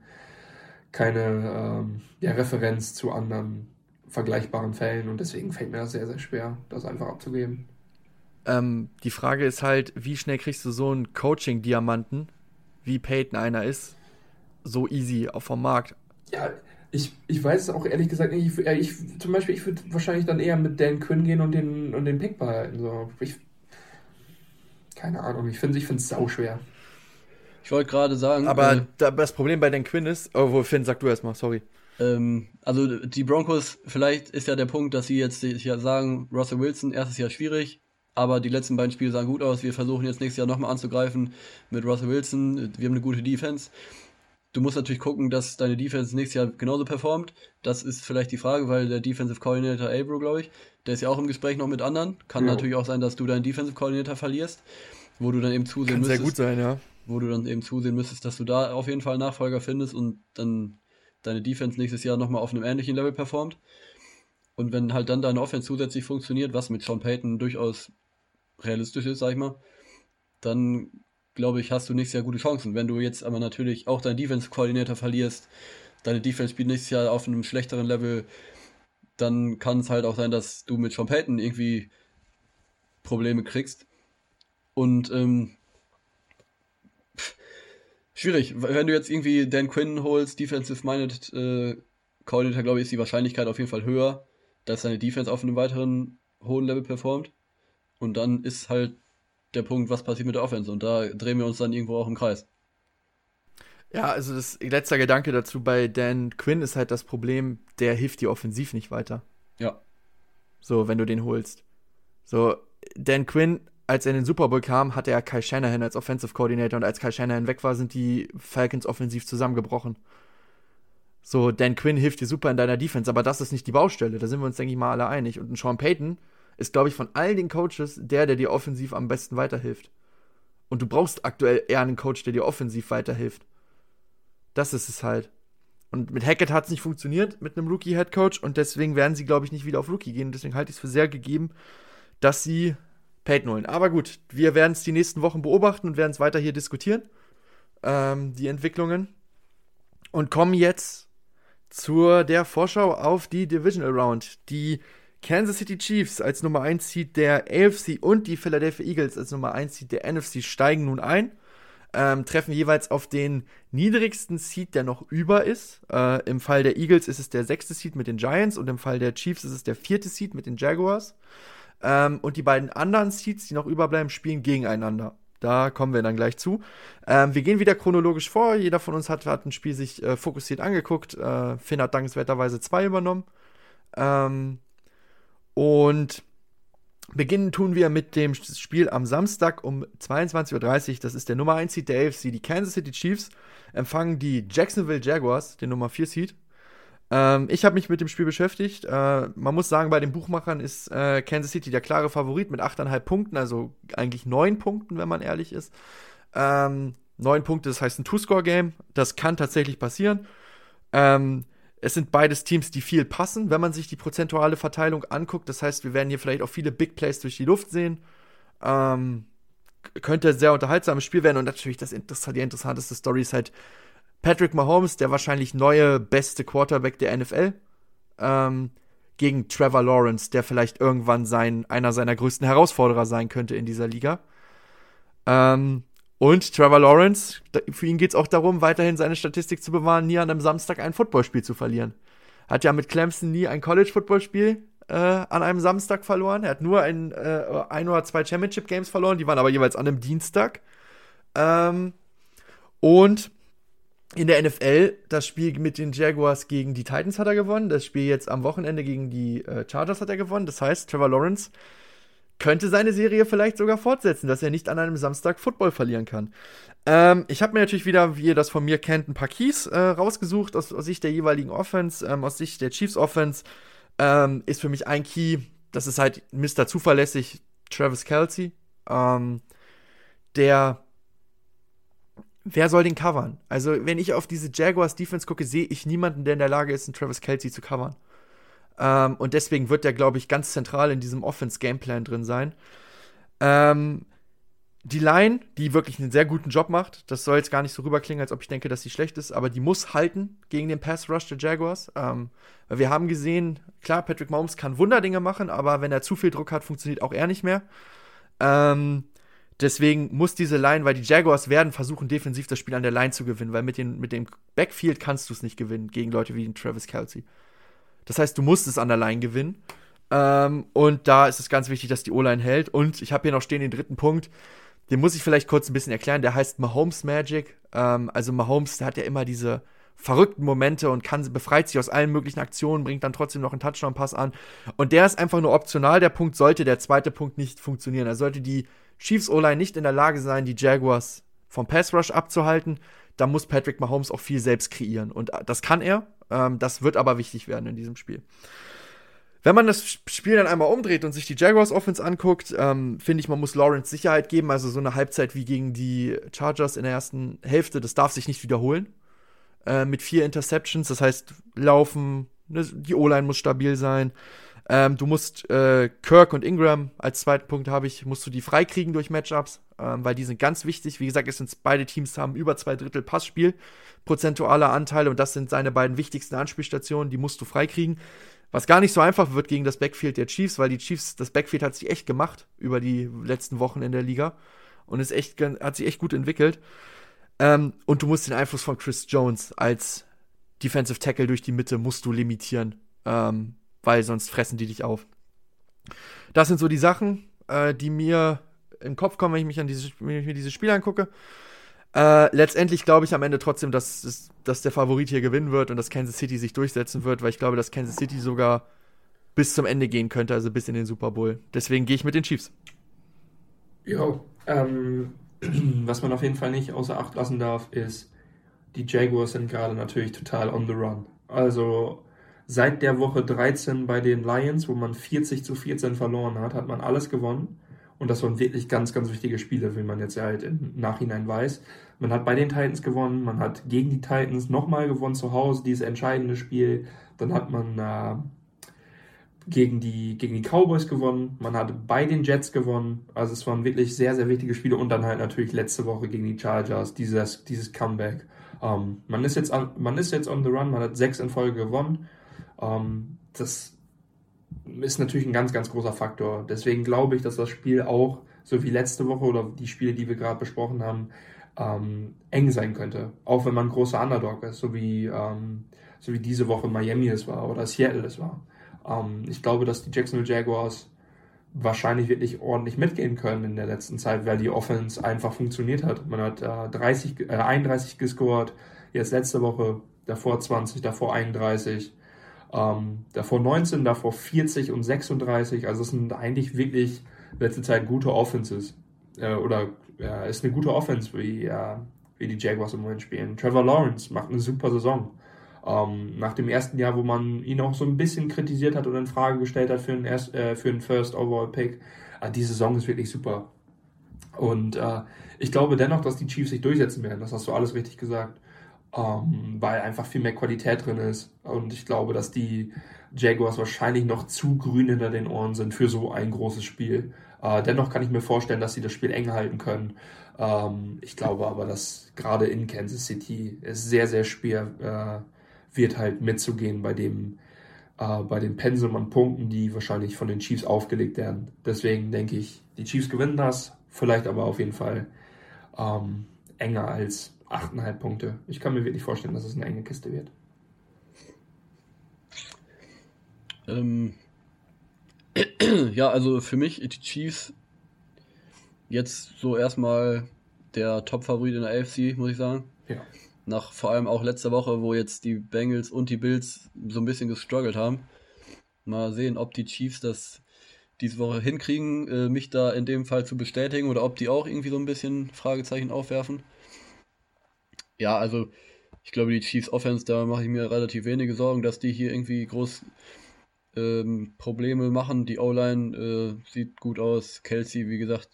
keine ähm, ja, Referenz zu anderen vergleichbaren Fällen und deswegen fällt mir das sehr, sehr schwer, das einfach abzugeben. Ähm, die Frage ist halt, wie schnell kriegst du so einen Coaching-Diamanten, wie Peyton einer ist, so easy auf dem Markt? Ja, ich, ich weiß es auch ehrlich gesagt nicht. Ich, ich zum Beispiel, ich würde wahrscheinlich dann eher mit Dan Quinn gehen und den, und den Pick behalten. So. Ich, keine Ahnung, ich finde es ich sau schwer. Ich wollte gerade sagen. Aber äh, das Problem bei Dan Quinn ist, oh, Finn, sag du erstmal, sorry. Ähm, also die Broncos, vielleicht ist ja der Punkt, dass sie jetzt ja sagen, Russell Wilson, erstes Jahr schwierig, aber die letzten beiden Spiele sahen gut aus. Wir versuchen jetzt nächstes Jahr nochmal anzugreifen mit Russell Wilson. Wir haben eine gute Defense. Du musst natürlich gucken, dass deine Defense nächstes Jahr genauso performt. Das ist vielleicht die Frage, weil der Defensive Coordinator Abro, glaube ich, der ist ja auch im Gespräch noch mit anderen. Kann ja. natürlich auch sein, dass du deinen Defensive Coordinator verlierst, wo du dann eben zusehen Kann müsstest. sehr gut sein, ja. Wo du dann eben zusehen müsstest, dass du da auf jeden Fall Nachfolger findest und dann deine Defense nächstes Jahr nochmal auf einem ähnlichen Level performt. Und wenn halt dann deine Offense zusätzlich funktioniert, was mit Sean Payton durchaus realistisch ist, sag ich mal, dann glaube ich, hast du nächstes Jahr gute Chancen. Wenn du jetzt aber natürlich auch deinen Defense-Koordinator verlierst, deine Defense spielt nächstes Jahr auf einem schlechteren Level, dann kann es halt auch sein, dass du mit Sean Payton irgendwie Probleme kriegst. Und ähm, schwierig. Wenn du jetzt irgendwie Dan Quinn holst, Defensive-Minded äh, Coordinator, glaube ich, ist die Wahrscheinlichkeit auf jeden Fall höher, dass deine Defense auf einem weiteren hohen Level performt. Und dann ist halt der Punkt, was passiert mit der Offense. Und da drehen wir uns dann irgendwo auch im Kreis. Ja, also das letzter Gedanke dazu bei Dan Quinn ist halt das Problem, der hilft dir offensiv nicht weiter. Ja. So, wenn du den holst. So, Dan Quinn, als er in den Super Bowl kam, hatte er Kai Shanahan als Offensive Coordinator und als Kai Shanahan weg war, sind die Falcons offensiv zusammengebrochen. So, Dan Quinn hilft dir super in deiner Defense, aber das ist nicht die Baustelle. Da sind wir uns, denke ich mal, alle einig. Und ein Sean Payton ist, glaube ich, von all den Coaches der, der dir offensiv am besten weiterhilft. Und du brauchst aktuell eher einen Coach, der dir offensiv weiterhilft. Das ist es halt. Und mit Hackett hat es nicht funktioniert, mit einem Rookie-Head-Coach. Und deswegen werden sie, glaube ich, nicht wieder auf Rookie gehen. Deswegen halte ich es für sehr gegeben, dass sie Peyton holen. Aber gut, wir werden es die nächsten Wochen beobachten und werden es weiter hier diskutieren. Ähm, die Entwicklungen. Und kommen jetzt zur der Vorschau auf die Divisional Round. Die Kansas City Chiefs als Nummer 1 Seed der AFC und die Philadelphia Eagles als Nummer 1 Seed der NFC steigen nun ein. Ähm, treffen jeweils auf den niedrigsten Seed, der noch über ist. Äh, Im Fall der Eagles ist es der sechste Seed mit den Giants und im Fall der Chiefs ist es der vierte Seed mit den Jaguars. Ähm, und die beiden anderen Seeds, die noch überbleiben, spielen gegeneinander. Da kommen wir dann gleich zu. Ähm, wir gehen wieder chronologisch vor. Jeder von uns hat, hat ein Spiel sich äh, fokussiert angeguckt. Äh, Finn hat dankenswerterweise zwei übernommen. Ähm, und beginnen tun wir mit dem Spiel am Samstag um 22.30 Uhr. Das ist der Nummer 1 Seed der AFC. Die Kansas City Chiefs empfangen die Jacksonville Jaguars, den Nummer 4 Seed. Ähm, ich habe mich mit dem Spiel beschäftigt. Äh, man muss sagen, bei den Buchmachern ist äh, Kansas City der klare Favorit mit 8,5 Punkten, also eigentlich 9 Punkten, wenn man ehrlich ist. Ähm, 9 Punkte, das heißt ein Two-Score-Game. Das kann tatsächlich passieren. Ähm, es sind beides Teams, die viel passen, wenn man sich die prozentuale Verteilung anguckt. Das heißt, wir werden hier vielleicht auch viele Big Plays durch die Luft sehen. Ähm, könnte ein sehr unterhaltsames Spiel werden. Und natürlich das Inter die interessanteste Story ist halt Patrick Mahomes, der wahrscheinlich neue beste Quarterback der NFL, ähm, gegen Trevor Lawrence, der vielleicht irgendwann sein, einer seiner größten Herausforderer sein könnte in dieser Liga. Ähm, und Trevor Lawrence, für ihn geht es auch darum, weiterhin seine Statistik zu bewahren, nie an einem Samstag ein Footballspiel zu verlieren. Hat ja mit Clemson nie ein College-Footballspiel äh, an einem Samstag verloren. Er hat nur ein, äh, ein oder zwei Championship-Games verloren, die waren aber jeweils an einem Dienstag. Ähm, und in der NFL, das Spiel mit den Jaguars gegen die Titans hat er gewonnen. Das Spiel jetzt am Wochenende gegen die äh, Chargers hat er gewonnen. Das heißt, Trevor Lawrence könnte seine Serie vielleicht sogar fortsetzen, dass er nicht an einem Samstag Football verlieren kann. Ähm, ich habe mir natürlich wieder, wie ihr das von mir kennt, ein paar Keys äh, rausgesucht aus, aus, Sicht der jeweiligen Offense, ähm, aus Sicht der Chiefs Offense. Ähm, ist für mich ein Key, das ist halt Mr. Zuverlässig, Travis Kelsey. Ähm, der wer soll den covern? Also, wenn ich auf diese Jaguars Defense gucke, sehe ich niemanden, der in der Lage ist, einen Travis Kelsey zu covern. Ähm, und deswegen wird der, glaube ich, ganz zentral in diesem Offense-Gameplan drin sein. Ähm, die Line, die wirklich einen sehr guten Job macht, das soll jetzt gar nicht so rüberklingen, als ob ich denke, dass sie schlecht ist, aber die muss halten gegen den Pass-Rush der Jaguars. Ähm, wir haben gesehen, klar, Patrick Mahomes kann Wunderdinge machen, aber wenn er zu viel Druck hat, funktioniert auch er nicht mehr. Ähm, deswegen muss diese Line, weil die Jaguars werden versuchen, defensiv das Spiel an der Line zu gewinnen, weil mit, den, mit dem Backfield kannst du es nicht gewinnen gegen Leute wie den Travis Kelsey. Das heißt, du musst es an der Line gewinnen. Ähm, und da ist es ganz wichtig, dass die O-Line hält. Und ich habe hier noch stehen den dritten Punkt. Den muss ich vielleicht kurz ein bisschen erklären. Der heißt Mahomes Magic. Ähm, also Mahomes, der hat ja immer diese verrückten Momente und kann, befreit sich aus allen möglichen Aktionen, bringt dann trotzdem noch einen Touchdown-Pass an. Und der ist einfach nur optional. Der Punkt sollte der zweite Punkt nicht funktionieren. Er sollte die Chiefs O-Line nicht in der Lage sein, die Jaguars vom Pass Rush abzuhalten. Da muss Patrick Mahomes auch viel selbst kreieren. Und das kann er. Ähm, das wird aber wichtig werden in diesem Spiel. Wenn man das Spiel dann einmal umdreht und sich die Jaguars Offense anguckt, ähm, finde ich, man muss Lawrence Sicherheit geben. Also so eine Halbzeit wie gegen die Chargers in der ersten Hälfte, das darf sich nicht wiederholen. Äh, mit vier Interceptions, das heißt, laufen, ne, die O-Line muss stabil sein. Ähm, du musst äh, Kirk und Ingram als zweiten Punkt habe ich, musst du die freikriegen durch Matchups, ähm, weil die sind ganz wichtig. Wie gesagt, es sind beide Teams haben über zwei Drittel Passspiel, prozentualer Anteile und das sind seine beiden wichtigsten Anspielstationen, die musst du freikriegen. Was gar nicht so einfach wird gegen das Backfield der Chiefs, weil die Chiefs, das Backfield hat sich echt gemacht über die letzten Wochen in der Liga und ist echt, hat sich echt gut entwickelt. Ähm, und du musst den Einfluss von Chris Jones als Defensive Tackle durch die Mitte musst du limitieren, ähm, weil sonst fressen die dich auf. Das sind so die Sachen, äh, die mir im Kopf kommen, wenn ich, mich an diese, wenn ich mir dieses Spiel angucke. Äh, letztendlich glaube ich am Ende trotzdem, dass, dass der Favorit hier gewinnen wird und dass Kansas City sich durchsetzen wird, weil ich glaube, dass Kansas City sogar bis zum Ende gehen könnte, also bis in den Super Bowl. Deswegen gehe ich mit den Chiefs. Jo, ähm, was man auf jeden Fall nicht außer Acht lassen darf, ist, die Jaguars sind gerade natürlich total on the run. Also seit der Woche 13 bei den Lions, wo man 40 zu 14 verloren hat, hat man alles gewonnen. Und das waren wirklich ganz, ganz wichtige Spiele, wie man jetzt halt im Nachhinein weiß. Man hat bei den Titans gewonnen, man hat gegen die Titans nochmal gewonnen zu Hause, dieses entscheidende Spiel. Dann hat man äh, gegen, die, gegen die Cowboys gewonnen, man hat bei den Jets gewonnen. Also es waren wirklich sehr, sehr wichtige Spiele. Und dann halt natürlich letzte Woche gegen die Chargers, dieses, dieses Comeback. Ähm, man, ist jetzt on, man ist jetzt on the run, man hat sechs in Folge gewonnen. Ähm, das ist natürlich ein ganz, ganz großer Faktor. Deswegen glaube ich, dass das Spiel auch, so wie letzte Woche oder die Spiele, die wir gerade besprochen haben, ähm, eng sein könnte. Auch wenn man ein großer Underdog ist, so wie, ähm, so wie diese Woche Miami es war oder Seattle es war. Ähm, ich glaube, dass die Jacksonville Jaguars wahrscheinlich wirklich ordentlich mitgehen können in der letzten Zeit, weil die Offense einfach funktioniert hat. Man hat äh, 30, äh, 31 gescored, jetzt letzte Woche, davor 20, davor 31. Ähm, davor 19, davor 40 und 36. Also es sind eigentlich wirklich letzte Zeit gute Offenses. Äh, oder ja, ist eine gute Offense, wie, äh, wie die Jaguars im Moment spielen. Trevor Lawrence macht eine super Saison. Ähm, nach dem ersten Jahr, wo man ihn auch so ein bisschen kritisiert hat oder in Frage gestellt hat für einen, erst, äh, für einen First Overall Pick, äh, die Saison ist wirklich super. Und äh, ich glaube dennoch, dass die Chiefs sich durchsetzen werden. Das hast du alles richtig gesagt ähm, weil einfach viel mehr Qualität drin ist. Und ich glaube, dass die Jaguars wahrscheinlich noch zu grün hinter den Ohren sind für so ein großes Spiel. Äh, dennoch kann ich mir vorstellen, dass sie das Spiel eng halten können. Ähm, ich glaube aber, dass gerade in Kansas City es sehr, sehr schwer äh, wird, halt mitzugehen bei dem, äh, bei dem Pensum an Punkten, die wahrscheinlich von den Chiefs aufgelegt werden. Deswegen denke ich, die Chiefs gewinnen das, vielleicht aber auf jeden Fall ähm, enger als 8,5 Punkte. Ich kann mir wirklich vorstellen, dass es eine enge Kiste wird. Ähm, ja, also für mich die Chiefs jetzt so erstmal der Top-Favorit in der AFC, muss ich sagen. Ja. Nach vor allem auch letzter Woche, wo jetzt die Bengals und die Bills so ein bisschen gestruggelt haben. Mal sehen, ob die Chiefs das diese Woche hinkriegen, äh, mich da in dem Fall zu bestätigen oder ob die auch irgendwie so ein bisschen Fragezeichen aufwerfen ja, also ich glaube, die Chiefs Offense, da mache ich mir relativ wenige Sorgen, dass die hier irgendwie groß ähm, Probleme machen. Die O-Line äh, sieht gut aus. Kelsey, wie gesagt,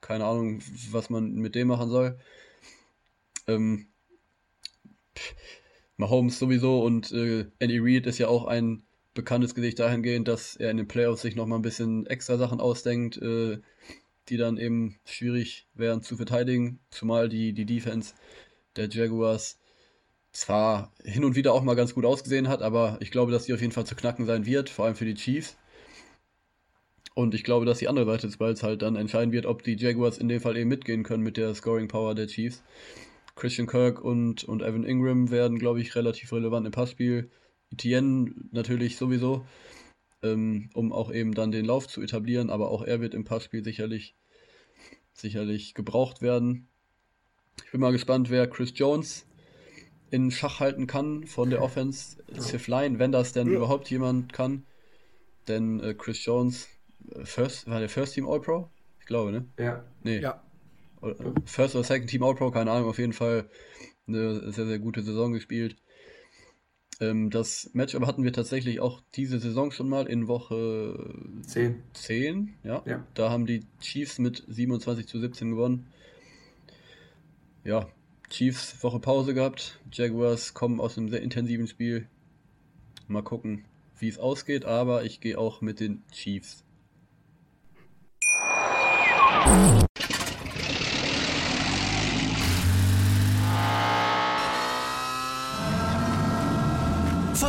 keine Ahnung, was man mit dem machen soll. Ähm, Mahomes sowieso und äh, Andy Reid ist ja auch ein bekanntes Gesicht dahingehend, dass er in den Playoffs sich nochmal ein bisschen extra Sachen ausdenkt, äh, die dann eben schwierig wären zu verteidigen, zumal die, die Defense der Jaguars zwar hin und wieder auch mal ganz gut ausgesehen hat, aber ich glaube, dass sie auf jeden Fall zu knacken sein wird, vor allem für die Chiefs. Und ich glaube, dass die andere Seite des Balls halt dann entscheiden wird, ob die Jaguars in dem Fall eben mitgehen können mit der Scoring Power der Chiefs. Christian Kirk und, und Evan Ingram werden, glaube ich, relativ relevant im Passspiel. Etienne natürlich sowieso, ähm, um auch eben dann den Lauf zu etablieren, aber auch er wird im Passspiel sicherlich, sicherlich gebraucht werden. Ich bin mal gespannt, wer Chris Jones in Schach halten kann von der Offense, Sif Line, wenn das denn ja. überhaupt jemand kann. Denn äh, Chris Jones, äh, First, war der First Team All-Pro? Ich glaube, ne? Ja. Nee. Ja. First oder Second Team All-Pro, keine Ahnung, auf jeden Fall eine sehr, sehr gute Saison gespielt. Ähm, das Match aber hatten wir tatsächlich auch diese Saison schon mal in Woche 10. 10 ja. ja. Da haben die Chiefs mit 27 zu 17 gewonnen. Ja, Chiefs Woche Pause gehabt. Jaguars kommen aus einem sehr intensiven Spiel. Mal gucken, wie es ausgeht, aber ich gehe auch mit den Chiefs.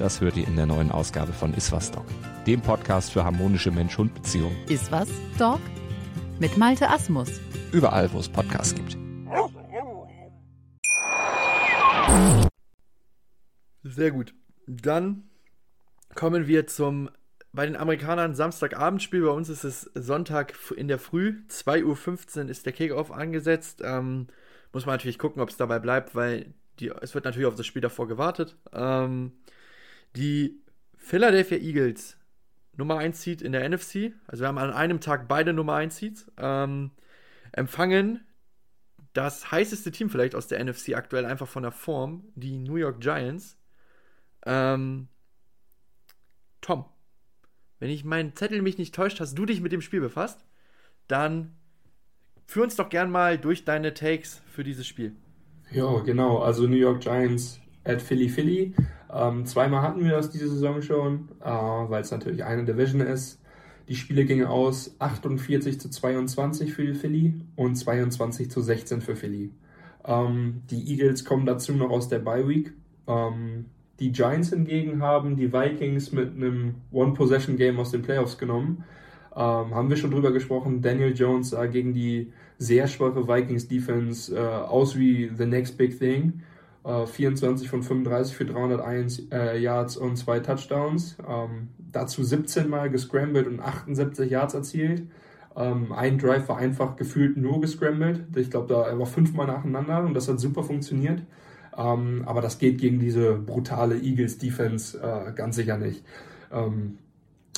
das hört ihr in der neuen Ausgabe von Iswas Dog, dem Podcast für harmonische Mensch-Hund-Beziehungen. Iswas Dog? Mit Malte Asmus. Überall, wo es Podcasts gibt. Sehr gut. Dann kommen wir zum bei den Amerikanern Samstagabendspiel. Bei uns ist es Sonntag in der Früh. 2.15 Uhr ist der Kickoff angesetzt. Ähm, muss man natürlich gucken, ob es dabei bleibt, weil die, es wird natürlich auf das Spiel davor gewartet. Ähm, die Philadelphia Eagles, Nummer 1 Seed in der NFC, also wir haben an einem Tag beide Nummer 1 Seeds, ähm, empfangen das heißeste Team vielleicht aus der NFC aktuell einfach von der Form, die New York Giants. Ähm, Tom, wenn ich meinen Zettel mich nicht täuscht, hast du dich mit dem Spiel befasst? Dann führ uns doch gern mal durch deine Takes für dieses Spiel. Ja, genau. Also New York Giants at Philly Philly. Ähm, zweimal hatten wir das diese Saison schon, äh, weil es natürlich eine Division ist. Die Spiele gingen aus 48 zu 22 für Philly und 22 zu 16 für Philly. Ähm, die Eagles kommen dazu noch aus der Bye Week. Ähm, die Giants hingegen haben die Vikings mit einem One-Possession-Game aus den Playoffs genommen. Ähm, haben wir schon drüber gesprochen. Daniel Jones sah gegen die sehr schwache Vikings-Defense äh, aus wie the next big thing. 24 äh, von 35 für 301 äh, Yards und zwei Touchdowns. Ähm, dazu 17 Mal gescrambled und 78 Yards erzielt. Ähm, ein Drive war einfach gefühlt nur gescrambled. Ich glaube, da war fünfmal nacheinander und das hat super funktioniert. Ähm, aber das geht gegen diese brutale Eagles Defense äh, ganz sicher nicht.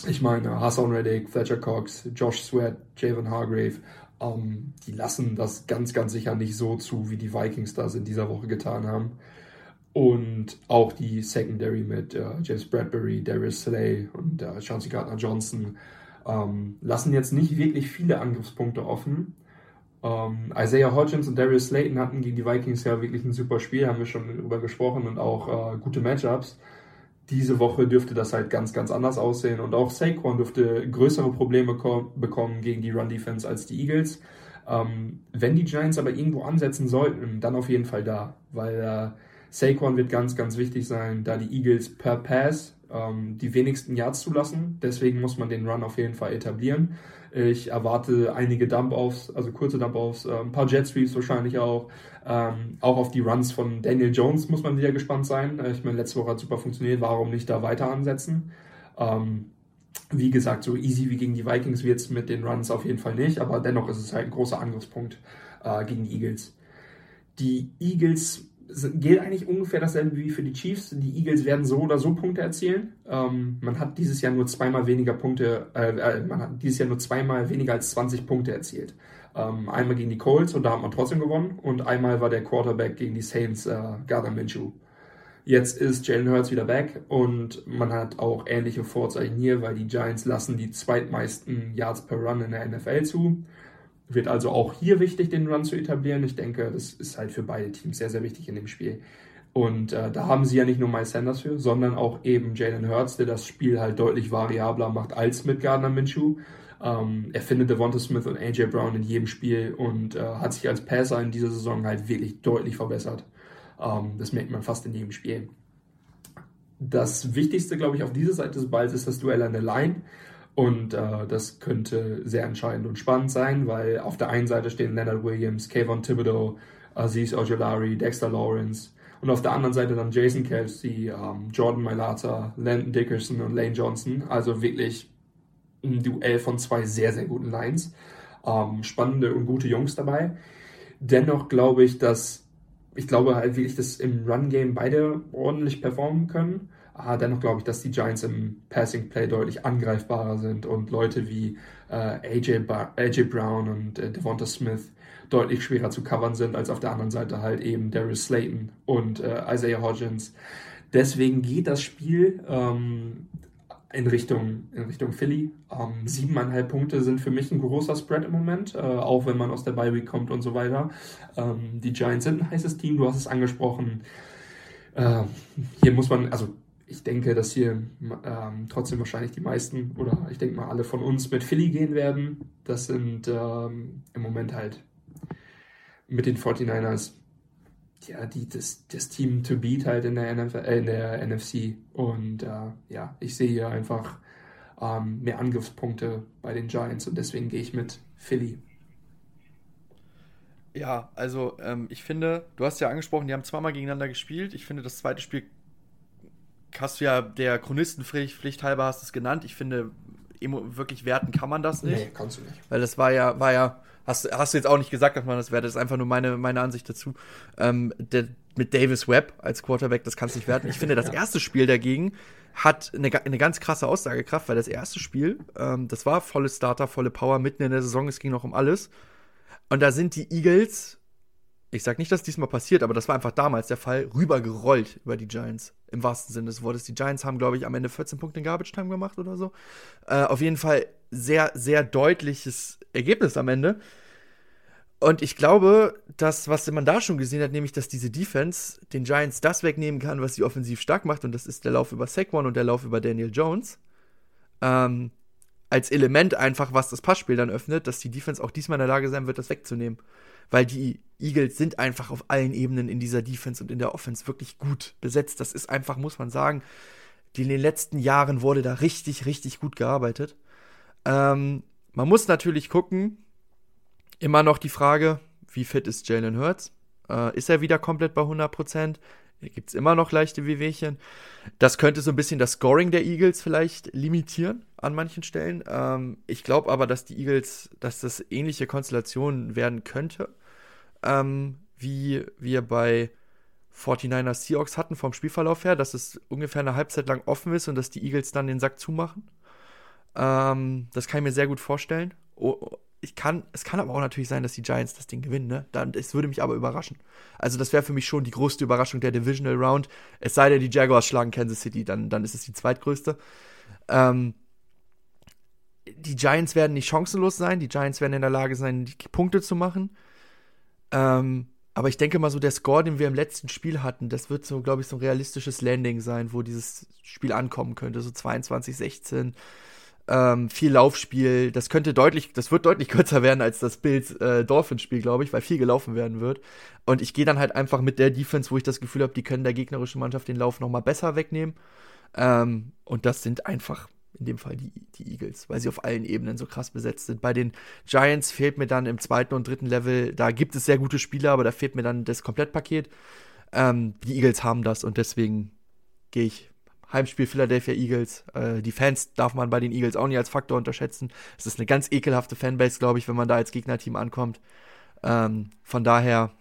Ich meine, Hassan Reddick, Fletcher Cox, Josh Sweat, Javon Hargrave, ähm, die lassen das ganz, ganz sicher nicht so zu, wie die Vikings das in dieser Woche getan haben. Und auch die Secondary mit äh, James Bradbury, Darius Slay und äh, Chauncey Gardner-Johnson ähm, lassen jetzt nicht wirklich viele Angriffspunkte offen. Ähm, Isaiah Hodgins und Darius Slayton hatten gegen die Vikings ja wirklich ein super Spiel, haben wir schon darüber gesprochen und auch äh, gute Matchups diese Woche dürfte das halt ganz, ganz anders aussehen. Und auch Saquon dürfte größere Probleme bekommen gegen die Run-Defense als die Eagles. Ähm, wenn die Giants aber irgendwo ansetzen sollten, dann auf jeden Fall da, weil äh, Saquon wird ganz, ganz wichtig sein, da die Eagles per Pass ähm, die wenigsten Yards zulassen. Deswegen muss man den Run auf jeden Fall etablieren. Ich erwarte einige Dump-Offs, also kurze Dump-Offs, äh, ein paar Jet Sweeps wahrscheinlich auch. Ähm, auch auf die Runs von Daniel Jones muss man wieder gespannt sein. Äh, ich meine, letzte Woche hat super funktioniert. Warum nicht da weiter ansetzen? Ähm, wie gesagt, so easy wie gegen die Vikings wird es mit den Runs auf jeden Fall nicht, aber dennoch ist es halt ein großer Angriffspunkt äh, gegen die Eagles. Die Eagles gilt eigentlich ungefähr dasselbe wie für die Chiefs. Die Eagles werden so oder so Punkte erzielen. Ähm, man hat dieses Jahr nur zweimal weniger Punkte, äh, äh man hat dieses Jahr nur zweimal weniger als 20 Punkte erzielt. Ähm, einmal gegen die Colts und da hat man trotzdem gewonnen und einmal war der Quarterback gegen die Saints äh, Gardner Minshew. Jetzt ist Jalen Hurts wieder back und man hat auch ähnliche Vorzeichen hier, weil die Giants lassen die zweitmeisten Yards per Run in der NFL zu. Wird also auch hier wichtig, den Run zu etablieren. Ich denke, das ist halt für beide Teams sehr, sehr wichtig in dem Spiel. Und äh, da haben sie ja nicht nur Miles Sanders für, sondern auch eben Jalen Hurts, der das Spiel halt deutlich variabler macht als mit Gardner Minshew. Ähm, er findet Devonta Smith und AJ Brown in jedem Spiel und äh, hat sich als Passer in dieser Saison halt wirklich deutlich verbessert. Ähm, das merkt man fast in jedem Spiel. das Wichtigste, glaube ich, auf dieser Seite des Balls ist das Duell an der Line. Und äh, das könnte sehr entscheidend und spannend sein, weil auf der einen Seite stehen Leonard Williams, Kayvon Thibodeau, Aziz Ojolari, Dexter Lawrence. Und auf der anderen Seite dann Jason Kelsey, ähm, Jordan Mailata, Landon Dickerson und Lane Johnson. Also wirklich ein Duell von zwei sehr, sehr guten Lines. Ähm, spannende und gute Jungs dabei. Dennoch glaube ich, dass ich glaube halt wirklich, dass im Run-Game beide ordentlich performen können. Aber dennoch glaube ich, dass die Giants im Passing Play deutlich angreifbarer sind und Leute wie äh, AJ, AJ Brown und äh, Devonta Smith deutlich schwerer zu covern sind als auf der anderen Seite halt eben Darius Slayton und äh, Isaiah Hodgins. Deswegen geht das Spiel ähm, in Richtung, in Richtung Philly. Ähm, siebeneinhalb Punkte sind für mich ein großer Spread im Moment, äh, auch wenn man aus der Bye Week kommt und so weiter. Ähm, die Giants sind ein heißes Team, du hast es angesprochen. Äh, hier muss man, also ich denke, dass hier ähm, trotzdem wahrscheinlich die meisten oder ich denke mal alle von uns mit Philly gehen werden. Das sind ähm, im Moment halt mit den 49ers ja, die, das, das Team to beat halt in der, NFL, äh, in der NFC. Und äh, ja, ich sehe hier einfach ähm, mehr Angriffspunkte bei den Giants und deswegen gehe ich mit Philly. Ja, also ähm, ich finde, du hast ja angesprochen, die haben zweimal gegeneinander gespielt. Ich finde, das zweite Spiel hast du ja der Chronistenpflicht halber hast es genannt. Ich finde, wirklich werten kann man das nicht. Nee, kannst du nicht. Weil das war ja, war ja Hast, hast du jetzt auch nicht gesagt, dass man das wertet. Das ist einfach nur meine, meine Ansicht dazu. Ähm, der, mit Davis Webb als Quarterback, das kannst du nicht werten. Ich finde, das erste Spiel dagegen hat eine, eine ganz krasse Aussagekraft, weil das erste Spiel, ähm, das war volle Starter, volle Power, mitten in der Saison, es ging noch um alles. Und da sind die Eagles ich sag nicht, dass diesmal passiert, aber das war einfach damals der Fall, rübergerollt über die Giants. Im wahrsten Sinne des Wortes. Die Giants haben, glaube ich, am Ende 14 Punkte in Garbage Time gemacht oder so. Äh, auf jeden Fall sehr, sehr deutliches Ergebnis am Ende. Und ich glaube, dass, was man da schon gesehen hat, nämlich, dass diese Defense den Giants das wegnehmen kann, was sie offensiv stark macht, und das ist der Lauf über Saquon und der Lauf über Daniel Jones. Ähm, als Element einfach, was das Passspiel dann öffnet, dass die Defense auch diesmal in der Lage sein wird, das wegzunehmen weil die Eagles sind einfach auf allen Ebenen in dieser Defense und in der Offense wirklich gut besetzt. Das ist einfach, muss man sagen, in den letzten Jahren wurde da richtig, richtig gut gearbeitet. Ähm, man muss natürlich gucken, immer noch die Frage, wie fit ist Jalen Hurts? Äh, ist er wieder komplett bei 100 Prozent? Gibt es immer noch leichte Wehwehchen? Das könnte so ein bisschen das Scoring der Eagles vielleicht limitieren an manchen Stellen. Ähm, ich glaube aber, dass die Eagles, dass das ähnliche Konstellationen werden könnte ähm, wie wir bei 49ers Seahawks hatten vom Spielverlauf her, dass es ungefähr eine Halbzeit lang offen ist und dass die Eagles dann den Sack zumachen. Ähm, das kann ich mir sehr gut vorstellen. Oh, ich kann, es kann aber auch natürlich sein, dass die Giants das Ding gewinnen, ne? Dann, es würde mich aber überraschen. Also, das wäre für mich schon die größte Überraschung der Divisional Round. Es sei denn, die Jaguars schlagen Kansas City, dann, dann ist es die zweitgrößte. Ähm, die Giants werden nicht chancenlos sein. Die Giants werden in der Lage sein, die Punkte zu machen. Ähm, aber ich denke mal so, der Score, den wir im letzten Spiel hatten, das wird so, glaube ich, so ein realistisches Landing sein, wo dieses Spiel ankommen könnte. So 22, 16. Ähm, viel Laufspiel. Das könnte deutlich, das wird deutlich kürzer werden als das Bills äh, Dolphins Spiel, glaube ich, weil viel gelaufen werden wird. Und ich gehe dann halt einfach mit der Defense, wo ich das Gefühl habe, die können der gegnerischen Mannschaft den Lauf noch mal besser wegnehmen. Ähm, und das sind einfach in dem Fall die, die Eagles, weil sie auf allen Ebenen so krass besetzt sind. Bei den Giants fehlt mir dann im zweiten und dritten Level, da gibt es sehr gute Spieler, aber da fehlt mir dann das Komplettpaket. Ähm, die Eagles haben das und deswegen gehe ich Heimspiel Philadelphia Eagles. Äh, die Fans darf man bei den Eagles auch nicht als Faktor unterschätzen. Es ist eine ganz ekelhafte Fanbase, glaube ich, wenn man da als Gegnerteam ankommt. Ähm, von daher,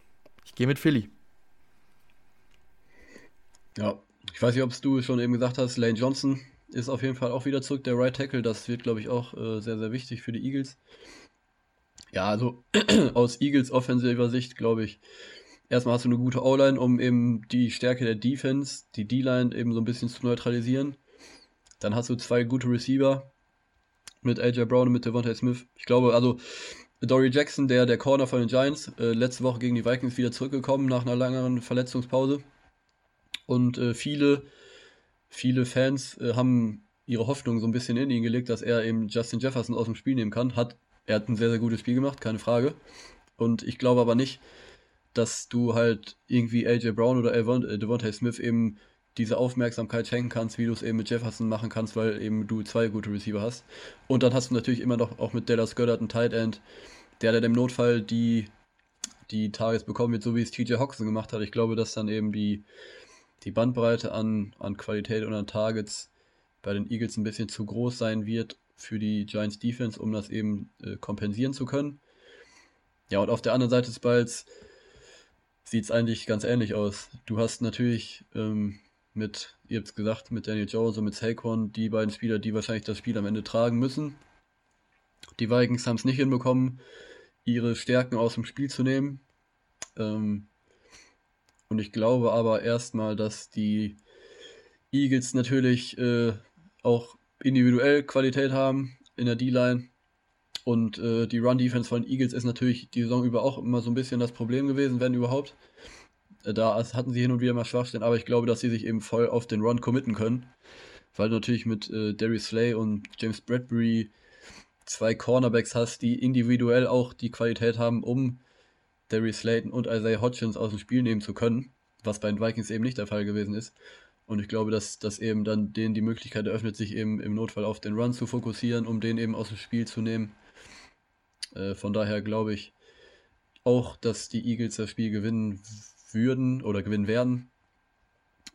ich gehe mit Philly. Ja, ich weiß nicht, ob du schon eben gesagt hast, Lane Johnson ist auf jeden Fall auch wieder zurück, der Right Tackle. Das wird, glaube ich, auch äh, sehr, sehr wichtig für die Eagles. Ja, also aus Eagles offensiver Sicht, glaube ich, erstmal hast du eine gute O-Line, um eben die Stärke der Defense, die D-Line eben so ein bisschen zu neutralisieren. Dann hast du zwei gute Receiver mit AJ Brown und mit Devontae Smith. Ich glaube, also Dory Jackson, der, der Corner von den Giants, äh, letzte Woche gegen die Vikings wieder zurückgekommen nach einer langeren Verletzungspause. Und äh, viele viele Fans äh, haben ihre Hoffnung so ein bisschen in ihn gelegt, dass er eben Justin Jefferson aus dem Spiel nehmen kann. Hat, er hat ein sehr, sehr gutes Spiel gemacht, keine Frage. Und ich glaube aber nicht, dass du halt irgendwie AJ Brown oder äh, Devontae Smith eben diese Aufmerksamkeit schenken kannst, wie du es eben mit Jefferson machen kannst, weil eben du zwei gute Receiver hast. Und dann hast du natürlich immer noch auch mit Dallas Goddard einen Tight End, der dann im Notfall die, die Targets bekommen wird, so wie es TJ Hoxton gemacht hat. Ich glaube, dass dann eben die, die Bandbreite an, an Qualität und an Targets bei den Eagles ein bisschen zu groß sein wird für die Giants Defense, um das eben äh, kompensieren zu können. Ja, und auf der anderen Seite des Balls sieht es eigentlich ganz ähnlich aus. Du hast natürlich ähm, mit, ihr habt es gesagt, mit Daniel Jones und mit Saquon die beiden Spieler, die wahrscheinlich das Spiel am Ende tragen müssen. Die Vikings haben es nicht hinbekommen, ihre Stärken aus dem Spiel zu nehmen. Ähm, und ich glaube aber erstmal, dass die Eagles natürlich äh, auch individuell Qualität haben in der D-Line. Und äh, die Run-Defense von Eagles ist natürlich die Saison über auch immer so ein bisschen das Problem gewesen, wenn überhaupt. Äh, da hatten sie hin und wieder mal Schwachstellen, aber ich glaube, dass sie sich eben voll auf den Run committen können. Weil du natürlich mit äh, Darius Slay und James Bradbury zwei Cornerbacks hast, die individuell auch die Qualität haben, um Darius Slayton und Isaiah Hodgins aus dem Spiel nehmen zu können, was bei den Vikings eben nicht der Fall gewesen ist. Und ich glaube, dass, dass eben dann denen die Möglichkeit eröffnet, sich eben im Notfall auf den Run zu fokussieren, um den eben aus dem Spiel zu nehmen. Äh, von daher glaube ich auch, dass die Eagles das Spiel gewinnen würden oder gewinnen werden.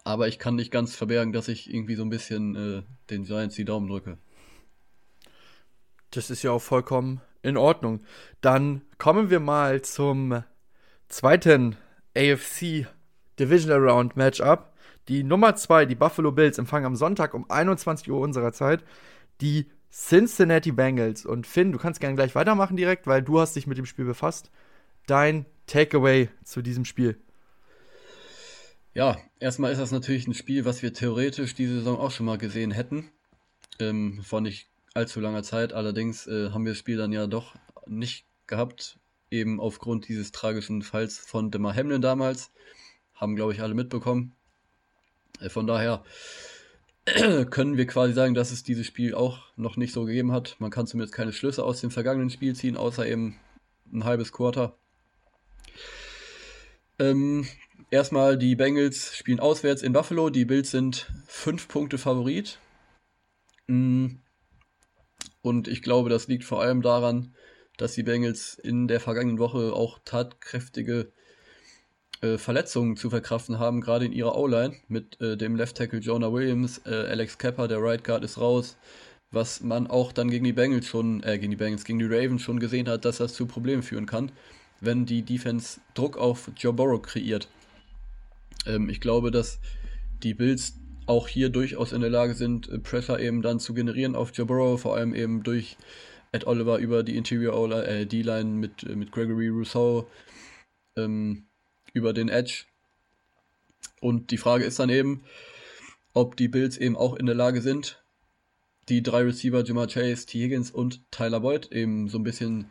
Aber ich kann nicht ganz verbergen, dass ich irgendwie so ein bisschen äh, den Giants die Daumen drücke. Das ist ja auch vollkommen in Ordnung. Dann kommen wir mal zum zweiten AFC Divisional Round Matchup. Die Nummer 2, die Buffalo Bills, empfangen am Sonntag um 21 Uhr unserer Zeit die Cincinnati Bengals. Und Finn, du kannst gerne gleich weitermachen direkt, weil du hast dich mit dem Spiel befasst. Dein Takeaway zu diesem Spiel. Ja, erstmal ist das natürlich ein Spiel, was wir theoretisch diese Saison auch schon mal gesehen hätten. Ähm, vor nicht allzu langer Zeit. Allerdings äh, haben wir das Spiel dann ja doch nicht gehabt, eben aufgrund dieses tragischen Falls von Demar Hamlin damals. Haben, glaube ich, alle mitbekommen. Äh, von daher können wir quasi sagen, dass es dieses Spiel auch noch nicht so gegeben hat. Man kann zumindest keine Schlüsse aus dem vergangenen Spiel ziehen, außer eben ein halbes Quarter. Ähm, erstmal, die Bengals spielen auswärts in Buffalo. Die Bills sind fünf Punkte Favorit. Mm. Und ich glaube, das liegt vor allem daran, dass die Bengals in der vergangenen Woche auch tatkräftige äh, Verletzungen zu verkraften haben, gerade in ihrer O-Line mit äh, dem Left Tackle Jonah Williams, äh, Alex Kepper, der Right Guard ist raus, was man auch dann gegen die Bengals schon, äh, gegen die Bengals, gegen die Ravens schon gesehen hat, dass das zu Problemen führen kann, wenn die Defense Druck auf Joe Burrow kreiert. Ähm, ich glaube, dass die Bills auch hier durchaus in der Lage sind, äh, Pressure eben dann zu generieren auf Joe Burrow, vor allem eben durch Ed Oliver über die Interior äh, D-Line mit, äh, mit Gregory Rousseau. Ähm, über den Edge. Und die Frage ist dann eben, ob die Bills eben auch in der Lage sind, die drei Receiver, Jamar Chase, T. Higgins und Tyler Boyd eben so ein bisschen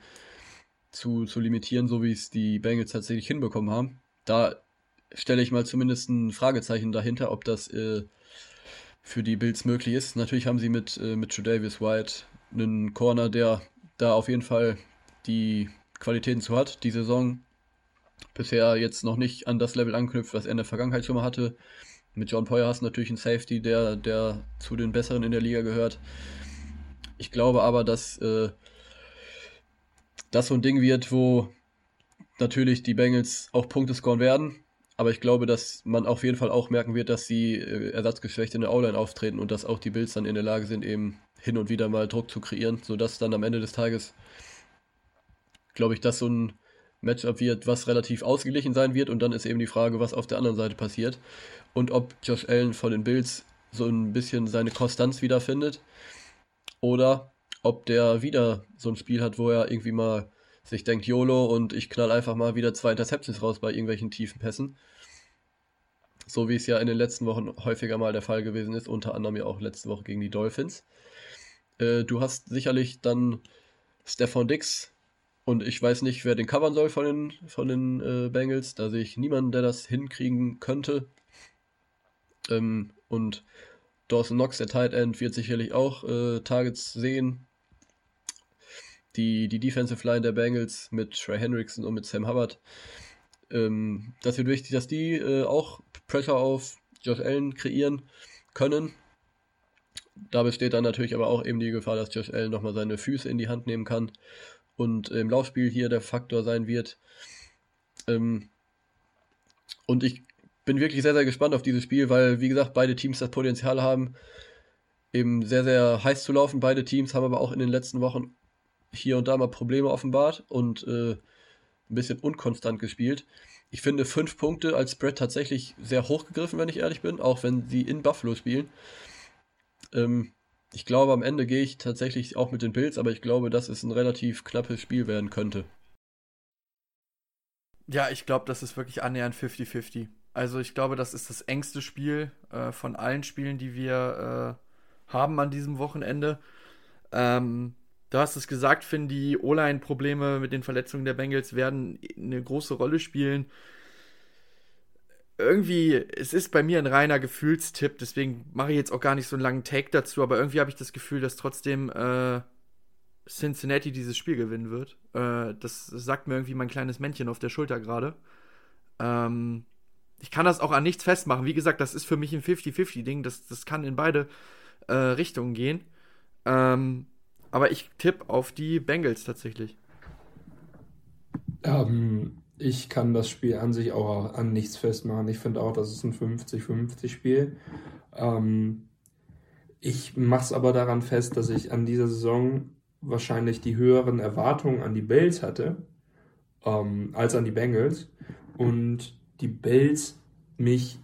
zu, zu limitieren, so wie es die Bengals tatsächlich hinbekommen haben. Da stelle ich mal zumindest ein Fragezeichen dahinter, ob das äh, für die Bills möglich ist. Natürlich haben sie mit, äh, mit Davis White einen Corner, der da auf jeden Fall die Qualitäten zu hat, die Saison bisher jetzt noch nicht an das Level anknüpft, was er in der Vergangenheit schon mal hatte. Mit John Poyer hast du natürlich einen Safety, der, der zu den Besseren in der Liga gehört. Ich glaube aber, dass äh, das so ein Ding wird, wo natürlich die Bengals auch Punkte scoren werden. Aber ich glaube, dass man auf jeden Fall auch merken wird, dass sie äh, ersatzgeschwächt in der O-Line auftreten und dass auch die Bills dann in der Lage sind, eben hin und wieder mal Druck zu kreieren, sodass dann am Ende des Tages, glaube ich, das so ein Matchup wird, was relativ ausgeglichen sein wird. Und dann ist eben die Frage, was auf der anderen Seite passiert. Und ob Josh Allen von den Bills so ein bisschen seine Konstanz wiederfindet. Oder ob der wieder so ein Spiel hat, wo er irgendwie mal sich denkt, YOLO und ich knall einfach mal wieder zwei Interceptions raus bei irgendwelchen tiefen Pässen. So wie es ja in den letzten Wochen häufiger mal der Fall gewesen ist, unter anderem ja auch letzte Woche gegen die Dolphins. Äh, du hast sicherlich dann Stefan Dix und ich weiß nicht, wer den covern soll von den, von den äh, Bengals. Da sehe ich niemanden, der das hinkriegen könnte. Ähm, und Dawson Knox, der Tight End, wird sicherlich auch äh, Targets sehen. Die, die Defensive Line der Bengals mit Trey Hendrickson und mit Sam Hubbard. Ähm, das wird wichtig, dass die äh, auch Pressure auf Josh Allen kreieren können. Da besteht dann natürlich aber auch eben die Gefahr, dass Josh Allen nochmal seine Füße in die Hand nehmen kann und im Laufspiel hier der Faktor sein wird. Ähm, und ich bin wirklich sehr, sehr gespannt auf dieses Spiel, weil, wie gesagt, beide Teams das Potenzial haben, eben sehr, sehr heiß zu laufen. Beide Teams haben aber auch in den letzten Wochen hier und da mal Probleme offenbart und äh, ein bisschen unkonstant gespielt. Ich finde fünf Punkte als Spread tatsächlich sehr hoch gegriffen, wenn ich ehrlich bin, auch wenn sie in Buffalo spielen. Ähm, ich glaube, am Ende gehe ich tatsächlich auch mit den Bills, aber ich glaube, dass es ein relativ knappes Spiel werden könnte. Ja, ich glaube, das ist wirklich annähernd 50-50. Also ich glaube, das ist das engste Spiel äh, von allen Spielen, die wir äh, haben an diesem Wochenende. Ähm, du hast es gesagt, Finn, die O-Line-Probleme mit den Verletzungen der Bengals werden eine große Rolle spielen. Irgendwie, es ist bei mir ein reiner Gefühlstipp, deswegen mache ich jetzt auch gar nicht so einen langen Take dazu, aber irgendwie habe ich das Gefühl, dass trotzdem äh, Cincinnati dieses Spiel gewinnen wird. Äh, das sagt mir irgendwie mein kleines Männchen auf der Schulter gerade. Ähm, ich kann das auch an nichts festmachen. Wie gesagt, das ist für mich ein 50-50-Ding. Das, das kann in beide äh, Richtungen gehen. Ähm, aber ich tippe auf die Bengals tatsächlich. Ähm, ich kann das Spiel an sich auch an nichts festmachen. Ich finde auch, das ist ein 50-50-Spiel. Ähm, ich mache es aber daran fest, dass ich an dieser Saison wahrscheinlich die höheren Erwartungen an die Bills hatte ähm, als an die Bengals und die Bills mich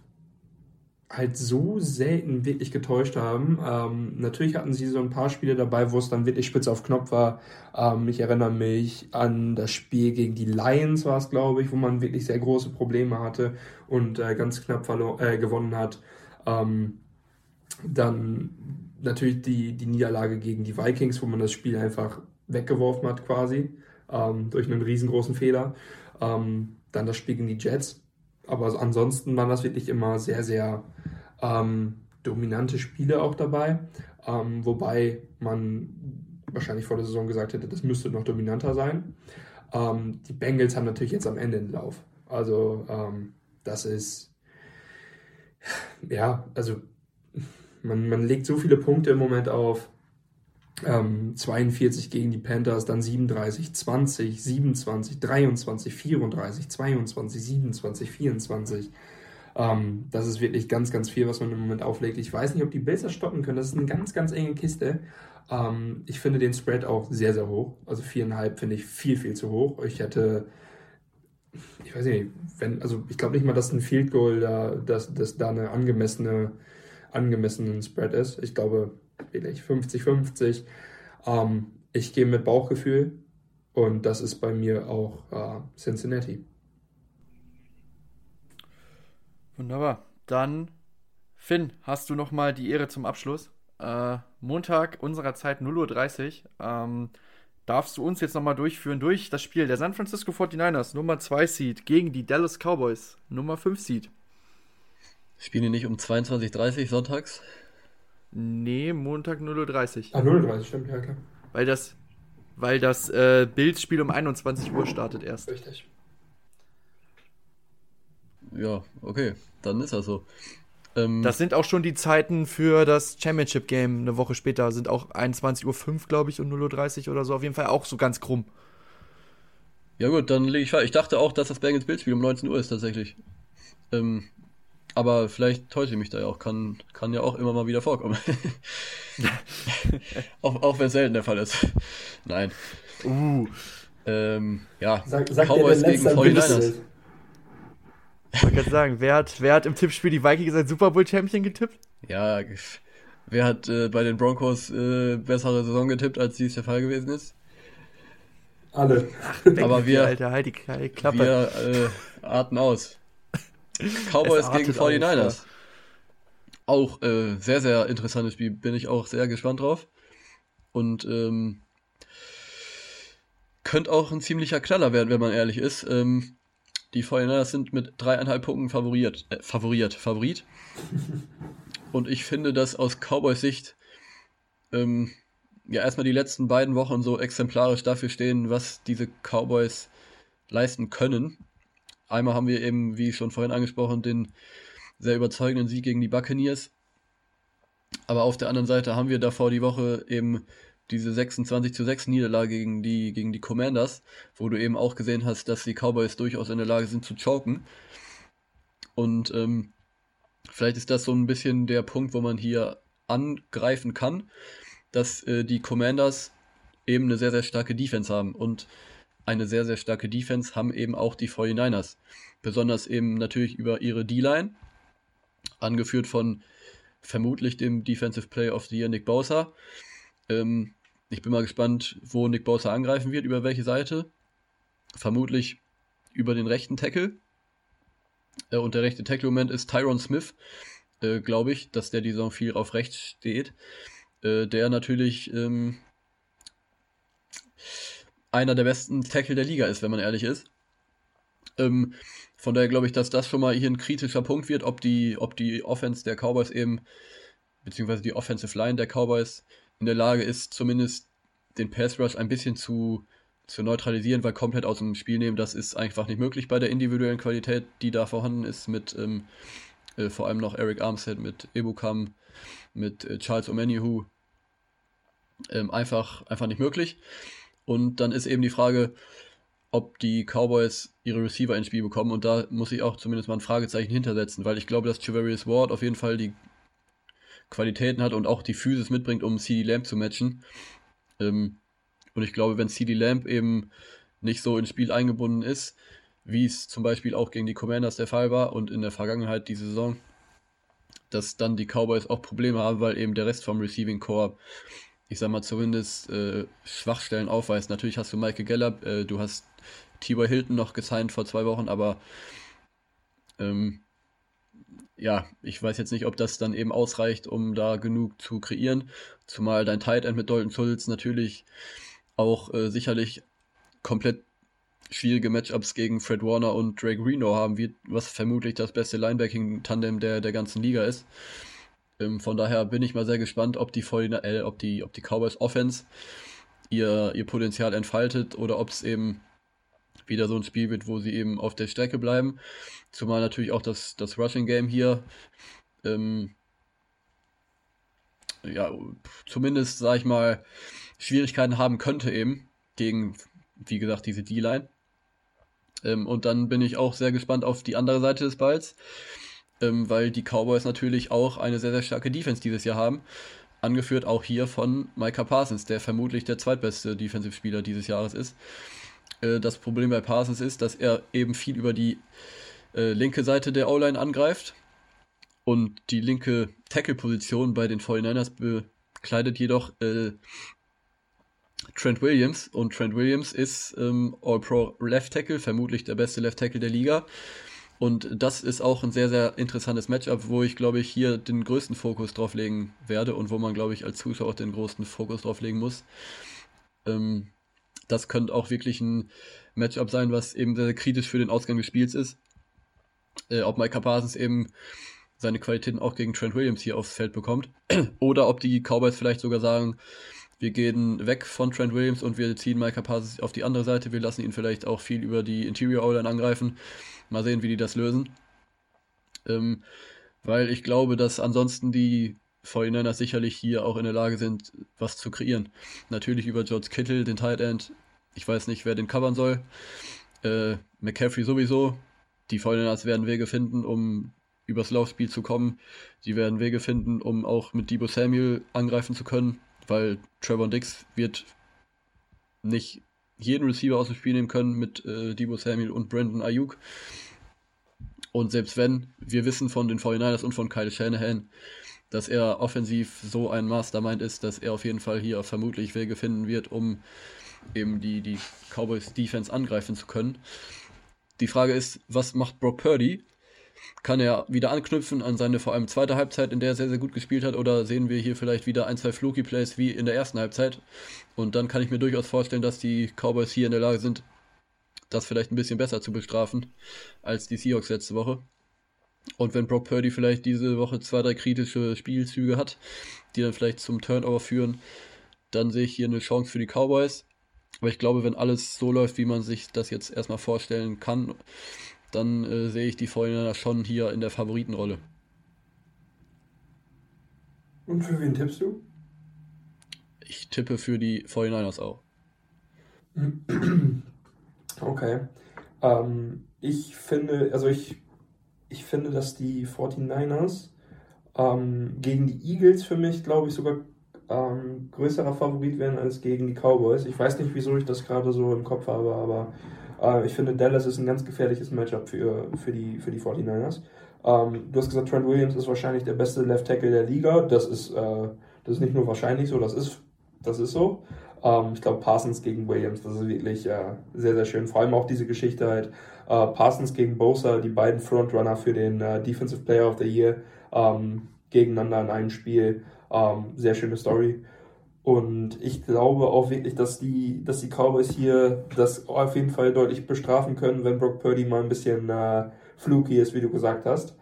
halt so selten wirklich getäuscht haben. Ähm, natürlich hatten sie so ein paar Spiele dabei, wo es dann wirklich spitz auf Knopf war. Ähm, ich erinnere mich an das Spiel gegen die Lions war es, glaube ich, wo man wirklich sehr große Probleme hatte und äh, ganz knapp äh, gewonnen hat. Ähm, dann natürlich die, die Niederlage gegen die Vikings, wo man das Spiel einfach weggeworfen hat quasi, ähm, durch einen riesengroßen Fehler. Ähm, dann das Spiel gegen die Jets. Aber ansonsten waren das wirklich immer sehr, sehr ähm, dominante Spiele auch dabei. Ähm, wobei man wahrscheinlich vor der Saison gesagt hätte, das müsste noch dominanter sein. Ähm, die Bengals haben natürlich jetzt am Ende den Lauf. Also ähm, das ist, ja, also man, man legt so viele Punkte im Moment auf. Ähm, 42 gegen die Panthers, dann 37, 20, 27, 23, 34, 22, 27, 24. Ähm, das ist wirklich ganz, ganz viel, was man im Moment auflegt. Ich weiß nicht, ob die Bills das stoppen können. Das ist eine ganz, ganz enge Kiste. Ähm, ich finde den Spread auch sehr, sehr hoch. Also viereinhalb finde ich viel, viel zu hoch. Ich hätte, ich weiß nicht, wenn, also ich glaube nicht mal, dass ein Field Goal da, dass, dass da eine angemessene angemessenen Spread ist. Ich glaube, vielleicht 50-50. Ähm, ich gehe mit Bauchgefühl und das ist bei mir auch äh, Cincinnati. Wunderbar. Dann, Finn, hast du noch mal die Ehre zum Abschluss. Äh, Montag unserer Zeit 0.30 Uhr. Ähm, darfst du uns jetzt noch mal durchführen durch das Spiel der San Francisco 49ers, Nummer 2 Seed, gegen die Dallas Cowboys, Nummer 5 Seed. Spielen die nicht um 22.30 Uhr sonntags? Nee, Montag 0.30 Uhr. Ah, 0.30 Uhr, stimmt, ja, klar. Weil das, weil das äh, Bildspiel um 21 Uhr startet erst. Richtig. Ja, okay, dann ist das so. Ähm, das sind auch schon die Zeiten für das Championship Game eine Woche später. Sind auch 21.05 Uhr, glaube ich, und 0.30 Uhr oder so. Auf jeden Fall auch so ganz krumm. Ja, gut, dann lege ich falsch. Ich dachte auch, dass das Bengals Bildspiel um 19 Uhr ist tatsächlich. Ähm, aber vielleicht täusche ich mich da ja auch. Kann, kann ja auch immer mal wieder vorkommen. auch auch wenn es selten der Fall ist. Nein. Uh. Ähm, ja, sag, sag Cowboys gegen 49ers. Ich wollte gerade sagen, wer hat, wer hat im Tippspiel die Vikings als Super Bowl Champion getippt? Ja, wer hat äh, bei den Broncos äh, bessere Saison getippt, als dies der Fall gewesen ist? Alle. Ach, Aber wir, Alter, halt die Klappe. wir äh, arten aus. Cowboys gegen 49ers. Auf, ja. Auch äh, sehr, sehr interessantes Spiel. Bin ich auch sehr gespannt drauf. Und ähm, könnte auch ein ziemlicher Knaller werden, wenn man ehrlich ist. Ähm, die 49ers sind mit dreieinhalb Punkten favoriert. Äh, favoriert. Favorit. Und ich finde, dass aus Cowboys Sicht ähm, ja erstmal die letzten beiden Wochen so exemplarisch dafür stehen, was diese Cowboys leisten können. Einmal haben wir eben, wie schon vorhin angesprochen, den sehr überzeugenden Sieg gegen die Buccaneers. Aber auf der anderen Seite haben wir davor die Woche eben diese 26 zu 6 Niederlage gegen die, gegen die Commanders, wo du eben auch gesehen hast, dass die Cowboys durchaus in der Lage sind zu choken. Und ähm, vielleicht ist das so ein bisschen der Punkt, wo man hier angreifen kann, dass äh, die Commanders eben eine sehr, sehr starke Defense haben. Und eine sehr, sehr starke Defense haben eben auch die 49ers. Besonders eben natürlich über ihre D-Line, angeführt von vermutlich dem Defensive Play of the Year Nick Bosa. Ähm, ich bin mal gespannt, wo Nick Bosa angreifen wird, über welche Seite. Vermutlich über den rechten Tackle. Äh, und der rechte Tackle-Moment ist Tyron Smith, äh, glaube ich, dass der die Saison viel auf rechts steht. Äh, der natürlich ähm, einer der besten Tackle der Liga ist, wenn man ehrlich ist. Ähm, von daher glaube ich, dass das schon mal hier ein kritischer Punkt wird, ob die, ob die Offense der Cowboys eben, beziehungsweise die Offensive Line der Cowboys in der Lage ist, zumindest den Pass Rush ein bisschen zu, zu neutralisieren, weil komplett aus dem Spiel nehmen, das ist einfach nicht möglich bei der individuellen Qualität, die da vorhanden ist, mit ähm, äh, vor allem noch Eric Armstead, mit Ebukam, mit äh, Charles Omenihu. Ähm, einfach, einfach nicht möglich. Und dann ist eben die Frage, ob die Cowboys ihre Receiver ins Spiel bekommen. Und da muss ich auch zumindest mal ein Fragezeichen hintersetzen, weil ich glaube, dass Javarius Ward auf jeden Fall die Qualitäten hat und auch die Physis mitbringt, um CD Lamb zu matchen. Ähm, und ich glaube, wenn CD Lamb eben nicht so ins Spiel eingebunden ist, wie es zum Beispiel auch gegen die Commanders der Fall war und in der Vergangenheit diese Saison, dass dann die Cowboys auch Probleme haben, weil eben der Rest vom Receiving Core ich sag mal, zumindest äh, Schwachstellen aufweist. Natürlich hast du Michael Gallup, äh, du hast T.Y. Hilton noch gesigned vor zwei Wochen, aber ähm, ja, ich weiß jetzt nicht, ob das dann eben ausreicht, um da genug zu kreieren. Zumal dein Tight End mit Dalton Schulz natürlich auch äh, sicherlich komplett schwierige Matchups gegen Fred Warner und Drake Reno haben wird, was vermutlich das beste Linebacking-Tandem der, der ganzen Liga ist. Ähm, von daher bin ich mal sehr gespannt, ob die, äh, ob die, ob die Cowboys Offense ihr, ihr Potenzial entfaltet oder ob es eben wieder so ein Spiel wird, wo sie eben auf der Strecke bleiben. Zumal natürlich auch das, das Rushing Game hier ähm, ja, zumindest, sag ich mal, Schwierigkeiten haben könnte eben gegen, wie gesagt, diese D-Line. Ähm, und dann bin ich auch sehr gespannt auf die andere Seite des Balls ähm, weil die Cowboys natürlich auch eine sehr, sehr starke Defense dieses Jahr haben. Angeführt auch hier von Micah Parsons, der vermutlich der zweitbeste Defensivspieler dieses Jahres ist. Äh, das Problem bei Parsons ist, dass er eben viel über die äh, linke Seite der O-Line angreift und die linke Tackle-Position bei den 49ers bekleidet jedoch äh, Trent Williams und Trent Williams ist ähm, All-Pro Left Tackle, vermutlich der beste Left Tackle der Liga und das ist auch ein sehr, sehr interessantes Matchup, wo ich, glaube ich, hier den größten Fokus drauf legen werde und wo man, glaube ich, als Zuschauer auch den größten Fokus drauf legen muss. Ähm, das könnte auch wirklich ein Matchup sein, was eben sehr, sehr kritisch für den Ausgang des Spiels ist. Äh, ob Mike Parsons eben seine Qualitäten auch gegen Trent Williams hier aufs Feld bekommt. Oder ob die Cowboys vielleicht sogar sagen, wir gehen weg von Trent Williams und wir ziehen Mike Parsons auf die andere Seite. Wir lassen ihn vielleicht auch viel über die Interior O-Line angreifen Mal sehen, wie die das lösen. Ähm, weil ich glaube, dass ansonsten die 49ers sicherlich hier auch in der Lage sind, was zu kreieren. Natürlich über George Kittle, den Tight End. Ich weiß nicht, wer den covern soll. Äh, McCaffrey sowieso. Die 49ers werden Wege finden, um übers Laufspiel zu kommen. Sie werden Wege finden, um auch mit Debo Samuel angreifen zu können, weil Trevor Dix wird nicht jeden Receiver aus dem Spiel nehmen können mit äh, Debo Samuel und Brandon Ayuk. Und selbst wenn, wir wissen von den 49ers und von Kyle Shanahan, dass er offensiv so ein Mastermind ist, dass er auf jeden Fall hier vermutlich Wege finden wird, um eben die, die Cowboys Defense angreifen zu können. Die Frage ist, was macht Brock Purdy? Kann er wieder anknüpfen an seine vor allem zweite Halbzeit, in der er sehr, sehr gut gespielt hat? Oder sehen wir hier vielleicht wieder ein, zwei Fluky-Plays wie in der ersten Halbzeit? Und dann kann ich mir durchaus vorstellen, dass die Cowboys hier in der Lage sind, das vielleicht ein bisschen besser zu bestrafen als die Seahawks letzte Woche. Und wenn Brock Purdy vielleicht diese Woche zwei, drei kritische Spielzüge hat, die dann vielleicht zum Turnover führen, dann sehe ich hier eine Chance für die Cowboys. Aber ich glaube, wenn alles so läuft, wie man sich das jetzt erstmal vorstellen kann, dann äh, sehe ich die Vorhineiner schon hier in der Favoritenrolle. Und für wen tippst du? Ich tippe für die 49ers auch. Okay. Ähm, ich finde, also ich, ich finde, dass die 49ers ähm, gegen die Eagles für mich, glaube ich, sogar ähm, größerer Favorit werden als gegen die Cowboys. Ich weiß nicht, wieso ich das gerade so im Kopf habe, aber äh, ich finde, Dallas ist ein ganz gefährliches Matchup für, für, die, für die 49ers. Ähm, du hast gesagt, Trent Williams ist wahrscheinlich der beste Left Tackle der Liga. Das ist, äh, das ist nicht nur wahrscheinlich so, das ist, das ist so. Ähm, ich glaube, Parsons gegen Williams, das ist wirklich äh, sehr, sehr schön. Vor allem auch diese Geschichte halt, äh, Parsons gegen Bosa, die beiden Frontrunner für den äh, Defensive Player of the Year ähm, gegeneinander in einem Spiel. Ähm, sehr schöne Story. Und ich glaube auch wirklich, dass die, dass die Cowboys hier das auf jeden Fall deutlich bestrafen können, wenn Brock Purdy mal ein bisschen äh, fluky ist, wie du gesagt hast.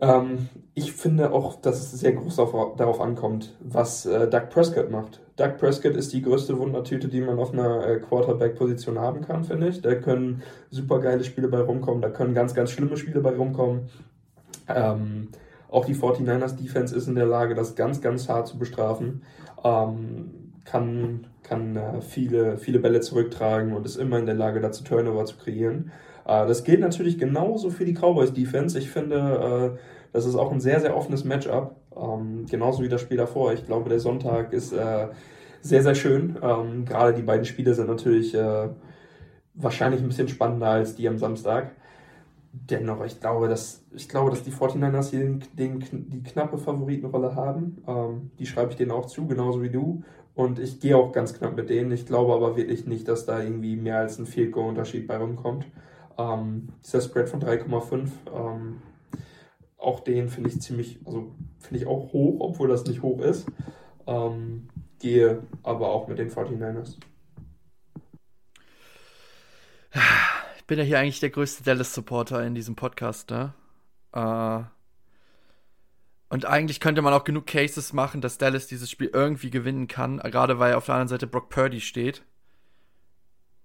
Ähm, ich finde auch, dass es sehr groß auf, darauf ankommt, was äh, Doug Prescott macht. Doug Prescott ist die größte Wundertüte, die man auf einer äh, Quarterback-Position haben kann, finde ich. Da können super geile Spiele bei rumkommen, da können ganz, ganz schlimme Spiele bei rumkommen. Ähm, auch die 49ers Defense ist in der Lage, das ganz, ganz hart zu bestrafen. Ähm, kann kann äh, viele, viele Bälle zurücktragen und ist immer in der Lage, dazu Turnover zu kreieren. Äh, das gilt natürlich genauso für die Cowboys Defense. Ich finde, äh, das ist auch ein sehr, sehr offenes Matchup. Ähm, genauso wie das Spiel davor. Ich glaube, der Sonntag ist äh, sehr, sehr schön. Ähm, gerade die beiden Spiele sind natürlich äh, wahrscheinlich ein bisschen spannender als die am Samstag. Dennoch, ich glaube, dass, ich glaube, dass die 49ers hier den, den, die knappe Favoritenrolle haben. Ähm, die schreibe ich denen auch zu, genauso wie du. Und ich gehe auch ganz knapp mit denen. Ich glaube aber wirklich nicht, dass da irgendwie mehr als ein Field Goal Unterschied bei rumkommt. Ähm, dieser Spread von 3,5, ähm, auch den finde ich ziemlich, also finde ich auch hoch, obwohl das nicht hoch ist. Ähm, gehe aber auch mit den 49ers. Ich bin ja hier eigentlich der größte Dallas-Supporter in diesem Podcast, ne? Äh, und eigentlich könnte man auch genug Cases machen, dass Dallas dieses Spiel irgendwie gewinnen kann, gerade weil auf der anderen Seite Brock Purdy steht.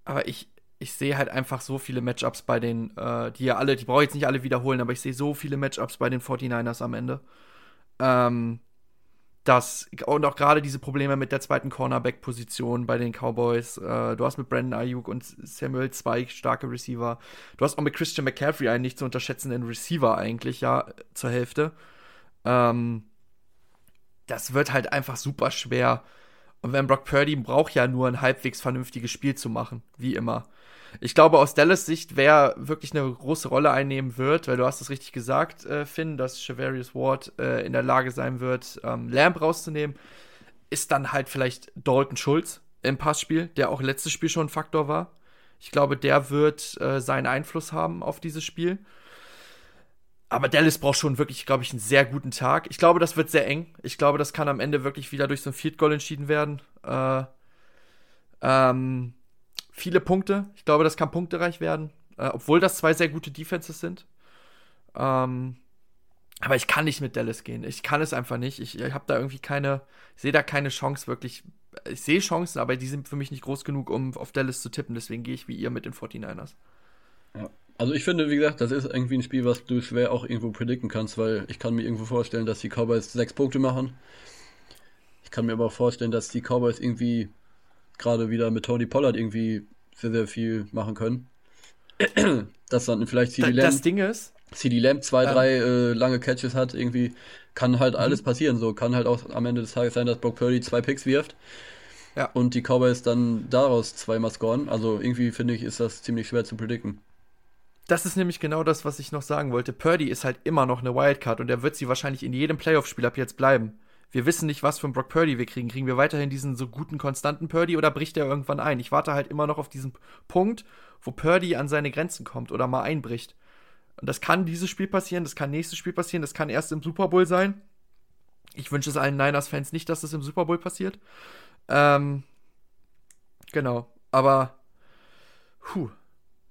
Aber ich, ich sehe halt einfach so viele Matchups bei den, äh, die ja alle, die brauche ich jetzt nicht alle wiederholen, aber ich sehe so viele Matchups bei den 49ers am Ende. Ähm, das, und auch gerade diese Probleme mit der zweiten Cornerback-Position bei den Cowboys. Äh, du hast mit Brandon Ayuk und Samuel zwei starke Receiver. Du hast auch mit Christian McCaffrey einen nicht zu unterschätzenden Receiver eigentlich, ja, zur Hälfte. Ähm, das wird halt einfach super schwer. Und wenn Brock Purdy braucht ja nur ein halbwegs vernünftiges Spiel zu machen, wie immer. Ich glaube, aus Dallas Sicht, wer wirklich eine große Rolle einnehmen wird, weil du hast es richtig gesagt, äh, Finn, dass Shavarius Ward äh, in der Lage sein wird, ähm, Lamb rauszunehmen, ist dann halt vielleicht Dalton Schulz im Passspiel, der auch letztes Spiel schon ein Faktor war. Ich glaube, der wird äh, seinen Einfluss haben auf dieses Spiel. Aber Dallas braucht schon wirklich, glaube ich, einen sehr guten Tag. Ich glaube, das wird sehr eng. Ich glaube, das kann am Ende wirklich wieder durch so ein Field Goal entschieden werden. Äh, ähm, viele Punkte. Ich glaube, das kann punktereich werden. Äh, obwohl das zwei sehr gute Defenses sind. Ähm, aber ich kann nicht mit Dallas gehen. Ich kann es einfach nicht. Ich, ich habe da irgendwie keine, sehe da keine Chance wirklich. Ich sehe Chancen, aber die sind für mich nicht groß genug, um auf Dallas zu tippen. Deswegen gehe ich wie ihr mit den 49ers. Ja. Also ich finde, wie gesagt, das ist irgendwie ein Spiel, was du schwer auch irgendwo predikten kannst, weil ich kann mir irgendwo vorstellen, dass die Cowboys sechs Punkte machen. Ich kann mir aber auch vorstellen, dass die Cowboys irgendwie gerade wieder mit Tony Pollard irgendwie sehr, sehr viel machen können. dass dann vielleicht CD Lamb, das Ding ist, CD Lamb zwei, ähm, drei äh, lange Catches hat, irgendwie kann halt mhm. alles passieren. So kann halt auch am Ende des Tages sein, dass Brock Purdy zwei Picks wirft. Ja. Und die Cowboys dann daraus zweimal scoren. Also irgendwie finde ich, ist das ziemlich schwer zu predikten. Das ist nämlich genau das, was ich noch sagen wollte. Purdy ist halt immer noch eine Wildcard und er wird sie wahrscheinlich in jedem Playoff-Spiel ab jetzt bleiben. Wir wissen nicht, was für einen Brock Purdy wir kriegen. Kriegen wir weiterhin diesen so guten, konstanten Purdy oder bricht er irgendwann ein? Ich warte halt immer noch auf diesen Punkt, wo Purdy an seine Grenzen kommt oder mal einbricht. Und das kann dieses Spiel passieren, das kann nächstes Spiel passieren, das kann erst im Super Bowl sein. Ich wünsche es allen Niners-Fans nicht, dass es im Super Bowl passiert. Ähm, genau. Aber, puh,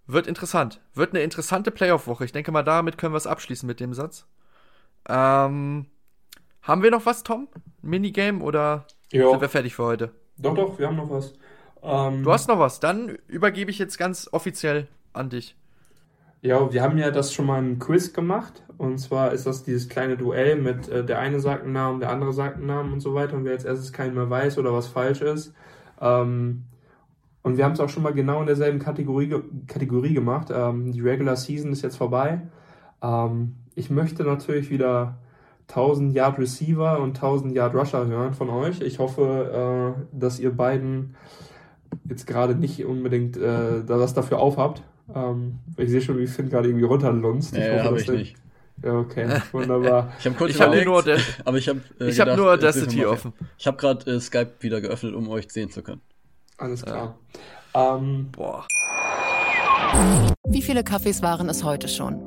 wird interessant. Wird eine interessante Playoff-Woche. Ich denke mal, damit können wir es abschließen mit dem Satz. Ähm, haben wir noch was, Tom? Minigame oder jo. sind wir fertig für heute? Doch, doch, wir haben noch was. Ähm, du hast noch was. Dann übergebe ich jetzt ganz offiziell an dich. Ja, wir haben ja das schon mal im Quiz gemacht. Und zwar ist das dieses kleine Duell mit äh, der eine sagt einen Namen, der andere sagt einen Namen und so weiter. Und wer als erstes keinen mehr weiß oder was falsch ist. Ähm, und wir haben es auch schon mal genau in derselben Kategorie, Kategorie gemacht. Ähm, die Regular Season ist jetzt vorbei. Ähm, ich möchte natürlich wieder 1000 Yard Receiver und 1000 Yard Rusher hören von euch. Ich hoffe, äh, dass ihr beiden jetzt gerade nicht unbedingt äh, was dafür aufhabt. Ähm, ich sehe schon, wie Finn gerade irgendwie runterlunzt. Ich nee, habe ich nicht. Ja, okay, wunderbar. ich habe kurz ich überlegt, hab nur aber ich habe äh, ich habe nur Audacity offen. Ich habe gerade äh, Skype wieder geöffnet, um euch sehen zu können. Alles klar. Ja. Ähm, Boah. Wie viele Kaffees waren es heute schon?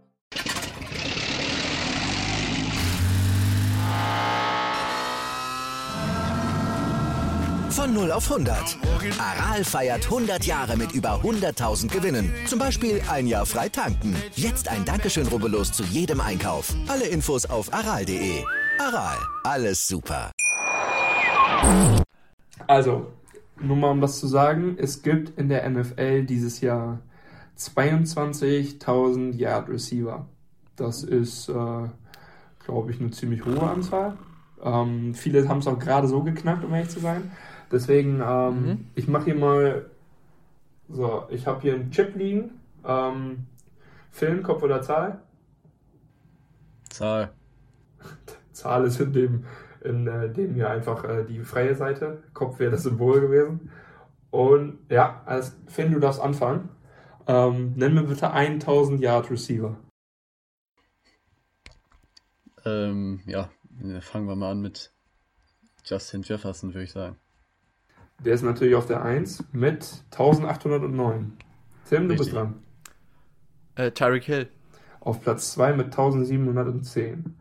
Von 0 auf 100. Aral feiert 100 Jahre mit über 100.000 Gewinnen. Zum Beispiel ein Jahr frei tanken. Jetzt ein Dankeschön, rubbellos zu jedem Einkauf. Alle Infos auf aral.de. Aral, alles super. Also, nur mal um das zu sagen, es gibt in der NFL dieses Jahr 22.000 Yard Receiver. Das ist, äh, glaube ich, eine ziemlich hohe Anzahl. Ähm, viele haben es auch gerade so geknackt, um ehrlich zu sein. Deswegen, ähm, mhm. ich mache hier mal, so, ich habe hier einen Chip liegen. Ähm, Film, Kopf oder Zahl? Zahl. Zahl ist in dem, in äh, dem hier einfach äh, die freie Seite. Kopf wäre das Symbol gewesen. Und ja, als Finn, du darfst anfangen. Ähm, nenn mir bitte 1000 Yard Receiver. Ähm, ja, fangen wir mal an mit Justin Jefferson, würde ich sagen. Der ist natürlich auf der 1 mit 1809. Tim, du bist dran. Äh, Tyreek Hill. Auf Platz 2 mit 1710.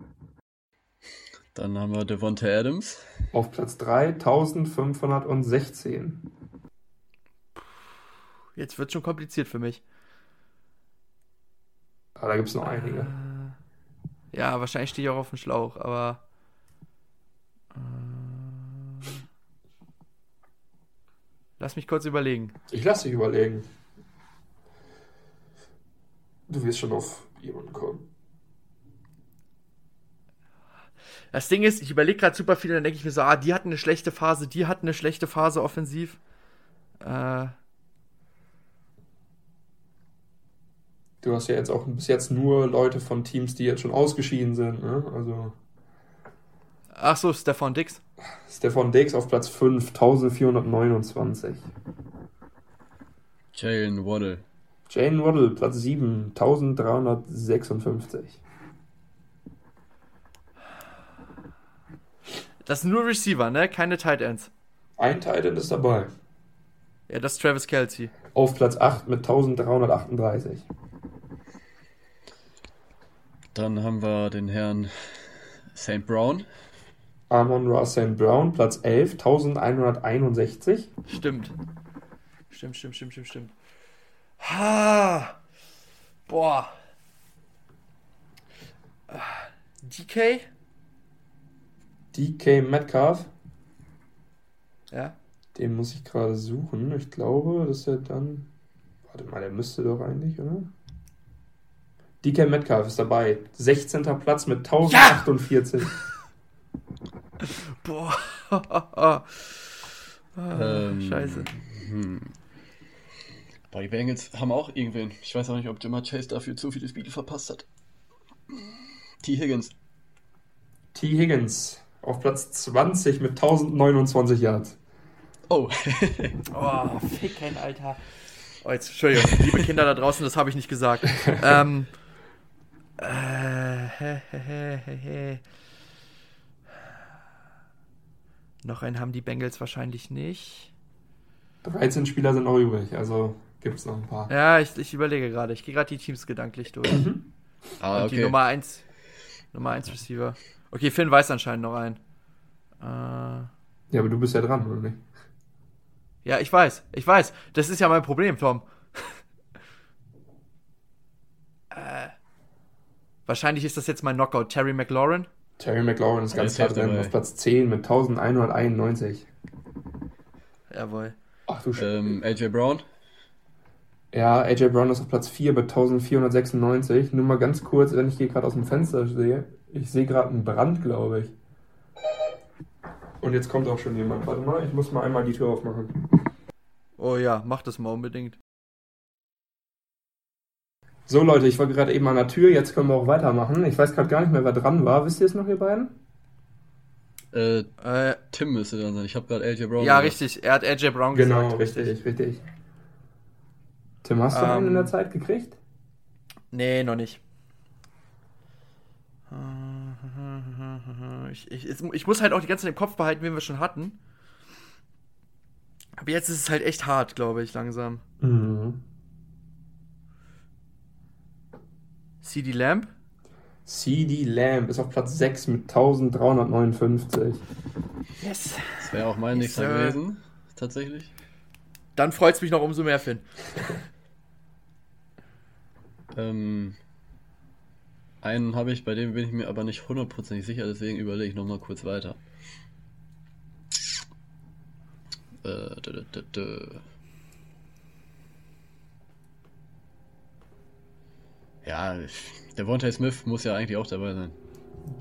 Dann haben wir Devonta Adams. Auf Platz 3 1516. Jetzt wird schon kompliziert für mich. Aber da gibt es noch einige. Äh, ja, wahrscheinlich stehe ich auch auf dem Schlauch, aber. Lass mich kurz überlegen. Ich lass dich überlegen. Du wirst schon auf jemanden kommen. Das Ding ist, ich überlege gerade super viel, dann denke ich mir so, ah, die hatten eine schlechte Phase, die hatten eine schlechte Phase offensiv. Äh. Du hast ja jetzt auch bis jetzt nur Leute von Teams, die jetzt schon ausgeschieden sind, ne? Also. Ach so, Stefan Dix. Stefan Dix auf Platz 5, 1429. Jalen Waddle. Jalen Waddle, Platz 7, 1356. Das sind nur Receiver, ne? Keine Tight Ends. Ein Tight End ist dabei. Ja, das ist Travis Kelsey. Auf Platz 8 mit 1338. Dann haben wir den Herrn St. Brown. Amon Russell Brown, Platz 11, 1161. Stimmt. Stimmt, stimmt, stimmt, stimmt, stimmt. Ha! Boah. DK? DK Metcalf. Ja. Den muss ich gerade suchen. Ich glaube, dass er dann. Warte mal, der müsste doch eigentlich, oder? DK Metcalf ist dabei. 16. Platz mit 1048. Ja! Boah. ah, ähm, Scheiße. Hm. Boah, die Bengals haben auch irgendwen. Ich weiß auch nicht, ob Jamar Chase dafür zu viele Spiele verpasst hat. T. Higgins. T. Higgins auf Platz 20 mit 1029 Yards. Oh. oh, ficken, Alter. Oh, jetzt, Entschuldigung, liebe Kinder da draußen, das habe ich nicht gesagt. ähm. Äh, he, he, he, he. Noch einen haben die Bengals wahrscheinlich nicht. 13 Spieler sind noch übrig, also gibt es noch ein paar. Ja, ich, ich überlege gerade. Ich gehe gerade die Teams gedanklich durch. Mhm. Ah, Und die okay. Nummer 1 Nummer 1 Receiver. Okay, Finn weiß anscheinend noch einen. Äh, Ja, aber du bist ja dran, oder nicht? ja, ich weiß. Ich weiß. Das ist ja mein Problem, Tom. äh, wahrscheinlich ist das jetzt mein Knockout. Terry McLaurin. Terry McLaurin ist ganz klar drin, auf Platz 10 mit 1191. Jawohl. Ach du Sch Ähm, AJ Brown. Ja, AJ Brown ist auf Platz 4 mit 1496. Nur mal ganz kurz, wenn ich hier gerade aus dem Fenster sehe. Ich sehe gerade einen Brand, glaube ich. Und jetzt kommt auch schon jemand. Warte mal, ich muss mal einmal die Tür aufmachen. Oh ja, mach das mal unbedingt. So Leute, ich war gerade eben an der Tür, jetzt können wir auch weitermachen. Ich weiß gerade gar nicht mehr, wer dran war. Wisst ihr es noch, ihr beiden? Äh, Äh, Tim müsste dann sein. Ich habe gerade AJ Brown. ja, gesagt. richtig. Er hat AJ Brown Genau, gesagt. richtig, richtig. Tim, hast du einen Ähm, in der Zeit gekriegt? Nee, noch nicht. Ich, ich, es- ich muss halt auch die ganze Zeit im Kopf behalten, wen wir schon hatten. Aber jetzt ist es halt echt hart, glaube ich, langsam. Mhm. CD Lamb? CD Lamb ist auf Platz 6 mit 1359. Yes. Das wäre auch mein Yes, nächster sir. gewesen. Tatsächlich. Dann freut es mich noch umso mehr, Finn. Ähm, einen habe ich, bei dem bin ich mir aber nicht hundertprozentig sicher, deswegen überlege ich nochmal kurz weiter. Äh, dö, dö, dö, Ja, der Vontae Smith muss ja eigentlich auch dabei sein.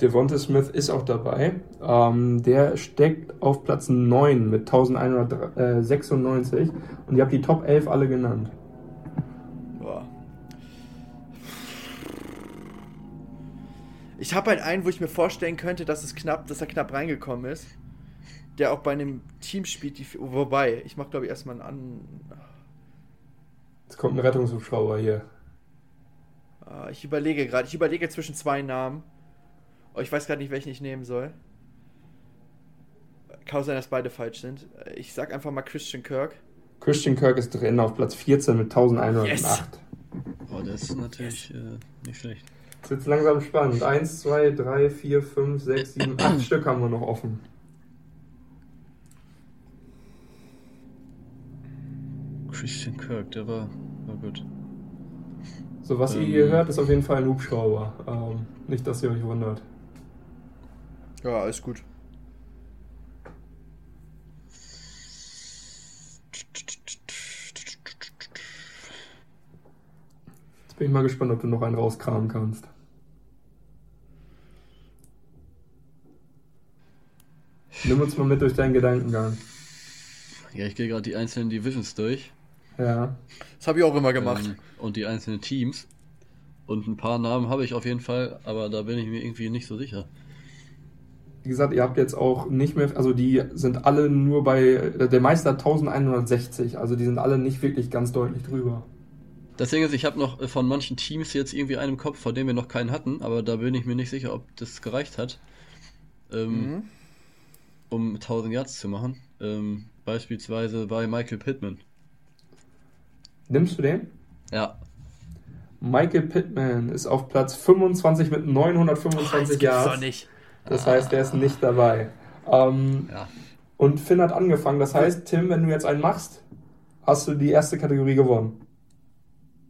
Devonta Smith ist auch dabei. Ähm, der steckt auf Platz 9 mit 1196 und ihr habt die Top 11 alle genannt. Boah. Ich habe halt einen, wo ich mir vorstellen könnte, dass es knapp, dass er knapp reingekommen ist. Der auch bei einem Team spielt, die. Wobei, ich mach glaube ich erstmal einen an. Jetzt kommt ein Rettungshubschrauber hier. Ah, Ich überlege gerade. Ich überlege zwischen zwei Namen. Oh, ich weiß gerade nicht, welchen ich nehmen soll. Kann sein, dass beide falsch sind. Ich sag einfach mal Christian Kirk. Christian Kirk ist drin auf Platz 14 mit 1108. Oh, das ist natürlich äh, nicht schlecht. Jetzt wird's langsam spannend. 1, 2, 3, 4, 5, 6, 7, 8 Stück haben wir noch offen. Christian Kirk, der war, war gut. So, was ihr Ähm. hier hört, ist auf jeden Fall ein Hubschrauber. Ähm, nicht, dass ihr euch wundert. Ja, alles gut. Jetzt bin ich mal gespannt, ob du noch einen rauskramen kannst. Nimm uns mal mit durch deinen Gedankengang. Ja, ich gehe gerade die einzelnen Divisions durch. Ja. Das habe ich auch immer gemacht. Ähm, und die einzelnen Teams. Und ein paar Namen habe ich auf jeden Fall, aber da bin ich mir irgendwie nicht so sicher. Wie gesagt, ihr habt jetzt auch nicht mehr, also die sind alle nur bei, der Meister hat 1160, also die sind alle nicht wirklich ganz deutlich drüber. Das Ding ist, ich habe noch von manchen Teams jetzt irgendwie einen im Kopf, von dem wir noch keinen hatten, aber da bin ich mir nicht sicher, ob das gereicht hat, ähm, Mhm. um 1000 Yards zu machen. Ähm, beispielsweise bei Michael Pittman. Nimmst du den? Ja, Michael Pittman ist auf Platz 25 mit das 925 gibt's doch Yards. nicht. Das heißt, der ist nicht dabei. Ähm, ja. und Finn hat angefangen. Das heißt, Tim, wenn du jetzt einen machst, hast du die erste Kategorie gewonnen.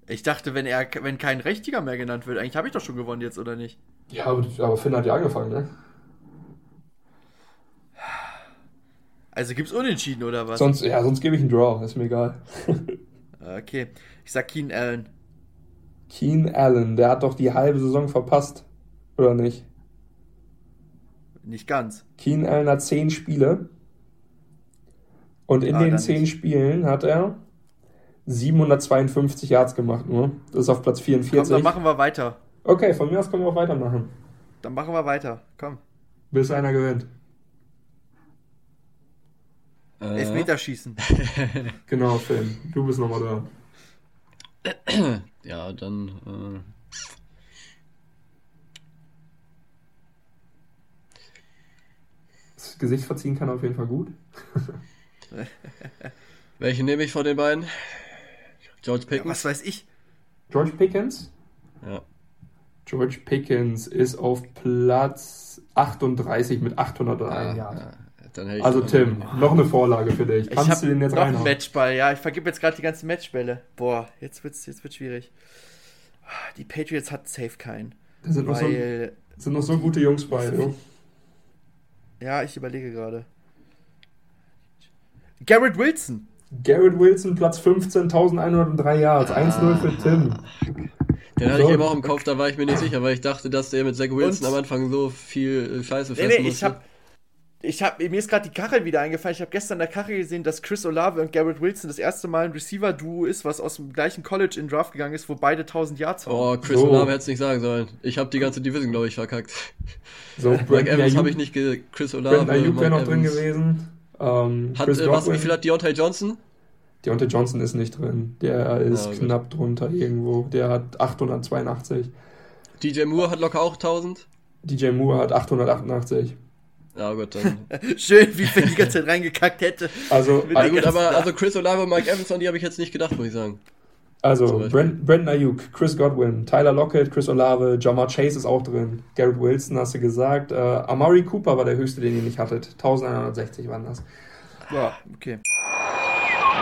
Ich dachte, wenn er, wenn kein Richtiger mehr genannt wird, eigentlich habe ich doch schon gewonnen jetzt, oder nicht? Ja, aber, aber Finn hat ja angefangen, ne? Also gibt's Unentschieden oder was? Sonst, ja, sonst gebe ich einen Draw, ist mir egal. Okay. Ich sag Keen Allen. Keen Allen, der hat doch die halbe Saison verpasst. Oder nicht? Nicht ganz. Keen Allen hat 10 Spiele. Und in Ah, den 10 nicht. Spielen hat er 752 Yards gemacht nur. Das ist auf Platz Komm, 44. dann machen wir weiter. okay, von mir aus können wir auch weitermachen. Dann machen wir weiter. Komm. Bis einer gewinnt. Äh, Elfmeterschießen. Genau, Finn. Du bist nochmal dran. ja, dann. Äh, Das Gesicht verziehen kann auf jeden Fall gut. welche nehme ich von den beiden? George Ja, Pickens? was weiß ich? George Pickens? Ja. George Pickens ist auf Platz 38 mit 803 Ah, Yards. Ja, dann hätte ich Also noch- Tim, noch eine Vorlage für dich. Ich Kannst hab du den jetzt noch einen reinhauen? Matchball, ja. Ich vergib jetzt gerade die ganzen Matchbälle. Boah, jetzt wird's, jetzt wird's schwierig. Die Patriots hat safe keinen. Da sind noch, so, sind noch so gute Jungs bei. Jo. ja, ich überlege gerade. Garrett Wilson. Garrett Wilson, Platz 15, 1103 Yards. 1-0 für Tim. Den hatte So. ich eben auch im Kopf, da war ich mir nicht sicher, weil ich dachte, dass der mit Zach Wilson Und- am Anfang so viel äh, Scheiße Nee, fressen nee, ich musste. hab. Ich hab, mir ist gerade die Kachel wieder eingefallen. Ich habe gestern in der Kachel gesehen, dass Chris Olave und Garrett Wilson das erste Mal ein Receiver-Duo ist, was aus dem gleichen College in Draft gegangen ist, wo beide 1000 Yards haben. Oh, Chris So. Olave hätte es nicht sagen sollen. Ich habe die ganze Division, glaube ich, verkackt. So, Mike Evans habe ich nicht ge Chris Olave. Brandon Ayuk wäre noch drin Evans. gewesen. Ähm, Hat, äh, was, wie viel hat Deontay Johnson? Deontay Johnson ist nicht drin. Der ist gut. knapp drunter irgendwo. Der hat 882. DJ Moore hat locker auch 1000. DJ Moore hat 888. Ja gut, dann. Schön, wie ich die ganze Zeit reingekackt hätte. Also, den gut, aber also Chris Olave und Mike Evans, an die habe ich jetzt nicht gedacht, muss ich sagen. also. Brand, Brandon Ayuk, Chris Godwin, Tyler Lockett, Chris Olave, Jamar Chase ist auch drin. Garrett Wilson hast du gesagt. Äh, Amari Cooper war der höchste, den ihr nicht hattet. 1160 waren das. Ja, okay.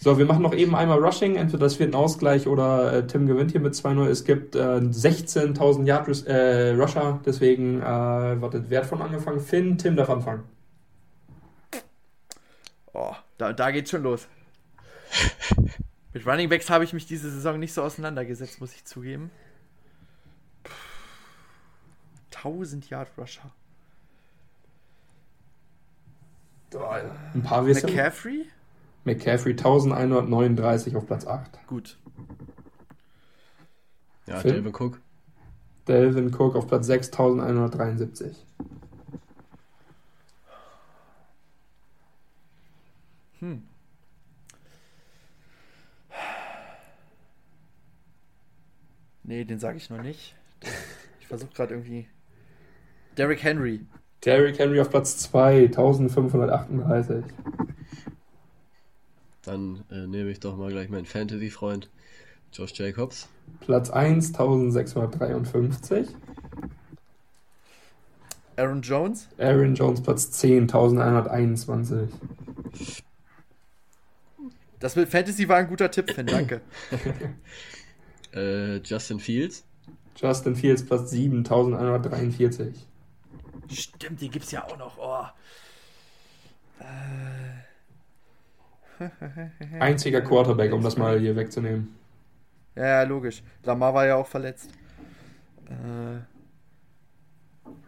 So, wir machen noch eben einmal Rushing. Entweder das wird ein Ausgleich oder äh, Tim gewinnt hier mit 2-0. Es gibt äh, 16.000 Yard äh, Rusher, deswegen, äh, wartet, wer hat von angefangen? Finn, Tim darf anfangen. Oh, da, da geht's schon los. Mit Running Backs habe ich mich diese Saison nicht so auseinandergesetzt, muss ich zugeben. Puh. 1000 Yard Rusher. Ein paar wissen. McCaffrey? McCaffrey 1139 auf Platz 8. Gut. Ja, Phil? Delvin Cook. Delvin Cook auf Platz 6173. Hm. Nee, den sage ich noch nicht. Ich versuche gerade irgendwie. Derrick Henry. Derrick Henry auf Platz 2, 1538. Dann äh, nehme ich doch mal gleich meinen Fantasy-Freund Josh Jacobs. Platz 1, 1653. Aaron Jones. Aaron Jones Platz 10, 1121. Das mit Fantasy war ein guter Tipp, Finn, danke. Äh, Justin Fields. Justin Fields Platz 7, 1143. Stimmt, den gibt's ja auch noch. Oh. Einziger Quarterback, um das mal hier wegzunehmen. Ja, logisch. Lamar war ja auch verletzt. Äh,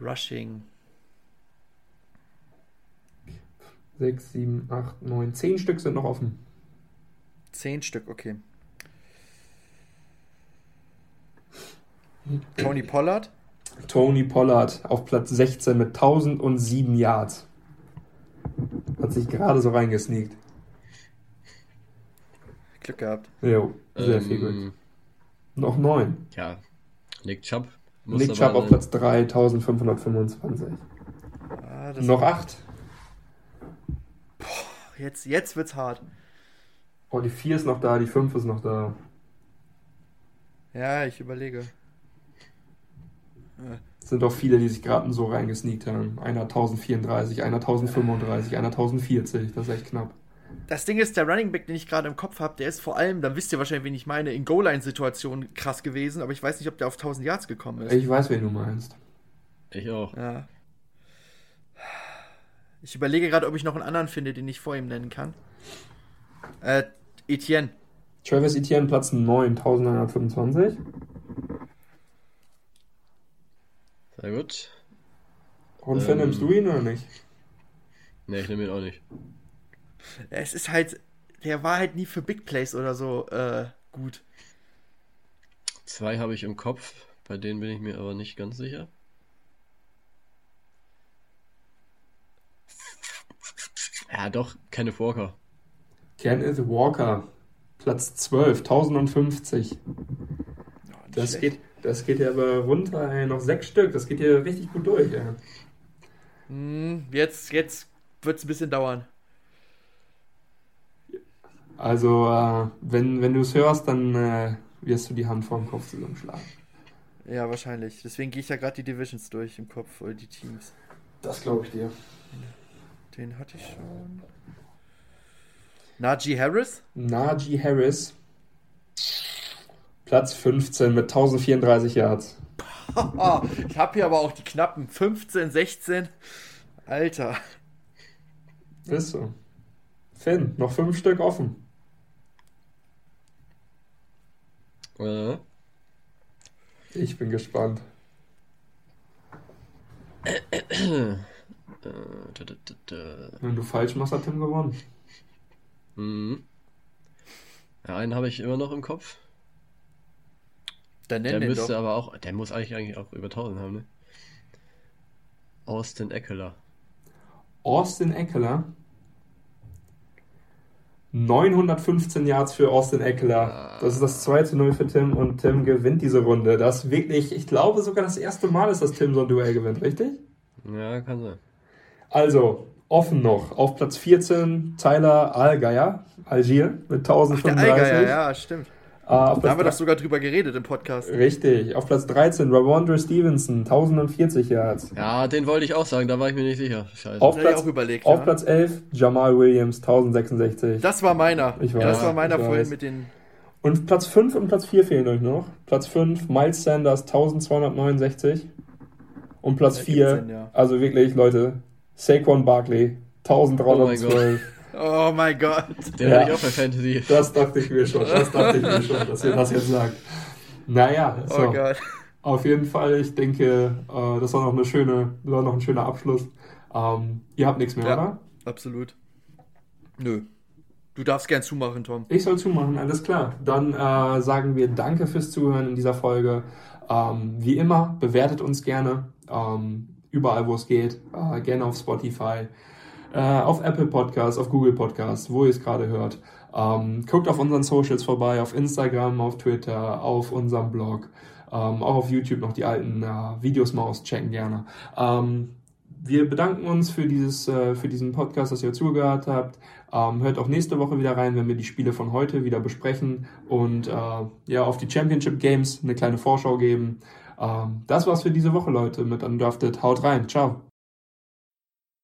Rushing. 6, 7, 8, 9, 10 Stück sind noch offen. Zehn Stück, okay. Tony Pollard. Tony Pollard auf Platz 16 mit 1007 Yards. Hat sich gerade so reingesneakt. Glück gehabt. Jo, sehr viel Glück. Ähm, Noch 9. Ja, Nick Chubb. Muss Nick Chubb auf Platz 3, 1525. Ah, Noch 8. Jetzt, jetzt wird's hart. Oh, die 4 ist noch da, die 5 ist noch da. Ja, ich überlege. Es sind auch viele, die sich gerade so reingesneakt haben. Einer 1034, einer 1035, einer 1040. Das ist echt knapp. Das Ding ist, der Running Back, den ich gerade im Kopf habe, der ist vor allem, dann wisst ihr wahrscheinlich, wen ich meine, in Goal-Line-Situationen krass gewesen, aber ich weiß nicht, ob der auf 1000 Yards gekommen ist. Ich weiß, wen du meinst. Ich auch. Ja. Ich überlege gerade, ob ich noch einen anderen finde, den ich vor ihm nennen kann. Äh, Etienne. Travis Etienne, Platz 9, 1925. Sehr gut. Und Ähm. nimmst du ihn oder nicht? Ne, ich nehme ihn auch nicht. Es ist halt, der war halt nie für Big Plays oder so äh, gut. Zwei habe ich im Kopf, bei denen bin ich mir aber nicht ganz sicher. Ja, doch, Kenneth Walker. Kenneth Walker, Platz 12, 1050. Das, geht, das geht ja aber runter, ey, noch sechs Stück, das geht ja richtig gut durch. Ey. Hm, jetzt, jetzt wird es ein bisschen dauern. Also, äh, wenn, wenn du es hörst, dann äh, wirst du die Hand vor dem Kopf zusammenschlagen. Ja, wahrscheinlich. Deswegen gehe ich ja gerade die Divisions durch im Kopf oder die Teams. Das glaube ich dir. Den hatte ich schon. Najee Harris? Najee Harris, Platz 15 mit 1034 Yards. ich habe hier aber auch die knappen 15, 16. Alter. Ist so. Finn, noch fünf Stück offen. Äh, Ich bin gespannt. Wenn du falsch machst, hat Tim gewonnen. Mhm. Ja, einen habe ich immer noch im Kopf. Dann nenn Der den müsste doch. aber auch, der muss eigentlich, eigentlich auch über 1000 haben, ne? Austin Eckler. Austin Eckler. 915 Yards für Austin Eckler. Das ist das 2 zu 0 für Tim und Tim gewinnt diese Runde. Das ist wirklich, ich glaube sogar das erste Mal ist, dass Tim so ein Duell gewinnt, richtig? Ja, kann sein. Also, offen noch. Auf Platz 14 Tyler Allgeier, Algier, mit Der 1035. Eiger, ja, ja, stimmt. Auf Da haben wir doch sogar drüber geredet im Podcast. Richtig. Auf Platz 13 Ravondre Stevenson, 1040 Yards. Ja, den wollte ich auch sagen, da war ich mir nicht sicher. Scheiße. Auf Platz, auch überlegt. auf ja. Platz 11 Jamal Williams, 1066. Das war meiner. Ich weiß, das war meiner ich vorhin weiß. mit den. Und Platz 5 und Platz 4 fehlen euch noch. Platz 5 Miles Sanders, 1269. Und Platz Ja, 4, gibt's denn, ja. also wirklich, Leute, Saquon Barkley, 1312. Oh mein Gott. Den Ja. hatte ich auch bei Fantasy. das dachte ich mir schon, das dachte ich mir schon, dass ihr das jetzt sagt. Naja, so. Oh Gott. Auf jeden Fall, ich denke, äh, das war noch eine schöne, war noch ein schöner Abschluss. Ähm, ihr habt nichts mehr, Ja. oder? Absolut. Nö. Du darfst gern zumachen, Tom. Ich soll zumachen, alles klar. Dann äh, sagen wir Danke fürs Zuhören in dieser Folge. Ähm, wie immer, bewertet uns gerne. Ähm, überall, wo es geht. Äh, gerne auf Spotify, auf Apple Podcasts, auf Google Podcasts, wo ihr es gerade hört. Ähm, guckt auf unseren Socials vorbei, auf Instagram, auf Twitter, auf unserem Blog. Ähm, auch auf YouTube noch die alten äh, Videos mal auschecken gerne. Ähm, wir bedanken uns für, dieses, äh, für diesen Podcast, dass ihr zugehört habt. Ähm, hört auch nächste Woche wieder rein, wenn wir die Spiele von heute wieder besprechen und äh, ja, auf die Championship Games eine kleine Vorschau geben. Ähm, das war's für diese Woche, Leute, mit Undrafted. Haut rein. Ciao.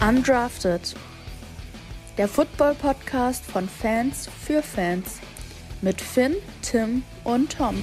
Undrafted. Der Football-Podcast von Fans für Fans. Mit Finn, Tim und Tom.